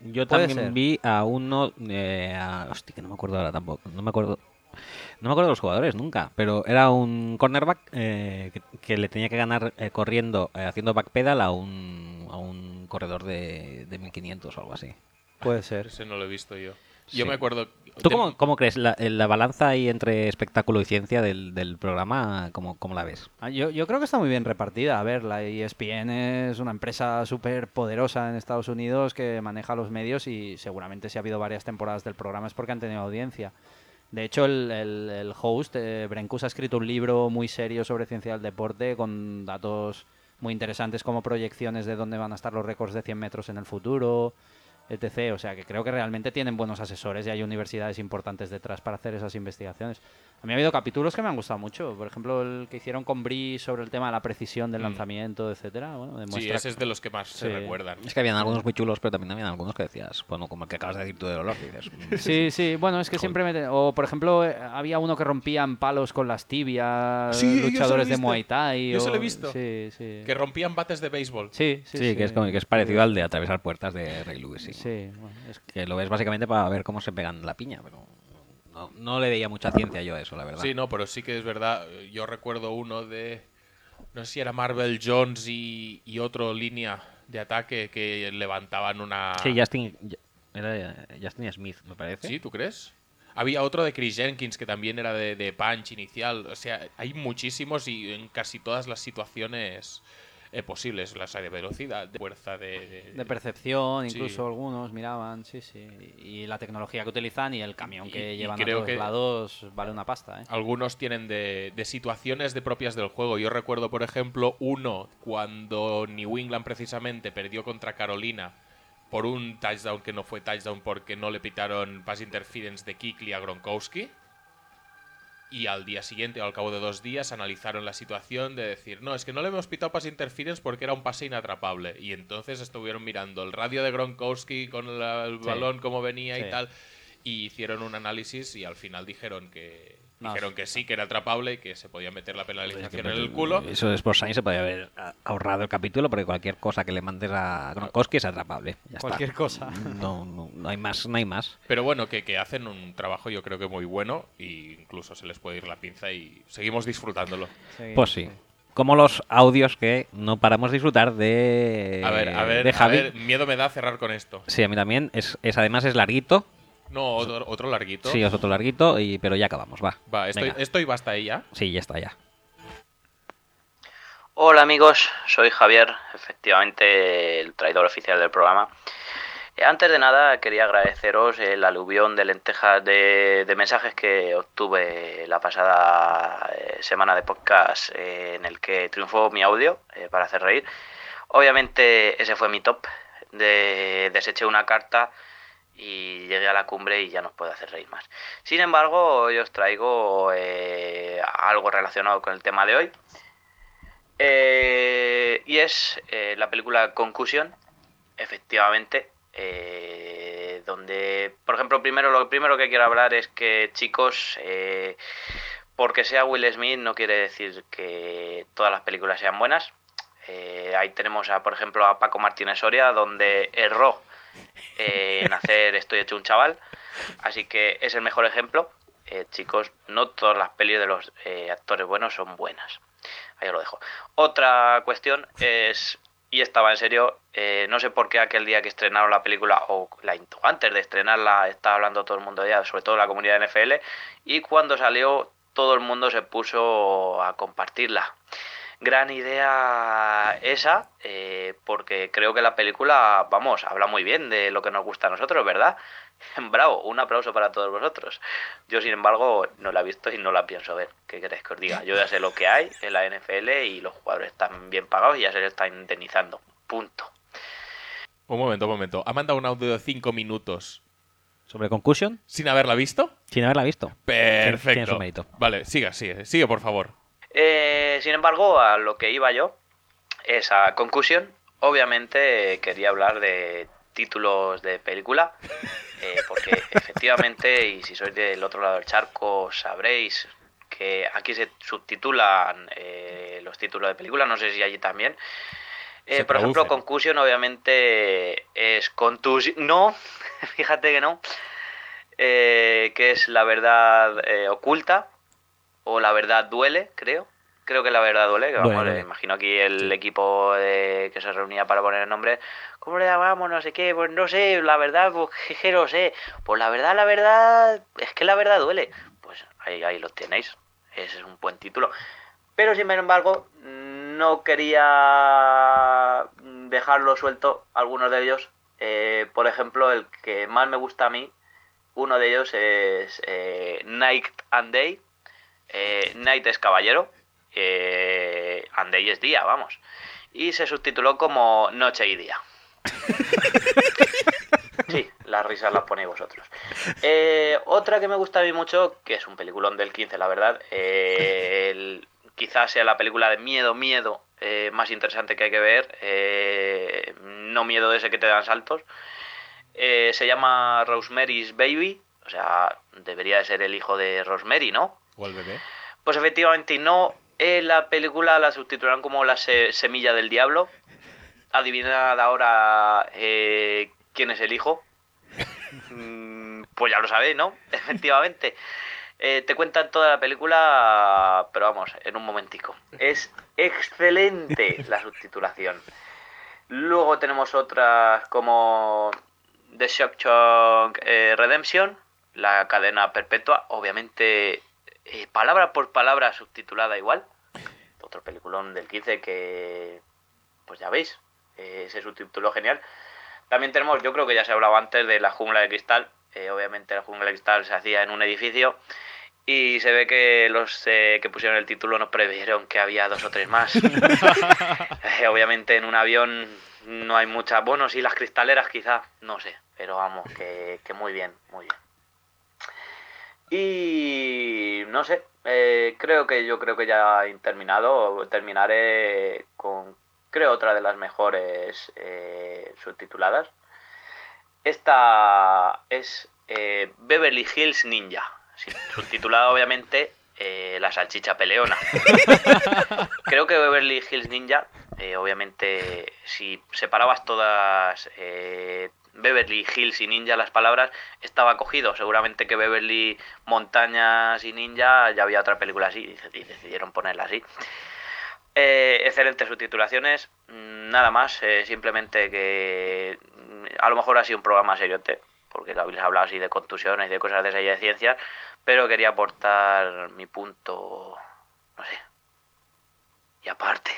Yo también ser. vi a uno. Eh, a- hostia, que no me acuerdo ahora tampoco. No me acuerdo. No me acuerdo de los jugadores nunca, pero era un cornerback eh, que, que le tenía que ganar eh, corriendo, eh, haciendo backpedal a un, a un corredor de, de 1500 o algo así. Puede ser. Ese no lo he visto yo. Sí. Yo me acuerdo. ¿Tú de- cómo, cómo crees la, la balanza ahí entre espectáculo y ciencia del, del programa? ¿cómo, cómo la ves? Ah, Yo, yo creo que está muy bien repartida. A ver, la ESPN es una empresa súper poderosa en Estados Unidos que maneja los medios y seguramente si ha habido varias temporadas del programa es porque han tenido audiencia. De hecho, el, el- el host, eh, Brenkus, ha escrito un libro muy serio sobre ciencia del deporte con datos muy interesantes como proyecciones de dónde van a estar los récords de 100 metros en el futuro, etc. O sea, que creo que realmente tienen buenos asesores y hay universidades importantes detrás para hacer esas investigaciones. A mí ha habido capítulos que me han gustado mucho. Por ejemplo, el que hicieron con Brie sobre el tema de la precisión del Mm. lanzamiento, etcétera. Bueno, Sí, ese es de los que más se recuerdan. Es que habían algunos muy chulos, pero también habían algunos que decías, bueno, como el que acabas de decir tú de olor, dices. mm, Sí, sí, bueno, es que siempre me... O, por ejemplo, eh, había uno que rompían palos con las tibias, Sí, luchadores de. Muay Thai. Yo o- lo he visto. Sí, sí. Que rompían bates de béisbol. Sí, sí, Sí, que es, como, que es parecido al de atravesar puertas de Ray Lewis. Sí. Sí, bueno, es- Que lo ves básicamente para ver cómo se pegan la piña, pero no, no le veía mucha ciencia yo a eso, la verdad. Sí, no, pero sí que es verdad. Yo recuerdo uno de. No sé si era Marvel Jones y, y otro línea de ataque que levantaban una. Sí, Justin, era eh, Justin Smith, me parece. ¿Sí? ¿Tú crees? Había otro de Chris Jenkins que también era de, de punch inicial. O sea, hay muchísimos y en casi todas las situaciones eh, posibles. Las hay de velocidad, de fuerza, de. de- De percepción, Sí. incluso algunos miraban, sí, sí. Y la tecnología que utilizan y el camión que Y- y llevan a creo todos que- lados vale una pasta, ¿eh? Algunos tienen de, de situaciones de propias del juego. Yo recuerdo, por ejemplo, uno cuando New England precisamente perdió contra Carolina por un touchdown que no fue touchdown porque no le pitaron pass interference de Kikli a Gronkowski. Y al día siguiente, o al cabo de dos días, analizaron la situación de decir, no, es que no le hemos pitado pass interference porque era un pase inatrapable. Y entonces estuvieron mirando el radio de Gronkowski con la- el Sí. balón, cómo venía Sí. y tal. Y hicieron un análisis y al final dijeron que, No, dijeron que sí, que era atrapable y que se podía meter la penalización en el culo. Eso de Sports Science se podía haber ah, ahorrado el capítulo porque cualquier cosa que le mandes a Gronkowski es atrapable. Ya está. Cualquier cosa. No, no, no hay más, no hay más. Pero bueno, que, que hacen un trabajo yo creo que muy bueno e incluso se les puede ir la pinza y seguimos disfrutándolo. Sí, Pues sí. Como los audios que no paramos de disfrutar de, A ver, a ver, de a ver, miedo me da cerrar con esto. Sí, a mí también. Es, es además es larguito. No, otro, otro larguito. Sí, es otro larguito, y, pero ya acabamos, va. Va, estoy, Venga. esto iba hasta ahí ya. Sí, ya está, ya. Hola amigos, soy Javier, efectivamente el traidor oficial del programa. Eh, Antes de nada quería agradeceros el aluvión de lentejas de, de mensajes que obtuve la pasada eh, semana de podcast eh, en el que triunfó mi audio eh, para hacer reír. Obviamente ese fue mi top. De, deseché una carta y llegué a la cumbre y ya no puedo hacer reír más. Sin embargo, hoy os traigo eh, algo relacionado con el tema de hoy. Eh, y es eh, la película Concussion, efectivamente, eh, donde, por ejemplo, primero lo primero que quiero hablar es que, chicos, eh, porque sea Will Smith no quiere decir que todas las películas sean buenas. Ahí tenemos, a, por ejemplo, a Paco Martínez Soria, donde erró eh, en hacer Estoy hecho un chaval. Así que es el mejor ejemplo. Eh, chicos, no todas las pelis de los eh, actores buenos son buenas. Ahí os lo dejo. Otra cuestión es, y estaba en serio, eh, no sé por qué aquel día que estrenaron la película, o la, antes de estrenarla, estaba hablando todo el mundo ya, sobre todo la comunidad de NFL, y cuando salió todo el mundo se puso a compartirla. Gran idea esa, eh, porque creo que la película, vamos, habla muy bien de lo que nos gusta a nosotros, ¿verdad? Bravo, un aplauso para todos vosotros. Yo, sin embargo, no la he visto y no la pienso ver. ¿Qué queréis que os diga? Yo ya sé lo que hay en la NFL y los jugadores están bien pagados y ya se les están indemnizando. Punto. Un momento, un momento. Ha mandado un audio de 5 minutos ¿Sobre Concussion? sin haberla visto. Sin haberla visto. Tiene su Perfecto. mérito. Vale, siga, sigue, sigue, por favor. Eh, sin embargo, a lo que iba yo, esa conclusión, obviamente quería hablar de títulos de película, eh, porque efectivamente, y si sois del otro lado del charco, sabréis que aquí se subtitulan eh, los títulos de película, no sé si allí también. Eh, por ejemplo. Concussion obviamente es contusión. No, fíjate que no. Eh, que es la verdad eh, oculta. O la verdad duele, creo. Creo que la verdad duele. Que vamos, eh, imagino aquí el equipo de- que se reunía para poner el nombre. ¿Cómo le llamamos? No sé qué. Pues no sé, la verdad, pues jeje, no sé. Pues la verdad, la verdad. Es que la verdad duele. Pues ahí, ahí los tenéis. Ese es un buen título. Pero sin embargo, no quería dejarlo suelto algunos de ellos. Eh, por ejemplo, el que más me gusta a mí, uno de ellos es eh, Night and Day. Eh, Night es caballero, eh, and Day es día, vamos. Y se subtituló como Noche y Día. Sí, las risas las ponéis vosotros. Eh, otra que me gusta a mí mucho, que es un peliculón del 15, la verdad, eh, el- quizás sea la película de miedo, miedo eh, más interesante que hay que ver, eh, no miedo de ese que te dan saltos, Eh, se llama Rosemary's Baby, o sea, debería de ser el hijo de Rosemary, ¿no? O el bebé. Pues efectivamente no. En la película la subtitularon como La se- Semilla del Diablo. Adivinad ahora eh, quién es el hijo. Mm, pues ya lo sabéis, ¿no? Efectivamente. Eh, te cuentan toda la película, pero vamos, en un momentico. Es excelente la subtitulación. Luego tenemos otras como The Shock Shock eh, Redemption, la cadena perpetua, obviamente eh, palabra por palabra subtitulada igual. Otro peliculón del 15 que, pues ya veis, eh, ese subtítulo genial. También tenemos, yo creo que ya se hablaba antes de la jungla de cristal. Eh, obviamente la jungla de cristal se hacía en un edificio y se ve que los eh, que pusieron el título nos previeron que había dos o tres más. Eh, obviamente en un avión no hay muchas. Bueno, sí, las cristaleras quizás, no sé. Pero vamos, que, que muy bien, muy bien. Y no sé, eh, creo que yo creo que ya he terminado. Terminaré con, creo, otra de las mejores eh, subtituladas. Esta es eh, Beverly Hills Ninja. Subtitulada obviamente La salchicha peleona. Creo que Beverly Hills Ninja, obviamente, si separabas todas eh, Beverly Hills y Ninja las palabras, estaba cogido. Seguramente que Beverly Montañas y Ninja ya había otra película así y decidieron ponerla así. Eh, excelentes subtitulaciones, mm, nada más, eh, simplemente que mm, a lo mejor ha sido un programa seriote, porque habéis hablado así de contusiones y de cosas de esas y de ciencias, pero quería aportar mi punto, no sé, y aparte.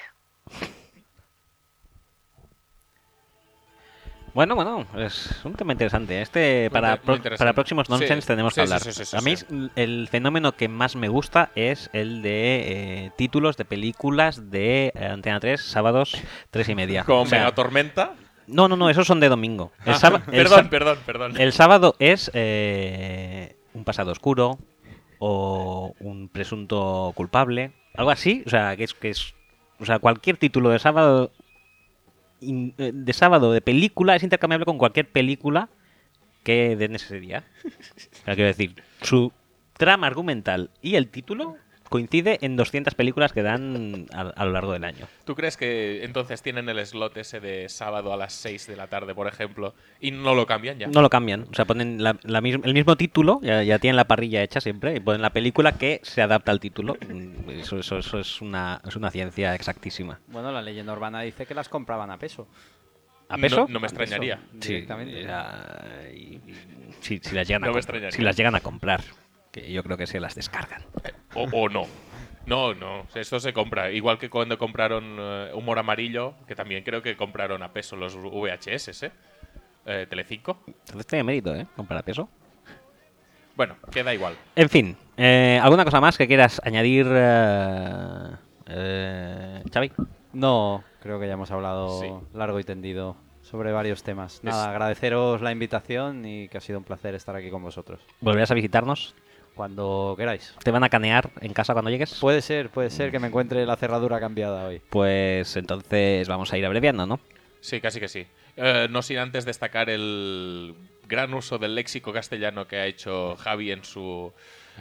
Bueno, bueno, es un tema interesante. Este, para, muy pro- interesante. para próximos Sí, nonsense tenemos que sí, hablar. sí, a mí el fenómeno que más me gusta es el de eh, títulos de películas de eh, Antena 3, sábados, tres y media. Con O sea, Mega Tormenta. No, no, no, esos son de domingo. El Ah, el perdón, perdón, perdón. El sábado es eh, un pasado oscuro o un presunto culpable, algo así. O sea, que es, que es, o sea, cualquier título de sábado eh, de sábado de película es intercambiable con cualquier película que den ese día. Quiero decir, su trama argumental y el título coincide en 200 películas que dan a, a lo largo del año. ¿Tú crees que entonces tienen el slot ese de sábado a las 6 de la tarde, por ejemplo, y no lo cambian ya? No lo cambian, o sea, ponen la- la mis- el mismo título, ya, ya tienen la parrilla hecha siempre, y ponen la película que se adapta al título. Mm, Eso, eso, eso es, una, es una ciencia exactísima. Bueno, la leyenda urbana dice que las compraban a peso. ¿A peso? No, no me A peso, extrañaría. Sí, directamente. ya, y- y- si, si las llegan a No me extrañaría. si las llegan a comprar, que yo creo que se las descargan. O, o no. No, no. Esto se compra. Igual que cuando compraron eh, Humor Amarillo, que también creo que compraron a peso los VHS, ¿eh? Eh, Telecinco. Entonces tiene mérito, ¿eh? Comprar a peso. Bueno, queda igual. En fin, eh, ¿alguna cosa más que quieras añadir, eh, eh, Xavi? No, creo que ya hemos hablado Sí. largo y tendido sobre varios temas. Nada, Es- agradeceros la invitación y que ha sido un placer estar aquí con vosotros. ¿Volverás a visitarnos? Cuando queráis. ¿Te van a canear en casa cuando llegues? Puede ser, puede ser que me encuentre la cerradura cambiada hoy. Pues entonces vamos a ir abreviando, ¿no? Sí, casi que sí. Eh, no sin antes destacar el gran uso del léxico castellano que ha hecho Javi en su,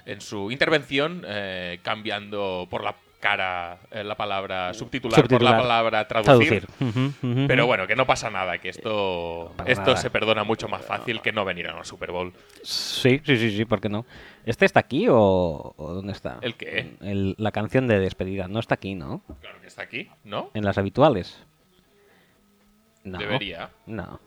en su intervención, eh, cambiando por la cara eh, la palabra subtitular, por la palabra traducir. Pero bueno, que no pasa nada, que esto, esto nada. se perdona mucho más fácil que no venir a una Super Bowl. Sí, sí, sí, sí, ¿por qué no? ¿Este está aquí o, o dónde está? ¿El qué? El- la canción de despedida. No está aquí, ¿no? Claro que está aquí, ¿no? En las habituales. No. Debería. No.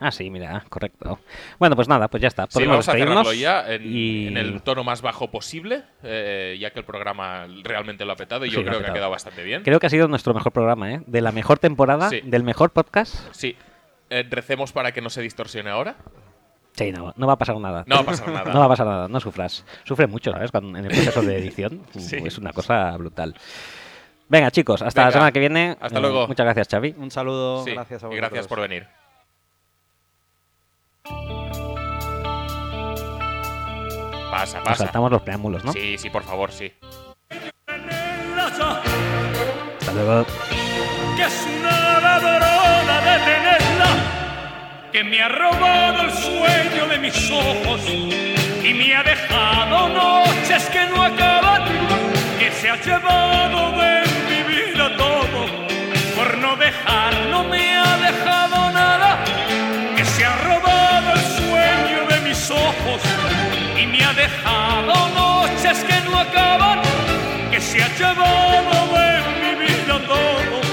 Ah, sí, mira, correcto. Bueno, pues nada, pues ya está. Sí, Podemos vamos a ya en, y- en el tono más bajo posible, eh, ya que el programa realmente lo ha petado y Sí, yo creo que ha quedado bastante bien. Creo que ha sido nuestro mejor programa, ¿eh? De la mejor temporada, Sí. del mejor podcast. Sí. Eh, recemos para que no se distorsione ahora. Sí, no, no va a pasar nada. No va a pasar nada. no va a pasar nada, no sufras. Sufre mucho, ¿sabes? Cuando- en el proceso de edición. Sí. Es una cosa brutal. Venga, chicos, hasta la semana que viene. hasta Eh, luego. Muchas gracias, Xavi. Un saludo, Sí, gracias a y vosotros. gracias por venir. Pasa, Nos pasa. saltamos los preámbulos, ¿no? Sí, sí, por favor, sí. Hasta luego. que es una ladrona de tenerla, que me ha robado el sueño de mis ojos y me ha dejado noches que no acaban, que se ha llevado de mi vida todo, por no dejar, no me ha dejado nada, que se ha robado el sueño de mis ojos dejado noches que no acaban, que se ha llevado de mi vida todo.